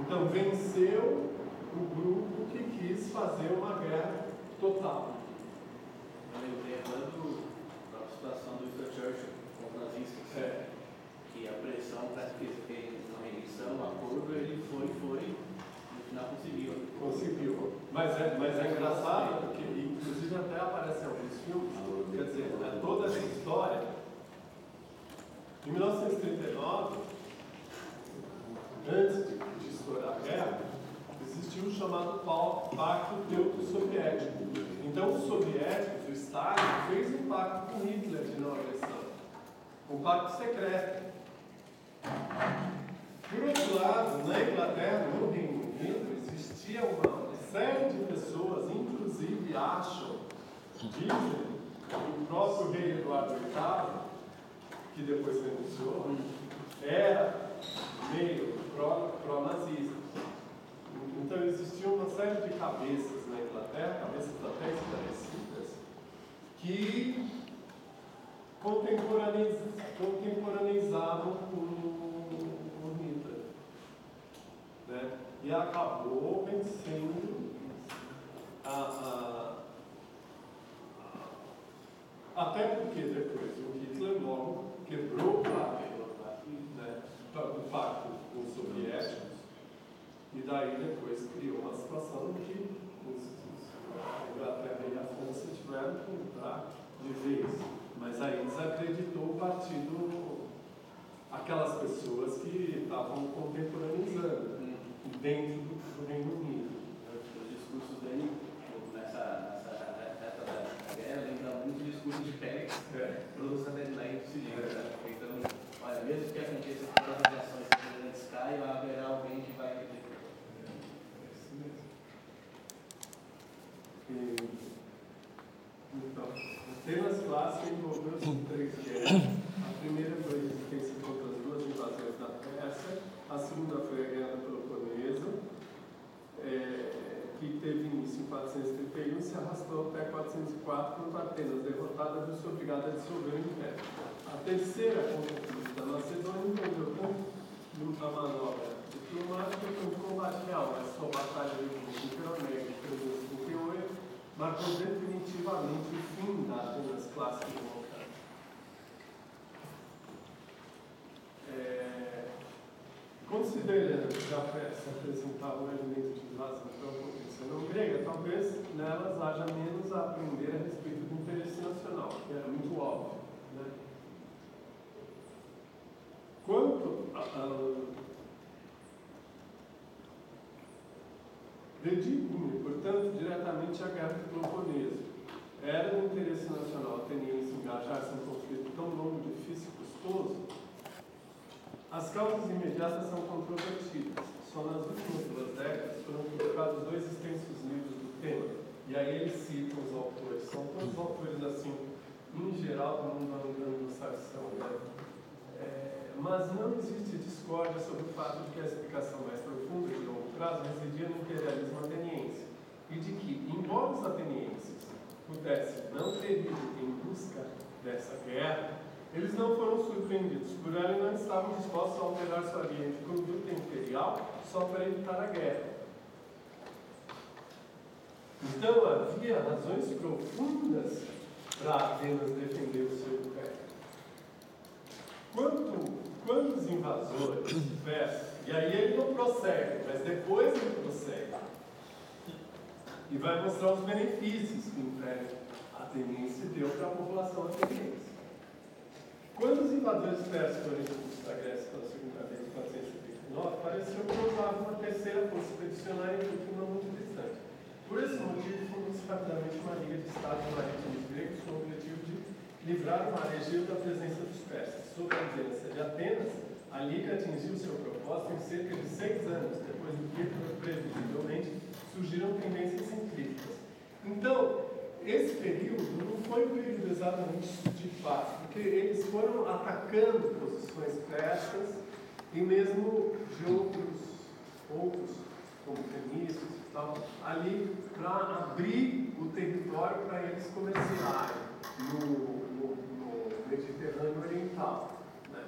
Então venceu o grupo que quis fazer uma guerra total. Lembrando da situação do Winston Churchill com os nazistas, É. que a pressão para que ele fez uma rendição, um acordo, ele foi, foi, no final conseguiu. Conseguiu. Mas é, mas é engraçado porque, inclusive, até aparece alguns filmes, quer dizer, é toda essa história. Em 1939, antes de, de estourar a guerra, existiu o chamado Pacto Teuto-Soviético. Então, os soviéticos, o Stalin, fez um pacto com Hitler de não agressão. Um pacto secreto. Por outro lado, na Inglaterra, no Reino Unido, existia uma série de pessoas, inclusive acham, dizem, que o próprio rei Eduardo VIII, que depois renunciou, era meio pró- pró-nazista. então existia uma série de cabeças na Inglaterra, cabeças até esclarecidas, que contemporaniz- contemporanizavam o, Hitler. Né? E acabou vencendo a, a- até porque depois o Hitler logo quebrou o pacto, né? o pacto com os soviéticos e daí depois criou uma situação que os, os, a Inglaterra e a França tiveram que entrar de vez. Mas aí desacreditou o partido, aquelas pessoas que estavam contemporaneizando dentro do, do Reino Unido. Os discursos dele nessa, nessa da guerra lembram muito o discurso de Pérez, É. produção seguinte, né? Então, olha, mesmo que aconteça todas as ações semelhantes caiam, haverá alguém que vai acreditar. E, então, Atenas clássica envolveu-se três guerras. A primeira foi a resistência contra as duas invasões da Pérsia, a segunda foi a Guerra do Peloponeso, eh, que teve início em 431 e se arrastou até 404, quando Atenas, derrotada, viu-se obrigada a dissolver o Império. A terceira conquista da Macedônia envolveu tanto a manobra diplomática quanto o combate real, a sua batalha de de 358 marcou definitivamente o fim da Atenas clássica democrática. É, considerando que a Pérsia apresentava um elemento de invasão para a não grega, talvez nelas haja menos a aprender a respeito do interesse nacional, que era muito óbvio. Né? Quanto a, a Dedico-me, portanto, diretamente à guerra do Peloponeso. Era do interesse nacional ateniense engajar-se em um conflito tão longo, difícil e custoso? As causas imediatas são controvertidas. Só nas últimas duas décadas foram publicados dois extensos livros do tema. E aí eles citam os autores. São todos autores, assim, em geral, do mundo anglo-saxão. Né? É, mas não existe discórdia sobre o fato de que a explicação mais profunda de longo prazo residia no imperialismo ateniense e de que, embora os atenienses pudessem não ter ido em busca dessa guerra, eles não foram surpreendidos por ela e não estavam dispostos a alterar sua linha de conduta imperial só para evitar a guerra. Então havia razões profundas para Atenas defender o seu império. Quando, quando os invasores persas, e aí ele não prossegue, mas depois ele prossegue, e vai mostrar os benefícios que o Império Ateniense deu para a população ateniense. Quando os invasores persas foram expulsos da Grécia pela segunda vez em 479, pareceu provável uma terceira força expedicionária em um não muito distante. Por esse motivo, fundou-se rapidamente uma liga de estados marítimos gregos com o objetivo de livrar o mar Egeu da presença dos persas. Sob a liderança de Atenas, a Liga atingiu seu propósito em cerca de seis anos, depois do que, previsivelmente, surgiram tendências científicas. Então, esse período não foi um período exatamente de paz, porque eles foram atacando posições persas e mesmo de outros, outros como feministas e tal, ali para abrir o território para eles comerciarem no, no, no Mediterrâneo Oriental. Né?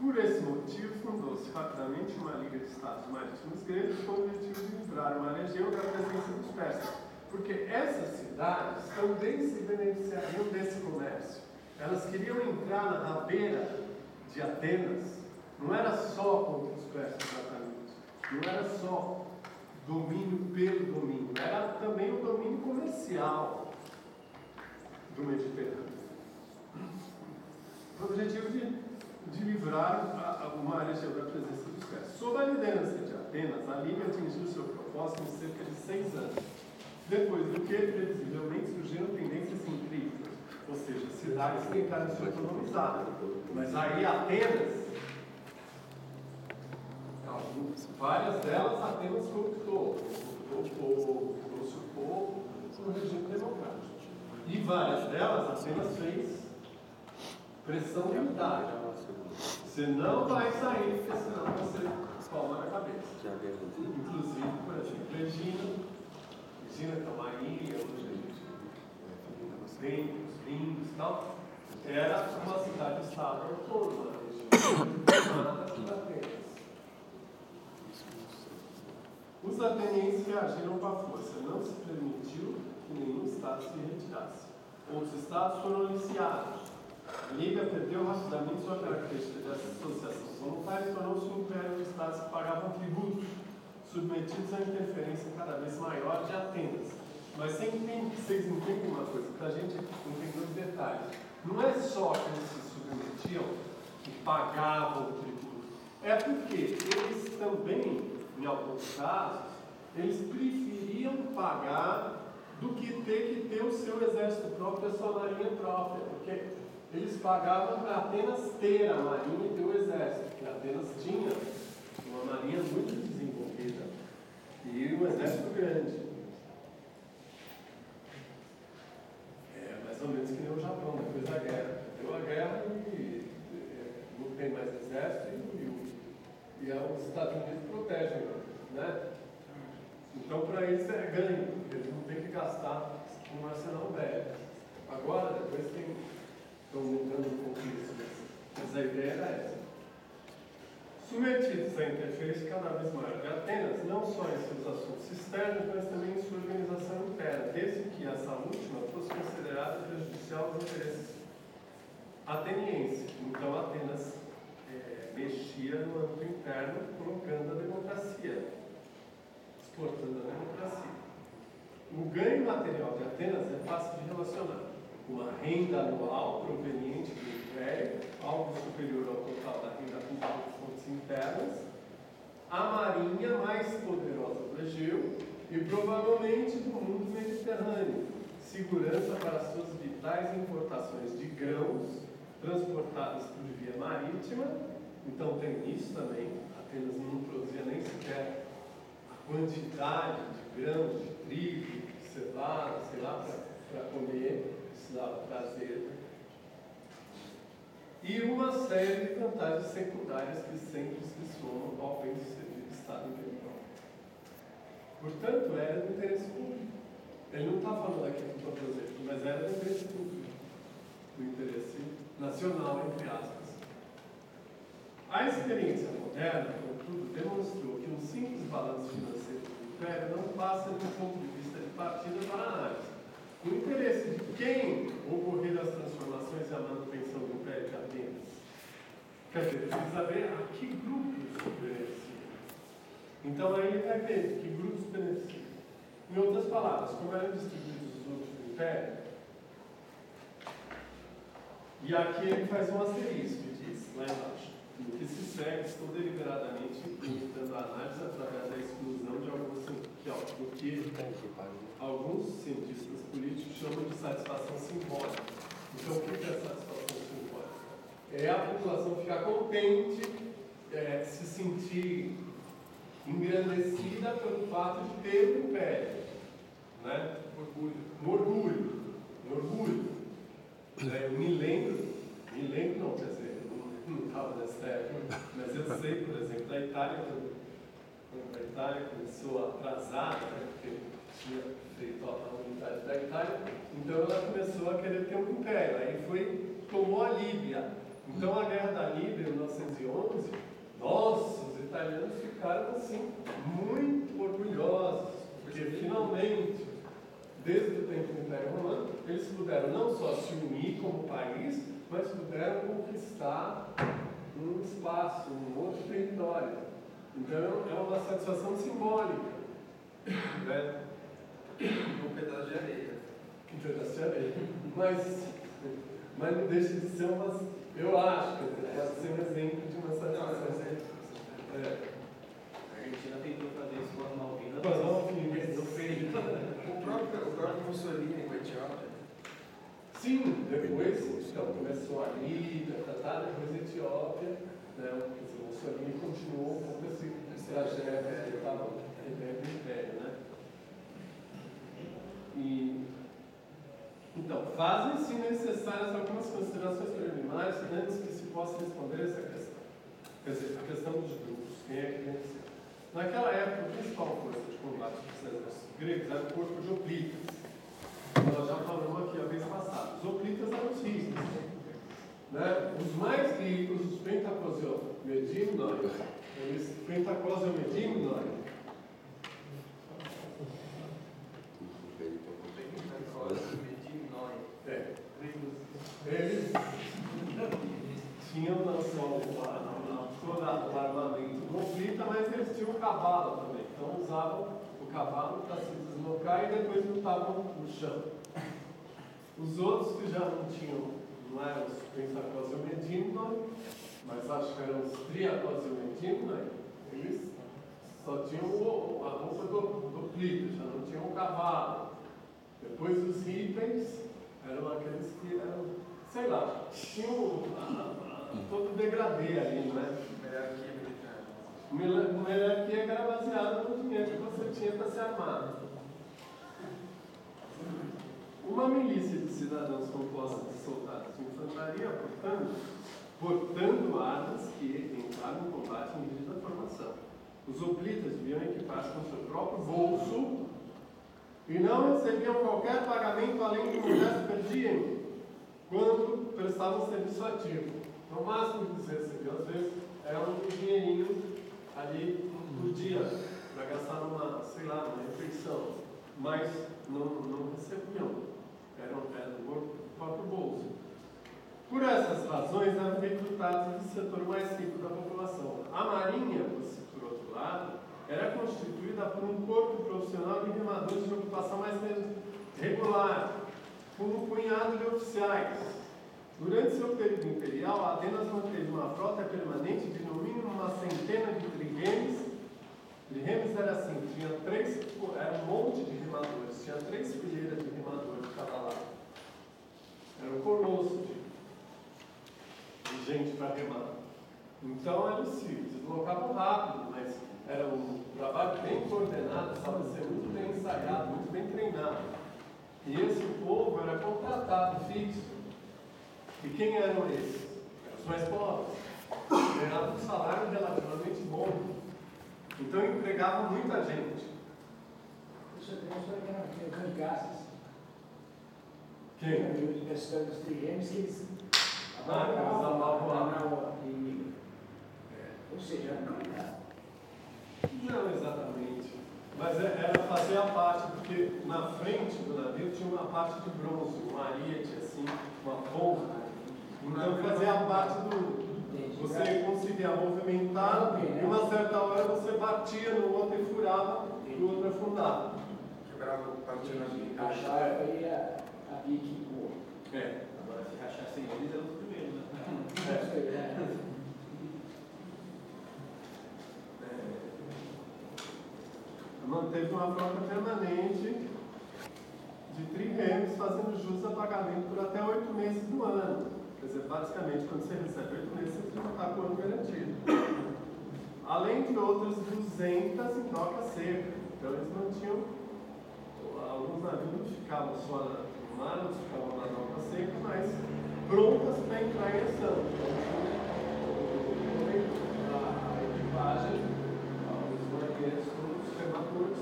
Por esse motivo, fundou-se rapidamente uma liga de estados marítimos gregos com o objetivo de livrar o mar Egeu da presença dos persas. Porque essas cidades também se beneficiariam desse comércio. Elas queriam entrar na rabeira de Atenas, não era só contra os persas exatamente, não era só domínio pelo domínio, era também o domínio comercial do Mediterrâneo. O objetivo de, de livrar uma região da presença dos persas. Sob a liderança de Atenas, a Liga atingiu seu propósito em cerca de seis anos, depois do que, previsivelmente, surgiram tendências incríveis, ou seja, cidades tentaram se autonomizar. Mas aí Atenas Várias delas Atenas corruptou o povo, trouxe o povo para o regime democrático. E várias delas Atenas fez pressão militar. Você não vai sair, porque senão você toma na cabeça. Inclusive, por exemplo, Regina, Regina Camarinha, hoje a gente tem os lindos e tal, era uma cidade-estado autônoma, chamada Atenas. Os atenienses reagiram com a força. Não se permitiu que nenhum Estado se retirasse. Outros Estados foram aliciados. Liga perdeu rapidamente sua característica de associação voluntária e tornou-se um império de Estados que pagavam tributos, submetidos à interferência cada vez maior de Atenas. Mas sempre vocês entendem uma coisa, para a gente entender os detalhes. Não é só que eles se submetiam e pagavam o tributo. É porque eles também em alguns casos, eles preferiam pagar do que ter que ter o seu exército próprio, a sua marinha própria, porque eles pagavam para apenas ter a marinha e ter o exército, porque Atenas tinha uma marinha muito desenvolvida e um exército grande. É mais ou menos que nem o Japão, depois da guerra. Deu a guerra e é, não tem mais exército e, e, e os Estados Unidos protegem, né? Então, para eles é ganho, eles não têm que gastar com um arsenal velho. Agora, depois tem, estão mudando um pouco isso, mas a ideia era essa. Submetidos à interferência cada vez maior de Atenas, não só em seus assuntos externos, mas também em sua organização interna, desde que essa última fosse considerada prejudicial aos interesses atenienses. Então, Atenas é, mexia no âmbito interno, colocando a democracia exportando a democracia. O ganho material de Atenas é fácil de relacionar. Uma renda anual proveniente do império, algo superior ao total da renda pública de fontes internas, a marinha mais poderosa do Egeu e provavelmente do mundo mediterrâneo, segurança para suas vitais importações de grãos transportadas por via marítima. Então tem isso também. Atenas não produzia nem sequer quantidade de grãos, de trigo, de cevada, sei lá, para comer, precisava trazer. E uma série de vantagens secundárias que sempre se somam ao bem sucedido Estado individual. Portanto, era do interesse público. Ele não está falando aqui do propósito, mas era do interesse público, do interesse nacional, entre aspas. A experiência moderna, contudo, demonstrou que um simples balanço financeiro do Império não passa um ponto de vista de partida para análise. O interesse de quem ocorreram as transformações e a manutenção do Império de Atenas? Quer dizer, precisa ver a que grupos beneficiam. Então aí ele vai ver que grupos beneficiam. Em outras palavras, como eram distribuídos os outros do Império, e aqui ele faz um asterisco e diz, lá embaixo, no que se segue, estou deliberadamente limitando a análise através da de alguns que, alguns cientistas políticos chamam de satisfação simbólica. Então, o que é satisfação simbólica? É a população ficar contente, é, se sentir engrandecida pelo fato de ter um império. Né? Orgulho. No orgulho. No orgulho. É, eu me lembro, me lembro não, quer dizer, não estava nessa época, mas eu sei, por exemplo, da Itália, quando, quando a Itália começou a atrasar, né, porque tinha feito a unidade da Itália, então ela começou a querer ter um império, aí foi, tomou a Líbia. Então a guerra da Líbia, em 1911, nossa, os italianos ficaram assim, muito orgulhosos, porque finalmente, desde o tempo do Império Romano, eles puderam não só se unir como país, mas puderam conquistar um espaço, um outro território. Então é uma satisfação simbólica. Né? Um pedaço de areia. Um pedaço de areia. Mas, mas não deixa de ser uma. Eu acho que pode ser um exemplo de uma satisfação. É. A Argentina tentou fazer isso com as Malvinas. Com as Malvinas. O próprio, o próprio Mussolini com a Etiópia. Sim, depois então, começou a Líbia, tá, depois a Etiópia, né, quer dizer, o Mussolini continuou um pouco esse, trajeto que estava revendo o império. Né? E, então, fazem-se necessárias algumas considerações preliminares antes que se possa responder essa questão. Quer dizer, a questão dos grupos, quem é que venceu. Naquela época, a principal força de combate dos exércitos gregos era o corpo de oplitas. Nós já falamos aqui a vez passada. Os oplitas eram os ricos. Né? Os mais ricos, os pentacosiomedimnoi, eles pentacosiomedimnoi, é, eles tinham não só o, armamento do oplita, mas eles tinham o cavalo também. Então usavam o cavalo para se deslocar e depois lutavam no chão. Os outros que já não tinham, não eram os pentacosiomedimnoi, mas acho que eram os triacosiomedimnoi, eles só tinham a roupa do, do já não tinham o cavalo. Depois os ripens eram aqueles que eram, sei lá, tinham a- a- todo o degradê ali, né? Que era baseada no dinheiro que você tinha para se armar. Uma milícia de cidadãos composta de soldados de infantaria, portanto, portando armas que entraram no combate em rígida formação. Os oplitas deviam equipar-se com seu próprio bolso e não recebiam qualquer pagamento além do modesto per diem quando prestavam serviço ativo. No máximo que eles recebiam, às vezes, era um dinheirinho ali por dia para gastar numa, sei lá, numa refeição. Mas não, não recebiam, eram, era do próprio bolso. Por essas razões, eram recrutados do setor mais rico da população. A Marinha, por outro lado, era constituída por um corpo profissional de remadores de ocupação mais regular, com um punhado de oficiais. Durante seu período imperial, Atenas manteve uma frota permanente de no mínimo uma centena de triremes. Triremes era assim, tinha três, era um monte de remadores, tinha três fileiras de remadores de cada lado. Era um colosso de, de gente para remar. Então eles se deslocavam rápido, mas era um trabalho bem coordenado, precisava ser muito bem ensaiado, muito bem treinado. E esse povo era contratado fixo. E quem eram esses? Os mais pobres. Ganhavam um salário relativamente bom. Então empregavam muita gente. Isso história que era que era Cangaças. Quem? Dos Triremes, que eles Ah, eles inimigo. Ou seja, não era. Não exatamente. Mas é- era fazer a parte, porque na frente do navio tinha uma parte de bronze, um ariete assim, uma ponta. Então fazia a parte do. Você conseguia movimentar e uma certa hora você batia no outro e furava e o outro afundava. Quebrava Encaixava aí a, pique boa. É. Agora, se eles, primeiros, né? É. manteve uma frota permanente de trirremes fazendo jus a pagamento por até oito meses do ano. Quer dizer, basicamente, quando você recebe oito meses, você já está com o ano garantido. Além de outras 200 em doca seca. Então, eles mantinham, alguns navios ficavam só no mar, outros ficavam na doca seca, mas prontas para entrar em ação. Então, a equipagem, os marinheiros, os remadores.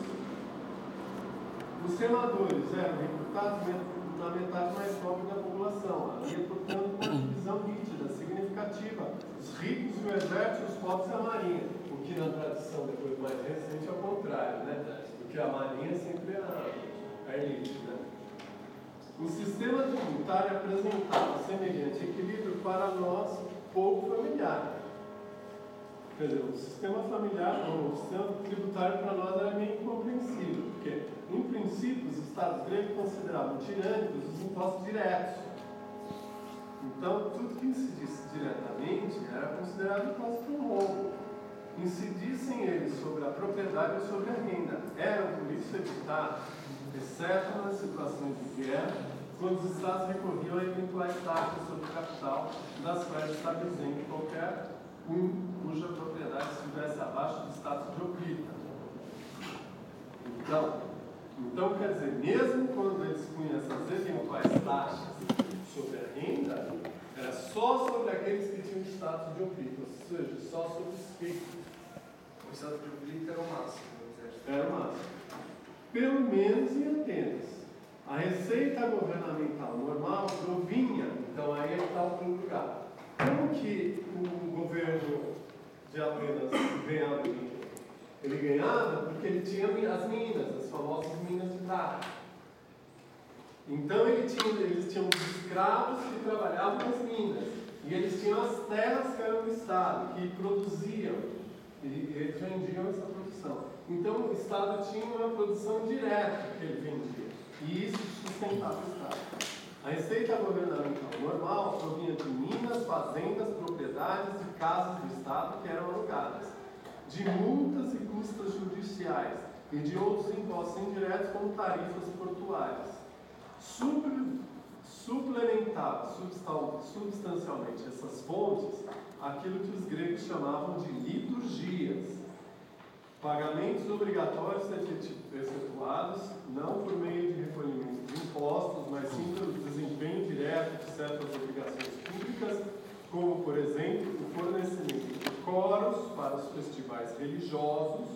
Os remadores eram recrutados na metade mais pobre da população. Havia, portanto, uma divisão nítida, significativa. Os ricos e o exército, os pobres e a marinha. O que na tradição depois mais recente é o contrário, né? Porque a marinha sempre é a, a elite, né? O sistema tributário apresentava semelhante equilíbrio para nós pouco familiar. Quer dizer, o sistema familiar, ou o sistema tributário para nós era meio incompreensível, porque, em princípio, os estados gregos consideravam tirânicos os impostos diretos. Então, tudo que incidisse diretamente era considerado imposto por roubo. Incidissem eles sobre a propriedade ou sobre a renda. Eram, por isso, evitados, exceto nas situações de guerra, quando os estados recorriam a eventuais taxas sobre o capital, das quais presente qualquer um cuja propriedade estivesse abaixo do status de oblita. Então, então, quer dizer, mesmo quando eles punham essas eventuais taxas sobre a renda, era só sobre aqueles que tinham status de oblita, ou seja, só sobre os ricos. O estado de oblita era o máximo exército. Era o máximo. Pelo menos em Atenas. A receita governamental normal provinha, então aí é está o primeiro lugar. Como que o governo de Atenas ganhava dinheiro? Ele ganhava porque ele tinha as minas, as famosas minas de prata. Então ele tinha, eles tinham os escravos que trabalhavam nas minas. E eles tinham as terras que eram do Estado, que produziam. E eles vendiam essa. Então o Estado tinha uma produção direta que ele vendia. E isso sustentava o Estado. A receita governamental normal provinha de minas, fazendas, propriedades e casas do Estado que eram alugadas, de multas e custas judiciais e de outros impostos indiretos como tarifas portuárias. Suple, suplementava substan- substancialmente essas fontes aquilo que os gregos chamavam de liturgias, Pagamentos obrigatórios efetuados não por meio de recolhimento de impostos, mas sim pelo desempenho direto de certas obrigações públicas, como, por exemplo, o fornecimento de coros para os festivais religiosos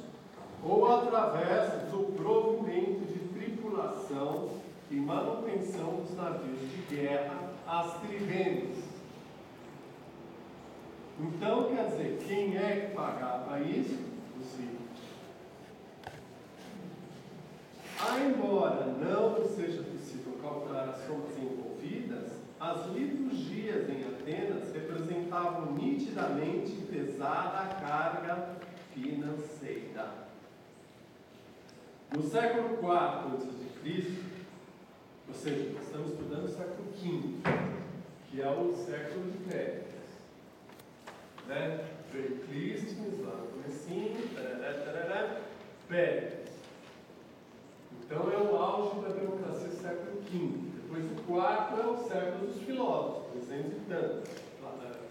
ou através do provimento de tripulação e manutenção dos navios de guerra às triremes. Então, quer dizer, quem é que pagava isso? Os ricos. Embora não seja possível calcular as somas envolvidas, as liturgias em Atenas representavam nitidamente pesada carga financeira. No século IV a.C., ou seja, estamos estudando o século V, que é o século de Péricles. Né? Veio lá no comecinho, Péricles. Então é o auge da democracia do século V. Depois o quarto é o século dos filósofos, 300 e tantos.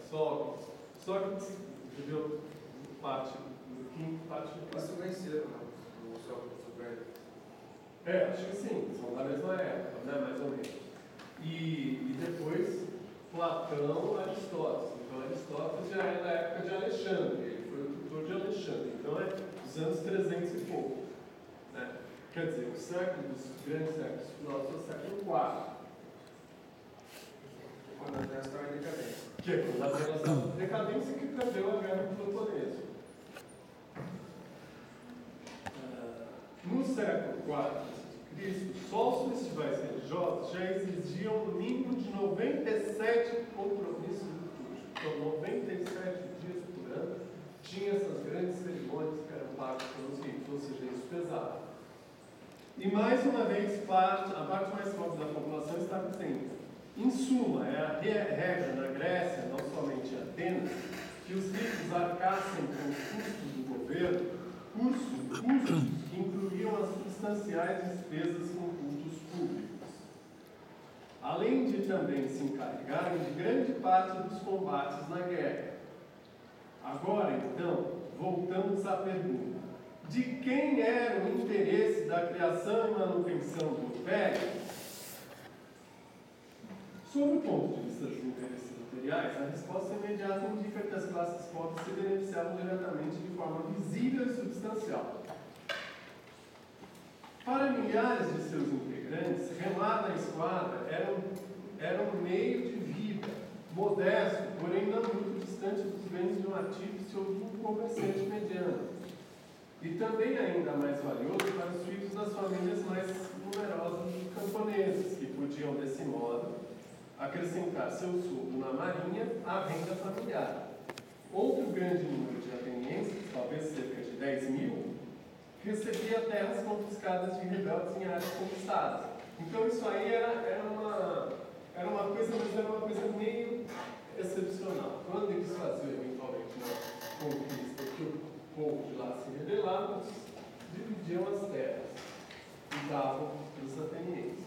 Sócrates. Sócrates viveu parte do quinto, parte do Isso quarto. venceram, né? O Sócrates e o Péricles. É, acho que sim, são da mesma época, né, mais ou menos. E, e depois Platão, Aristóteles. Então Aristóteles já é da época de Alexandre, ele foi o tutor de Alexandre, então é dos anos 300 e pouco. Quer dizer, o século dos grandes séculos filósofos é o século IV, Quando a Atenas estava em decadência. que é quando a relação de decadência que perdeu a guerra do Peloponeso. Ah, No século IV a.C., só os festivais religiosos já exigiam no mínimo de 97 compromissos litúrgicos. Então, 97 dias por ano tinha essas grandes cerimônias que eram pagas pelos ricos, ou seja, isso pesava. E mais uma vez, parte, a parte mais forte da população está presente. Em suma, é a re- regra na Grécia, não somente em Atenas, que os ricos arcassem com os custos do governo, custos, custos que incluíam substanciais despesas com cultos públicos, além de também se encarregarem de grande parte dos combates na guerra. Agora, então, voltamos à pergunta: de quem era o interesse da criação e manutenção do império? Sob o ponto de vista dos interesses materiais, a resposta imediata indica que as classes pobres se beneficiavam diretamente de forma visível e substancial. Para milhares de seus integrantes, remar na esquadra era um, era um meio de vida, modesto, porém não muito distante dos bens de um artífice ou de um comerciante mediano. E também ainda mais valioso para os filhos das famílias mais numerosas dos camponeses, que podiam, desse modo, acrescentar seu soldo na marinha à renda familiar. Outro grande número de atenienses, talvez cerca de 10 mil, recebia terras confiscadas de rebeldes em áreas conquistadas. Então isso aí era, era, uma, era uma coisa, mas era uma coisa meio excepcional. Quando eles faziam eventualmente uma conquista povo de lá se rebelava, dividiam as terras e davam para os atenienses.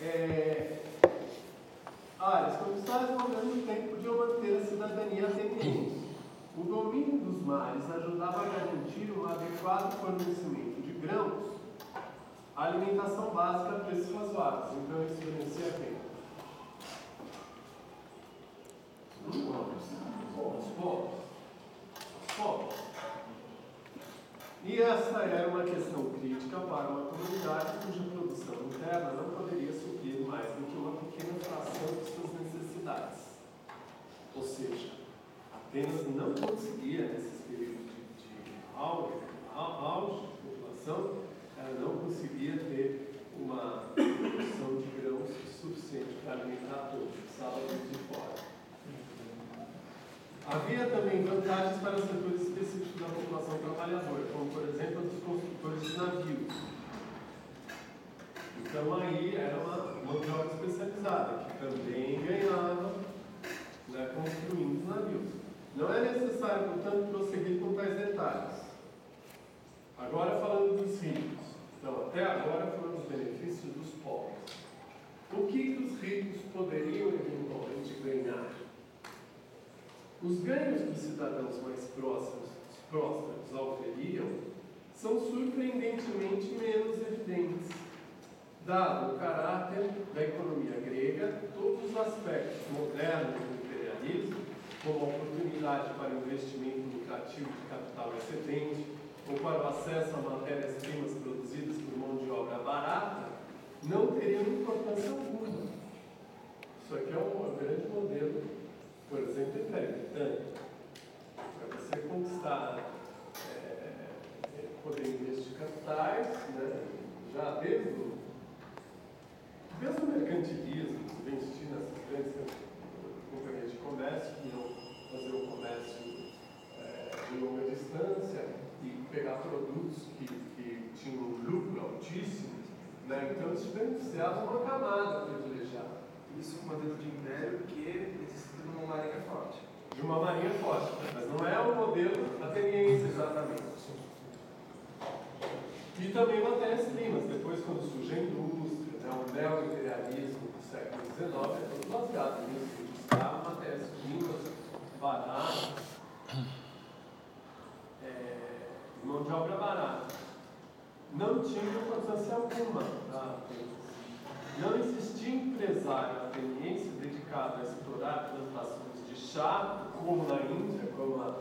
É, áreas conquistadas ao mesmo tempo podiam manter a cidadania ateniense. O domínio dos mares ajudava a garantir um adequado fornecimento de grãos, a alimentação básica a preços razoáveis. Então, isso beneficia quem? Os pobres. E essa era uma questão crítica para uma comunidade cuja produção interna não poderia suprir mais do que uma pequena fração de suas necessidades. Ou seja, Apenas não conseguia, nesses períodos de, de auge, auge de população, ela não conseguia ter uma produção de grãos suficiente para alimentar todos, precisava de fora. Havia também vantagens para setores específicos da população trabalhadora, como por exemplo dos construtores de navios. Então aí era uma mão de obra especializada, que também ganhava né, construindo navios. Não é necessário, portanto, prosseguir com tais detalhes. Agora falando dos ricos. Então, até agora foram os benefícios dos pobres. O que os ricos poderiam eventualmente ganhar? Os ganhos dos cidadãos mais próximos, prósperos oferiam são surpreendentemente menos evidentes, dado o caráter da economia grega, todos os aspectos modernos do imperialismo como oportunidade para investimento lucrativo de capital excedente ou para o acesso a matérias-primas produzidas por mão de obra barata, não teriam importância alguma. Isso aqui é um grande modelo, por exemplo, Império Britânico. Para você conquistar, é, poder investir capitais, né, já desde o, desde o mercantilismo, investir nessas grandes companhias de comércio que iam fazer o comércio é, de longa distância e pegar produtos que, que tinham um lucro altíssimo, né? então isso beneficiava uma camada privilegiada. Isso é um modelo de império que forte. De uma marinha forte, mas não é o modelo ateniense exatamente. E também matérias-primas, depois quando surge a indústria, né, o neo-imperialismo do século XIX é todo baseado nisso buscar matérias-primas baratas, é, mão de obra barata. Não tinha importância alguma tá? Não existia empresário ateniense dedicado a explorar plantações de chá, como na Índia, como na,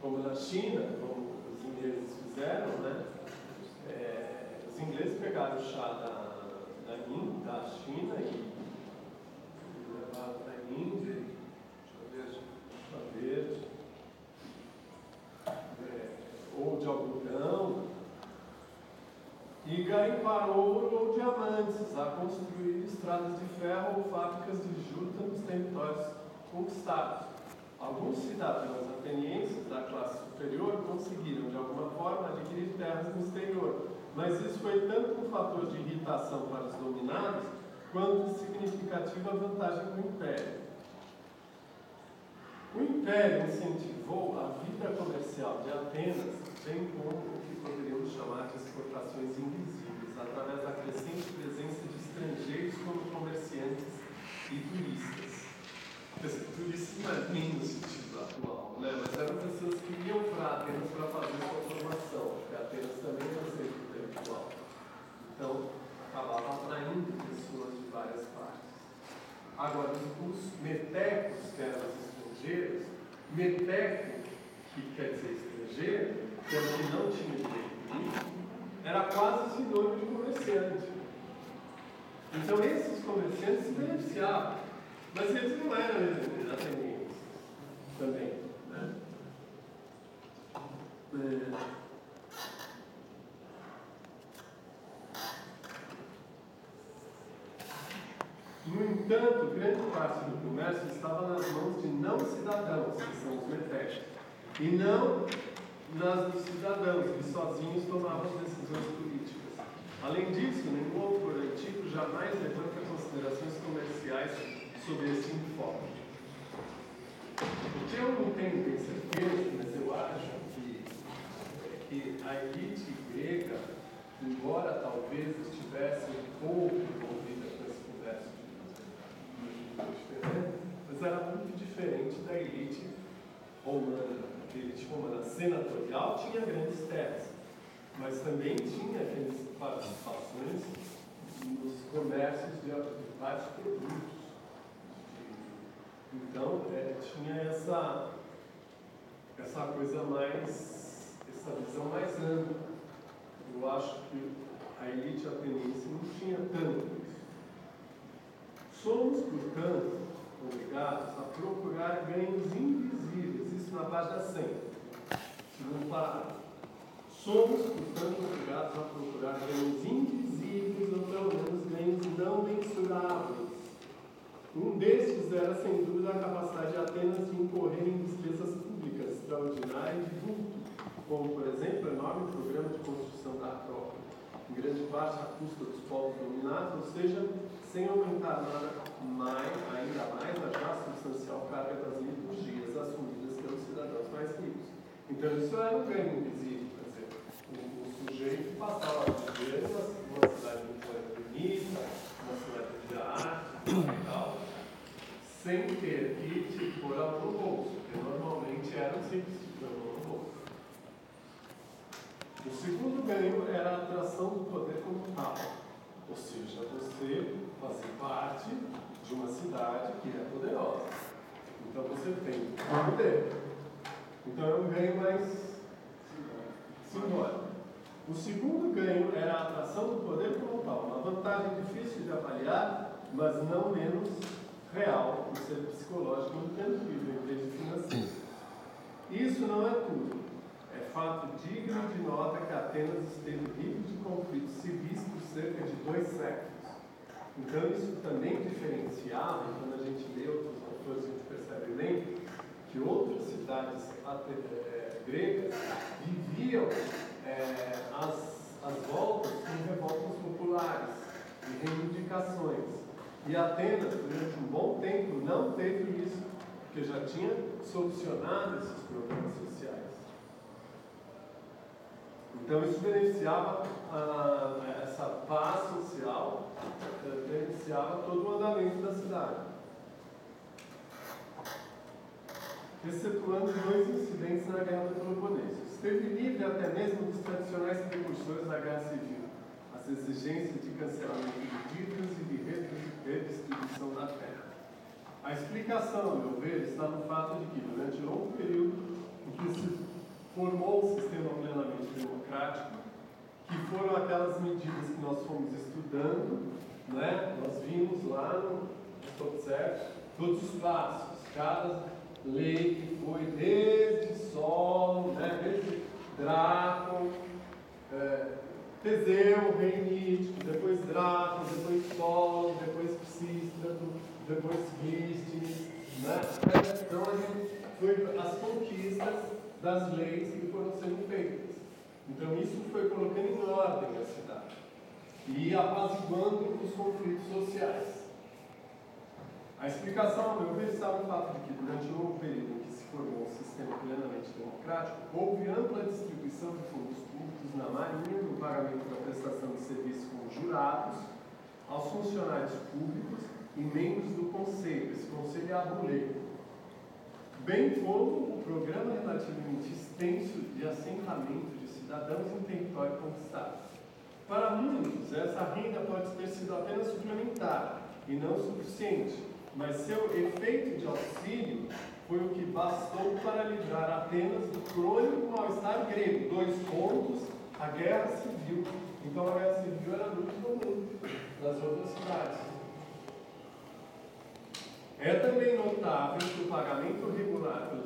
como na China, como os ingleses fizeram, né? É, os ingleses pegaram o chá da, da, Índia, da China e levaram para a Índia, chá verde, é, ou de algodão, e garimbar ouro ou diamantes, a construir estradas de ferro ou fábricas de juta nos territórios conquistado. Alguns cidadãos atenienses da classe superior conseguiram, de alguma forma, adquirir terras no exterior, mas isso foi tanto um fator de irritação para os dominados quanto significativa vantagem para o império. O império incentivou a vida comercial de Atenas, bem como o que poderíamos chamar de exportações invisíveis, através da crescente presença de estrangeiros como comerciantes e turistas. Dizer, turistas não é bem no sentido atual, né? mas eram pessoas que iam para Atenas para fazer sua formação, porque Atenas também era um centro intelectual. Então, acabava atraindo pessoas de várias partes. Agora, os metecos, que eram os estrangeiros, meteco, que quer dizer estrangeiro, que era que não tinha direito político, era quase sinônimo de comerciante. Então esses comerciantes se beneficiavam, mas eles não eram atenienses também. Né? É... No entanto, grande parte do comércio estava nas mãos de não cidadãos, que são os metéticos, e não nas dos cidadãos, que sozinhos tomavam as decisões políticas. Além disso, nenhum autor antigo jamais levanta considerações comerciais sobre esse enfoque. O que eu não tenho bem certeza, mas eu acho que, que a elite grega, embora talvez estivesse um pouco envolvida com esse de mas era muito diferente da elite romana elite romana senatorial tinha grandes terras, mas também tinha grandes participações nos comércios de, vários produtos. Então, é, tinha essa, essa coisa mais, essa visão mais ampla. Eu acho que a elite ateniense não tinha tanto isso. Somos, portanto, obrigados a procurar ganhos invisíveis, isso na página 100, segundo parágrafo. Somos, portanto, obrigados a procurar ganhos invisíveis, ou pelo menos ganhos não mensuráveis. Um destes era, sem dúvida, a capacidade de Atenas de incorrer em despesas públicas extraordinárias de vulto, como, por exemplo, o enorme programa de construção da Acrópole, em grande parte à custa dos povos dominados, ou seja, sem aumentar nada mais, ainda mais a já substancial carga das liturgias assumidas pelos cidadãos mais ricos. Então isso era um ganho invisível, quer dizer, o, o sujeito passava a viver numa cidade muito bonita, uma cidade e tal, sem ter que te pôr a mão no bolso, porque normalmente era um simples pôr a mão no bolso. O segundo ganho era a atração do poder como tal, ou seja, você fazer parte de uma cidade que é poderosa. Então você tem poder. Então é um ganho mais simbólico. O segundo ganho era a atração do poder como uma vantagem difícil de avaliar, mas não menos real, por ser psicológico e intangível em vez de financeiro. Isso não é tudo. É fato digno de nota que Atenas esteve livre de conflitos civis por cerca de dois séculos. Então, isso também diferenciava, quando a gente lê outros autores, a gente percebe bem que outras cidades é, gregas viviam é, as, as voltas com revoltas populares e reivindicações. E Atenas, durante um bom tempo, não teve isso, porque já tinha solucionado esses problemas sociais. Então, isso beneficiava ah, essa paz social beneficiava todo o andamento da cidade. Excetuando dois incidentes na Guerra do Peloponeso. Esteve livre até mesmo dos tradicionais precursores da Guerra Civil, as exigências de cancelamento de dívidas e de redistribuição da terra. A explicação, a meu ver, está no fato de que, durante um longo período em que se formou um sistema plenamente democrático, que foram aquelas medidas que nós fomos estudando né? Nós vimos lá no Certo todos os passos, cada lei que foi desde Sol, né? desde Draco, é, Teseu, rei mítico, depois Draco, depois Sol, depois Psístrato, depois Vístines, né? Então a gente foi as conquistas das leis que foram sendo feitas. Então isso foi colocando em ordem a cidade e apaziguando os conflitos sociais. A explicação, ao meu ver, está no fato de que, durante o longo período em que se formou um sistema plenamente democrático, houve ampla distribuição de fundos públicos na Marinha, no pagamento da prestação de serviços com jurados, aos funcionários públicos e membros do conselho. Esse conselho é aboleto. Bem como o programa relativamente extenso de assentamento de cidadãos em território conquistado. Para muitos, essa renda pode ter sido apenas suplementar e não suficiente, mas seu efeito de auxílio foi o que bastou para livrar Atenas do crônico mal-estar grego. Dois pontos, a guerra civil. Então a guerra civil era muito comum nas outras cidades. É também notável que o pagamento regular pelo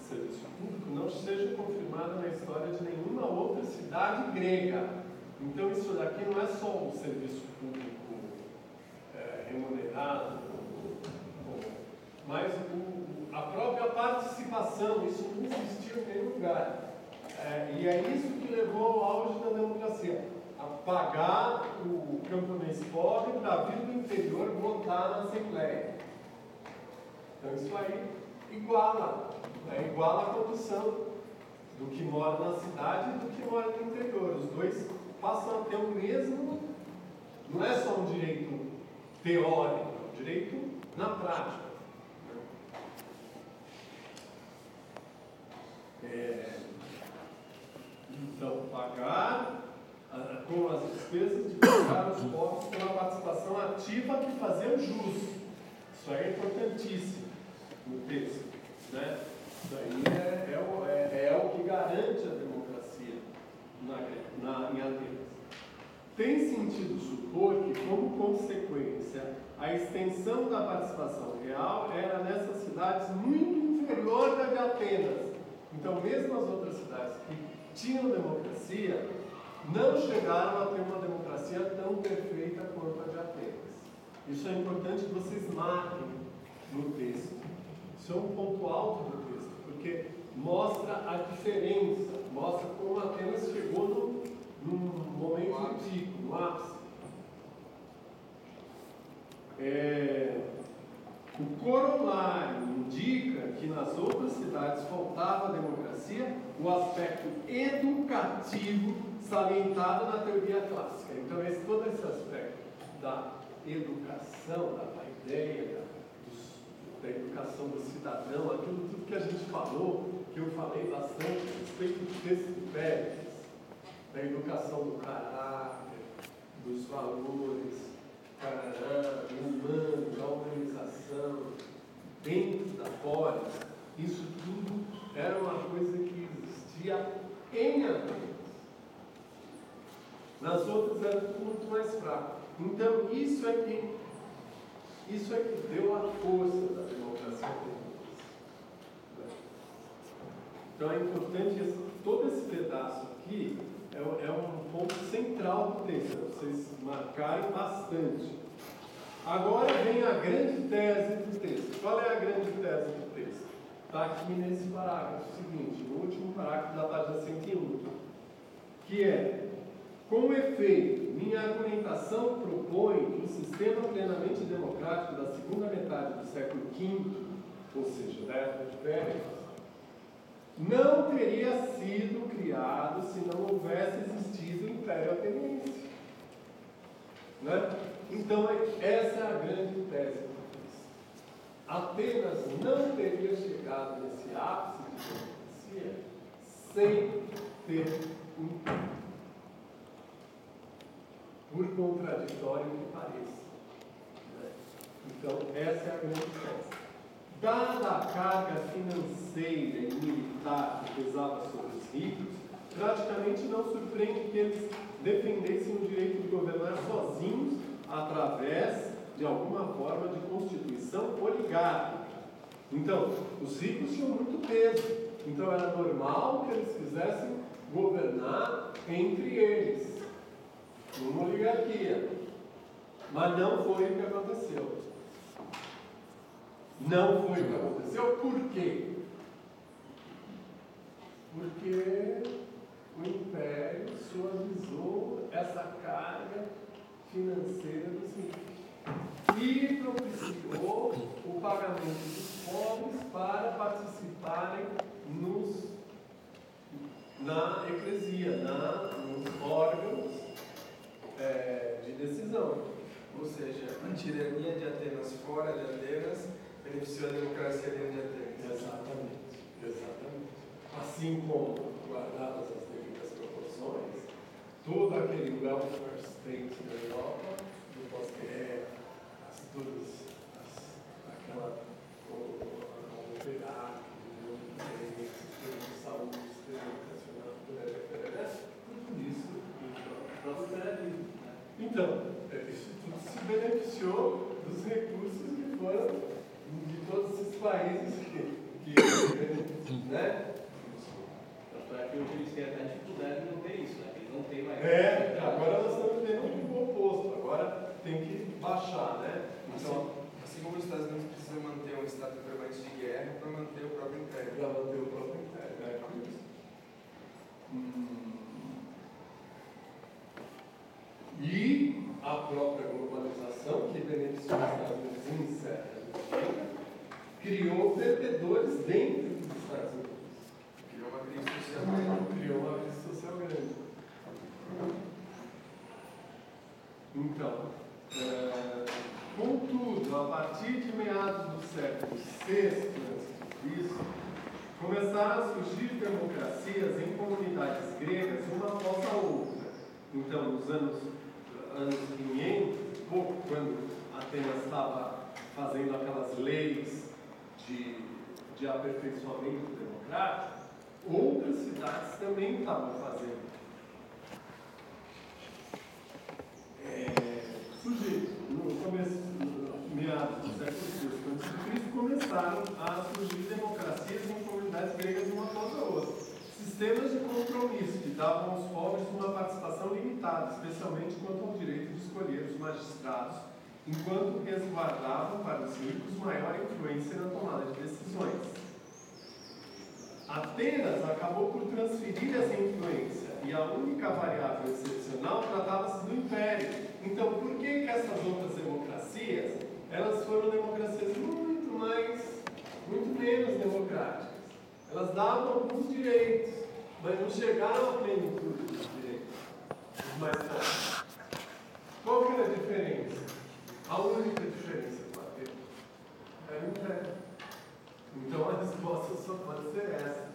serviço público não seja confirmado na história de nenhuma outra cidade grega. Então isso daqui não é só um serviço público é, remunerado, mas o, a própria participação, isso não existiu em nenhum lugar. É, e é isso que levou ao auge da democracia. A pagar o camponês pobre para vir do interior votar na Assembleia. Então isso aí iguala, né? iguala a condição do que mora na cidade e do que mora no interior. Os dois passam a ter o mesmo, não é só um direito teórico, é um direito na prática. É, então, pagar ah, com as despesas de pagar os pobres pela participação ativa que fazer jus. Isso aí é importantíssimo no texto. Né? Isso aí é, é, o, é, é o que garante a democracia na, na, em Atenas. Tem sentido supor que, como consequência, a extensão da participação real era nessas cidades muito inferior da de Atenas então, mesmo as outras cidades que tinham democracia, não chegaram a ter uma democracia tão perfeita quanto a de Atenas. Isso é importante que vocês marquem no texto. Isso é um ponto alto do texto, porque mostra a diferença, mostra como Atenas chegou no, num momento antigo, no ápice. É, o indica que nas outras cidades faltava democracia, o aspecto educativo salientado na teoria clássica. Então, esse, todo esse aspecto da educação, da, da ideia da, da educação do cidadão, aquilo tudo que a gente falou, que eu falei bastante a respeito do texto Pérez, da educação do caráter, dos valores, Paraná, humano, da organização, dentro da polis, isso tudo era uma coisa que existia em Atenas. Nas outras era muito mais fraco. Então isso é que isso é que deu a força da democracia Então é importante todo esse pedaço aqui é, é um ponto central do texto, vocês marcarem bastante. Agora vem a grande tese do texto. Qual é a grande tese do texto? Está aqui nesse parágrafo seguinte, no último parágrafo da página 101, que é: Com efeito, minha argumentação propõe que o sistema plenamente democrático da segunda metade do século V, ou seja, da época de Pérez, não teria sido criado se não houvesse existido o Império Ateniense. Né? Então, essa é a grande tese Apenas não teria chegado nesse ápice de democracia sem ter um Império. Por contraditório que pareça. Né? Então, essa é a grande tese. Dada a carga financeira e militar que pesava sobre os ricos, praticamente não surpreende que eles defendessem o direito de governar sozinhos através de alguma forma de constituição oligárquica. Então, os ricos tinham muito peso, então era normal que eles quisessem governar entre eles, numa oligarquia. Mas não foi o que aconteceu. Não foi o que aconteceu. Por quê? Porque o Império suavizou essa carga financeira dos ricos. E propiciou o pagamento dos pobres para participarem nos, na eclesia, na, nos órgãos é, de decisão. Ou seja, a tirania de Atenas fora de Atenas beneficiou a democracia dentro de Atenas. Exatamente. Exatamente. Assim como, guardadas as devidas proporções, todo aquele welfare state da Europa, do pós-guerra, as, todas as, aquela, o, o sistema de saúde, o sistema educacional, tudo isso no próprio federalismo. Então, é, isso tudo se beneficiou dos recursos que foram de todos esses países que, que né? Tanto é que eles têm até dificuldade de não ter isso, né? Não têm mais. É, agora nós estamos tendo o oposto, agora tem que baixar, né? Então, assim como os Estados Unidos precisam manter um estado permanente de guerra para manter o próprio império. Para manter o próprio império, né? Por isso. Hum. E a própria globalização, que beneficiou os Estados Unidos em certa medida, criou perdedores dentro dos Estados Unidos. Criou uma crise social grande. Criou uma crise social grande. Então, é, contudo, a partir de meados do século VI a.C., começaram a surgir democracias em comunidades gregas, uma após a outra. Então, nos anos, anos 500, pouco, quando Atenas estava fazendo aquelas leis de, de aperfeiçoamento democrático, outras cidades também estavam fazendo. É, surgir, no começo, meados do século VI a.C., começaram a surgir democracias em comunidades gregas uma após a outra. Sistemas de compromisso que davam aos pobres uma participação limitada, especialmente quanto ao direito de escolher os magistrados, enquanto resguardavam para os ricos maior influência na tomada de decisões. Atenas acabou por transferir essa influência e a única variável excepcional tratava-se do império. Então, por que, que essas outras democracias elas foram democracias muito mais, muito menos democráticas? Elas davam alguns direitos, mas não chegaram à plenitude dos direitos dos mais pobres. Qual que era a diferença? A única diferença Atenas era o império. Então a resposta só pode ser essa.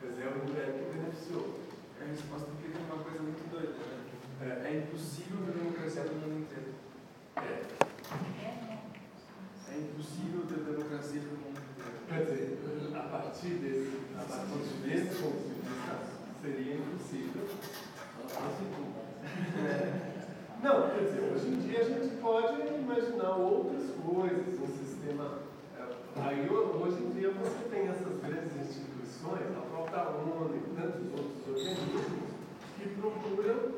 Quer dizer, é o império que beneficiou. É a resposta tem uma coisa muito doida, né? É. É impossível ter democracia no mundo inteiro. É. É impossível ter democracia no mundo inteiro. Quer dizer, a partir desse, a partir desse ponto de vista, seria impossível. Não, quer dizer, hoje em dia a gente pode imaginar outras coisas, um sistema. é, Aí hoje em dia você tem essas grandes instituições, a própria ONU e tantos outros organismos, que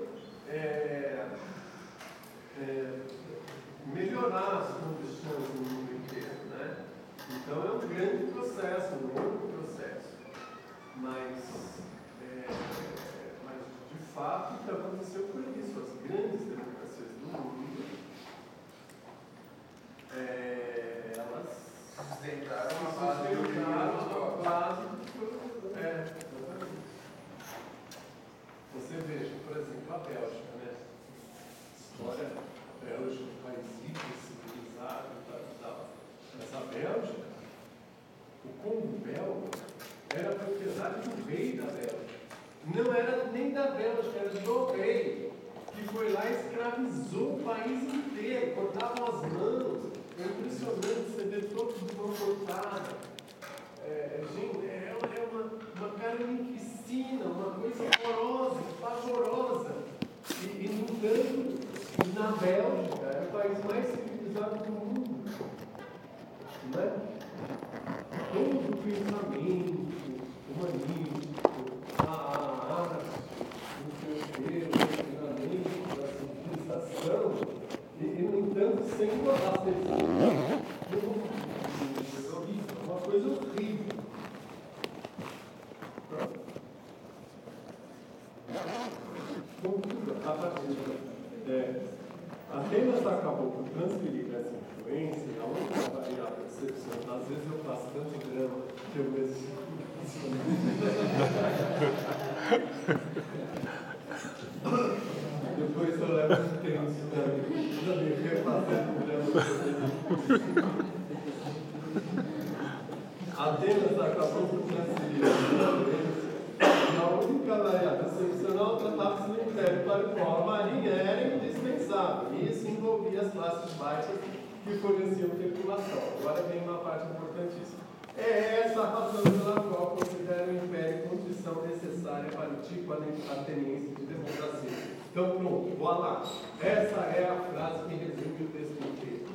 razão pela qual considero o império condição necessária para o tipo ateniense de democracia. Então, pronto, vou lá. Essa é a frase que resume o texto inteiro.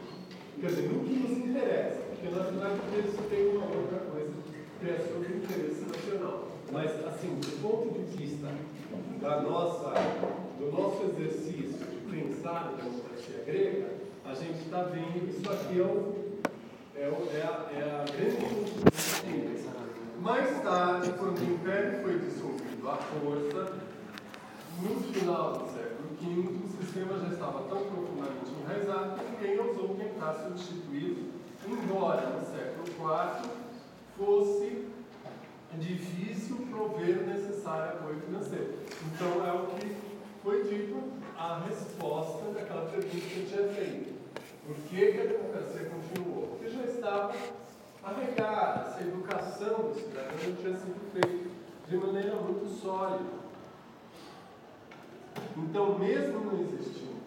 Quer dizer, no que nos interessa, porque na verdade o tem uma outra coisa que é sobre o interesse nacional. Mas, assim, do ponto de vista da nossa, do nosso exercício de pensar a democracia grega, a gente está vendo isso aqui é, o, é, é, é a grande. Mais tarde, quando o Império foi dissolvido à força, no final do século V, o sistema já estava tão profundamente enraizado que ninguém ousou tentar substituí-lo, embora no século IV fosse difícil prover o necessário apoio financeiro. Então, é o que foi dito a resposta daquela pergunta que eu tinha feito. Por que, que a democracia continuou? Já estava arregada, essa educação do cidadão tinha sido feita de maneira muito sólida. Então, mesmo não existindo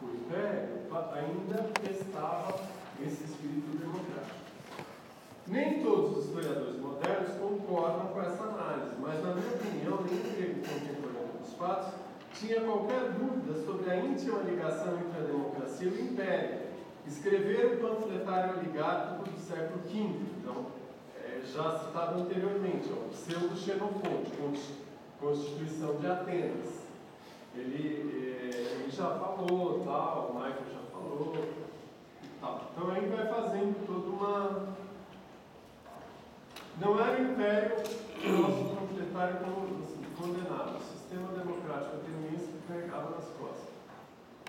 o Império, ainda estava esse espírito democrático. Nem todos os historiadores modernos concordam com essa análise, mas, na minha opinião, nenhum grego contemporâneo dos fatos tinha qualquer dúvida sobre a íntima ligação entre a democracia e o império. Escrever o panfletário oligárquico do século V, então, é, já citado anteriormente, o pseudo-xenofonte, Constituição de Atenas. Ele, é, ele já falou, tal, o Michael já falou. Tal. Então aí vai fazendo toda uma. Não era o império nosso panfletário assim, condenava, o sistema democrático ateniense carregava nas.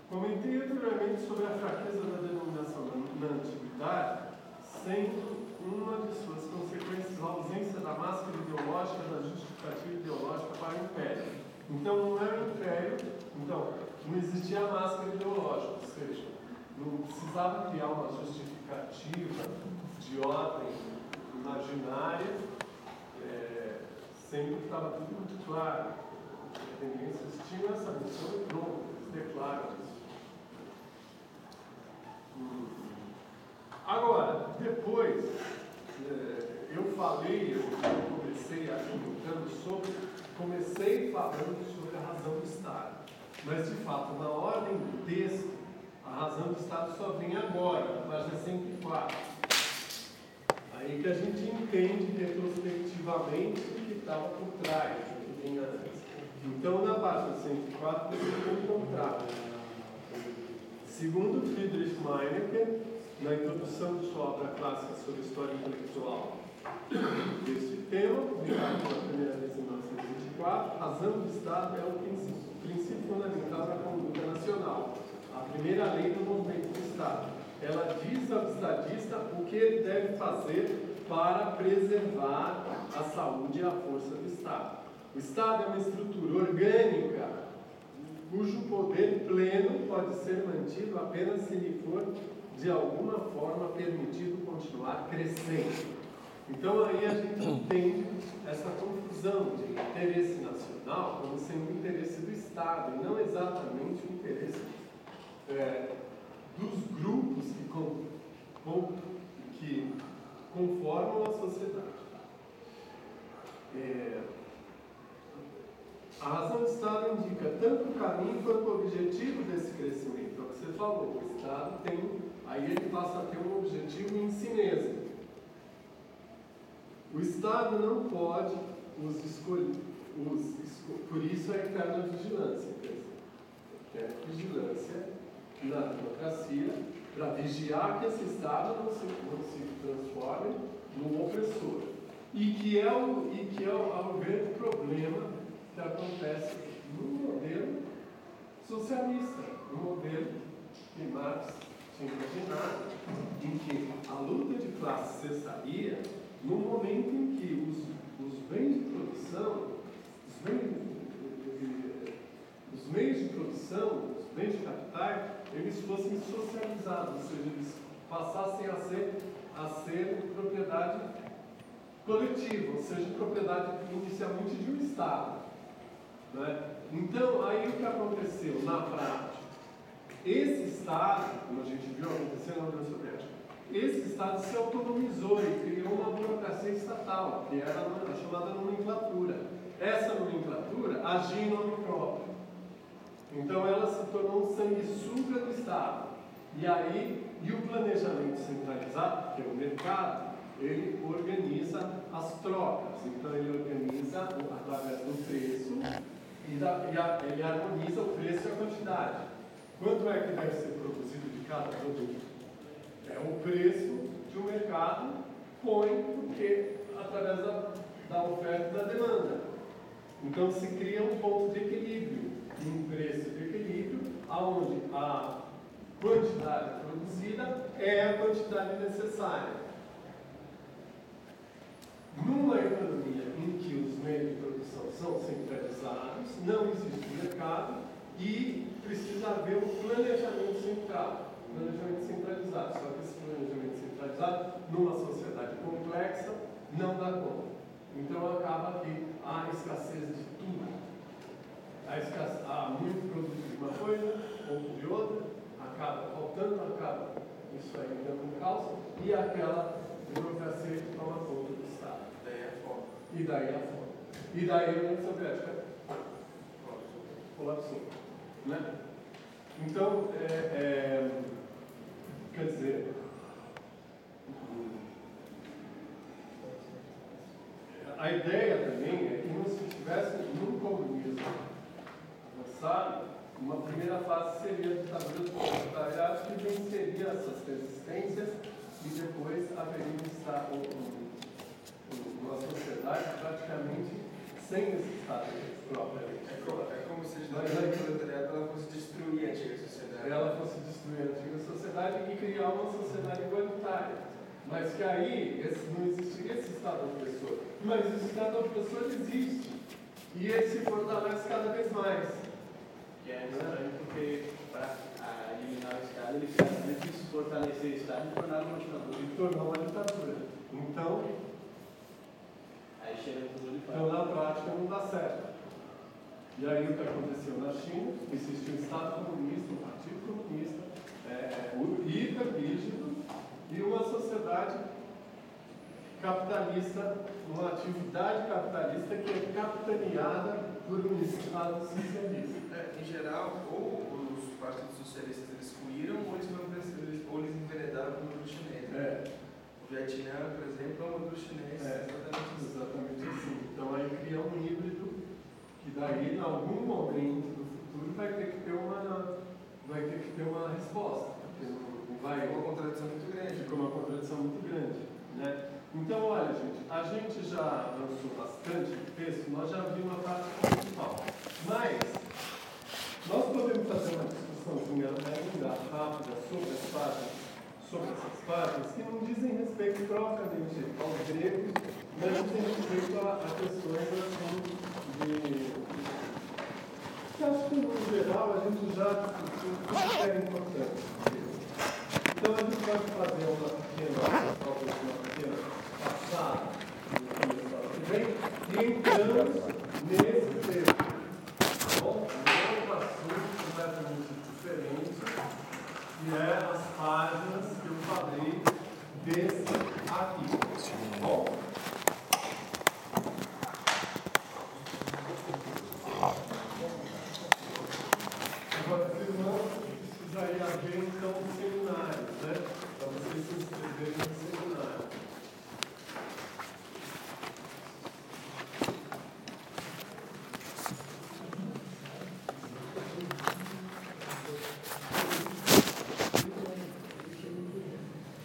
Comentei anteriormente sobre a fraqueza da denominação na, na antiguidade, sendo uma de suas consequências a ausência da máscara ideológica, da justificativa ideológica para o império. Então não era o império, então não existia a máscara ideológica, ou seja, não precisava criar uma justificativa de ordem imaginária, é, sempre estava tudo muito claro. As tendências tinham essa missão e pronto. Hum. Agora, depois, é, eu falei, eu comecei argumentando sobre, comecei falando sobre a razão do Estado. Mas, de fato, na ordem do texto, a razão do Estado só vem agora, na página 104. Aí que a gente entende retrospectivamente o que estava por trás, o que vinha antes. Então, na página 104, você encontrar. Segundo Friedrich Meinecke, na introdução de sua obra clássica sobre história intelectual deste tema, publicado pela primeira vez em 1924, razão do Estado é o princípio, princípio fundamental da conduta nacional, a primeira lei do movimento do Estado. Ela diz ao estadista o que ele deve fazer para preservar a saúde e a força do Estado. O Estado é uma estrutura orgânica cujo poder pleno pode ser mantido apenas se lhe for de alguma forma permitido continuar crescendo. Então aí a gente entende essa confusão de interesse nacional como sendo o interesse do Estado e não exatamente o interesse é, dos grupos que, com, com, que conformam a sociedade. É, a razão do Estado indica tanto o caminho quanto o objetivo desse crescimento. É o que você falou, o Estado tem aí ele passa a ter um objetivo em si mesmo. O Estado não pode os escolher, os, por isso a eterna vigilância. Quer dizer, vigilância na democracia para vigiar que esse Estado não se, não se transforme num opressor. E que é o, e que é o, é o grande problema que acontece no modelo socialista, no modelo que Marx tinha imaginado, em que a luta de classe cessaria no momento em que os, os bens de produção, os bens, os meios de produção, os bens de capitais, eles fossem socializados, ou seja, eles passassem a ser, a ser propriedade coletiva, ou seja, propriedade inicialmente de um Estado. Né? Então, aí o que aconteceu na prática? Esse Estado, como a gente viu acontecer na União Soviética, esse Estado se autonomizou e criou uma burocracia estatal, que era a chamada nomenclatura. Essa nomenclatura agia em nome próprio. Então ela se tornou um sanguessuga do Estado. E aí, e o planejamento centralizado, que é o mercado, ele organiza as trocas. Então ele organiza através do preço e, e a, ele harmoniza o preço e a quantidade. Quanto é que deve ser produzido de cada produto? É o preço que o mercado põe, porque através da, da oferta e da demanda. Então se cria um ponto de equilíbrio, um preço de equilíbrio, aonde a quantidade produzida é a quantidade necessária. Numa economia em que os meios de produção são centralizados, não existe mercado e precisa haver um planejamento central, planejamento centralizado. Só que esse planejamento centralizado, numa sociedade complexa, não dá conta. Então acaba que há escassez de tudo. Há, escassez, há muito produto de uma coisa, pouco de outra, acaba faltando, acaba isso aí dando um caos, e aquela burocracia que toma conta do Estado. Daí é foco. E daí. E daí a União Soviética. Colapsou. Né? Então, é, é, quer dizer, a ideia também é que não se estivesse num comunismo avançado, uma primeira fase seria a ditadura do proletariado que venceria essas resistências e depois haveria um Estado, um- uma sociedade praticamente sem esse Estado propriamente. É como, é como se a proletariado ela fosse destruir a antiga sociedade. ela fosse destruir a antiga sociedade e criar uma sociedade igualitária. Mas que aí esse, não existiria esse Estado opressor. Mas esse Estado opressor existe. E ele se fortalece cada vez mais. Que é estranho porque para eliminar o Estado, ele precisa de fortalecer o Estado e tornar uma ditadura. E tornou uma ditadura. Então, Aí chega tudo ele então fala. na prática não dá certo. E aí o que aconteceu na China, existiu um Estado comunista, um partido comunista, é, o hiper rígido, e uma sociedade capitalista, uma atividade capitalista que é capitaneada por um Estado socialista. É, em geral, ou os partidos socialistas eles ruíram, ou eles, foram, eles, ou eles enveredaram para o modelo chinês. né? É, Vietnã, por exemplo, é um modelo chinês. É, exatamente exatamente assim. Então aí cria um híbrido que daí, em algum momento do futuro, vai ter que ter uma, vai ter que ter uma resposta. Vai, uma contradição muito grande. Ficou uma contradição muito grande. Né? Então, olha, gente, a gente já avançou bastante no texto, nós já vimos a parte principal. Mas, nós podemos fazer uma discussãozinha ainda rápida sobre as páginas, sobre essas páginas, que não dizem respeito propriamente aos gregos, mas dizem respeito a, questões assim, de. que acho que, no geral, a gente já discutiu que era importante. Então a gente pode fazer uma pequena, talvez uma pequena passada no começo que vem e entramos nesse texto. Tá bom? Um outro assunto completamente diferente, que é as páginas eu falei desse aqui. Bom.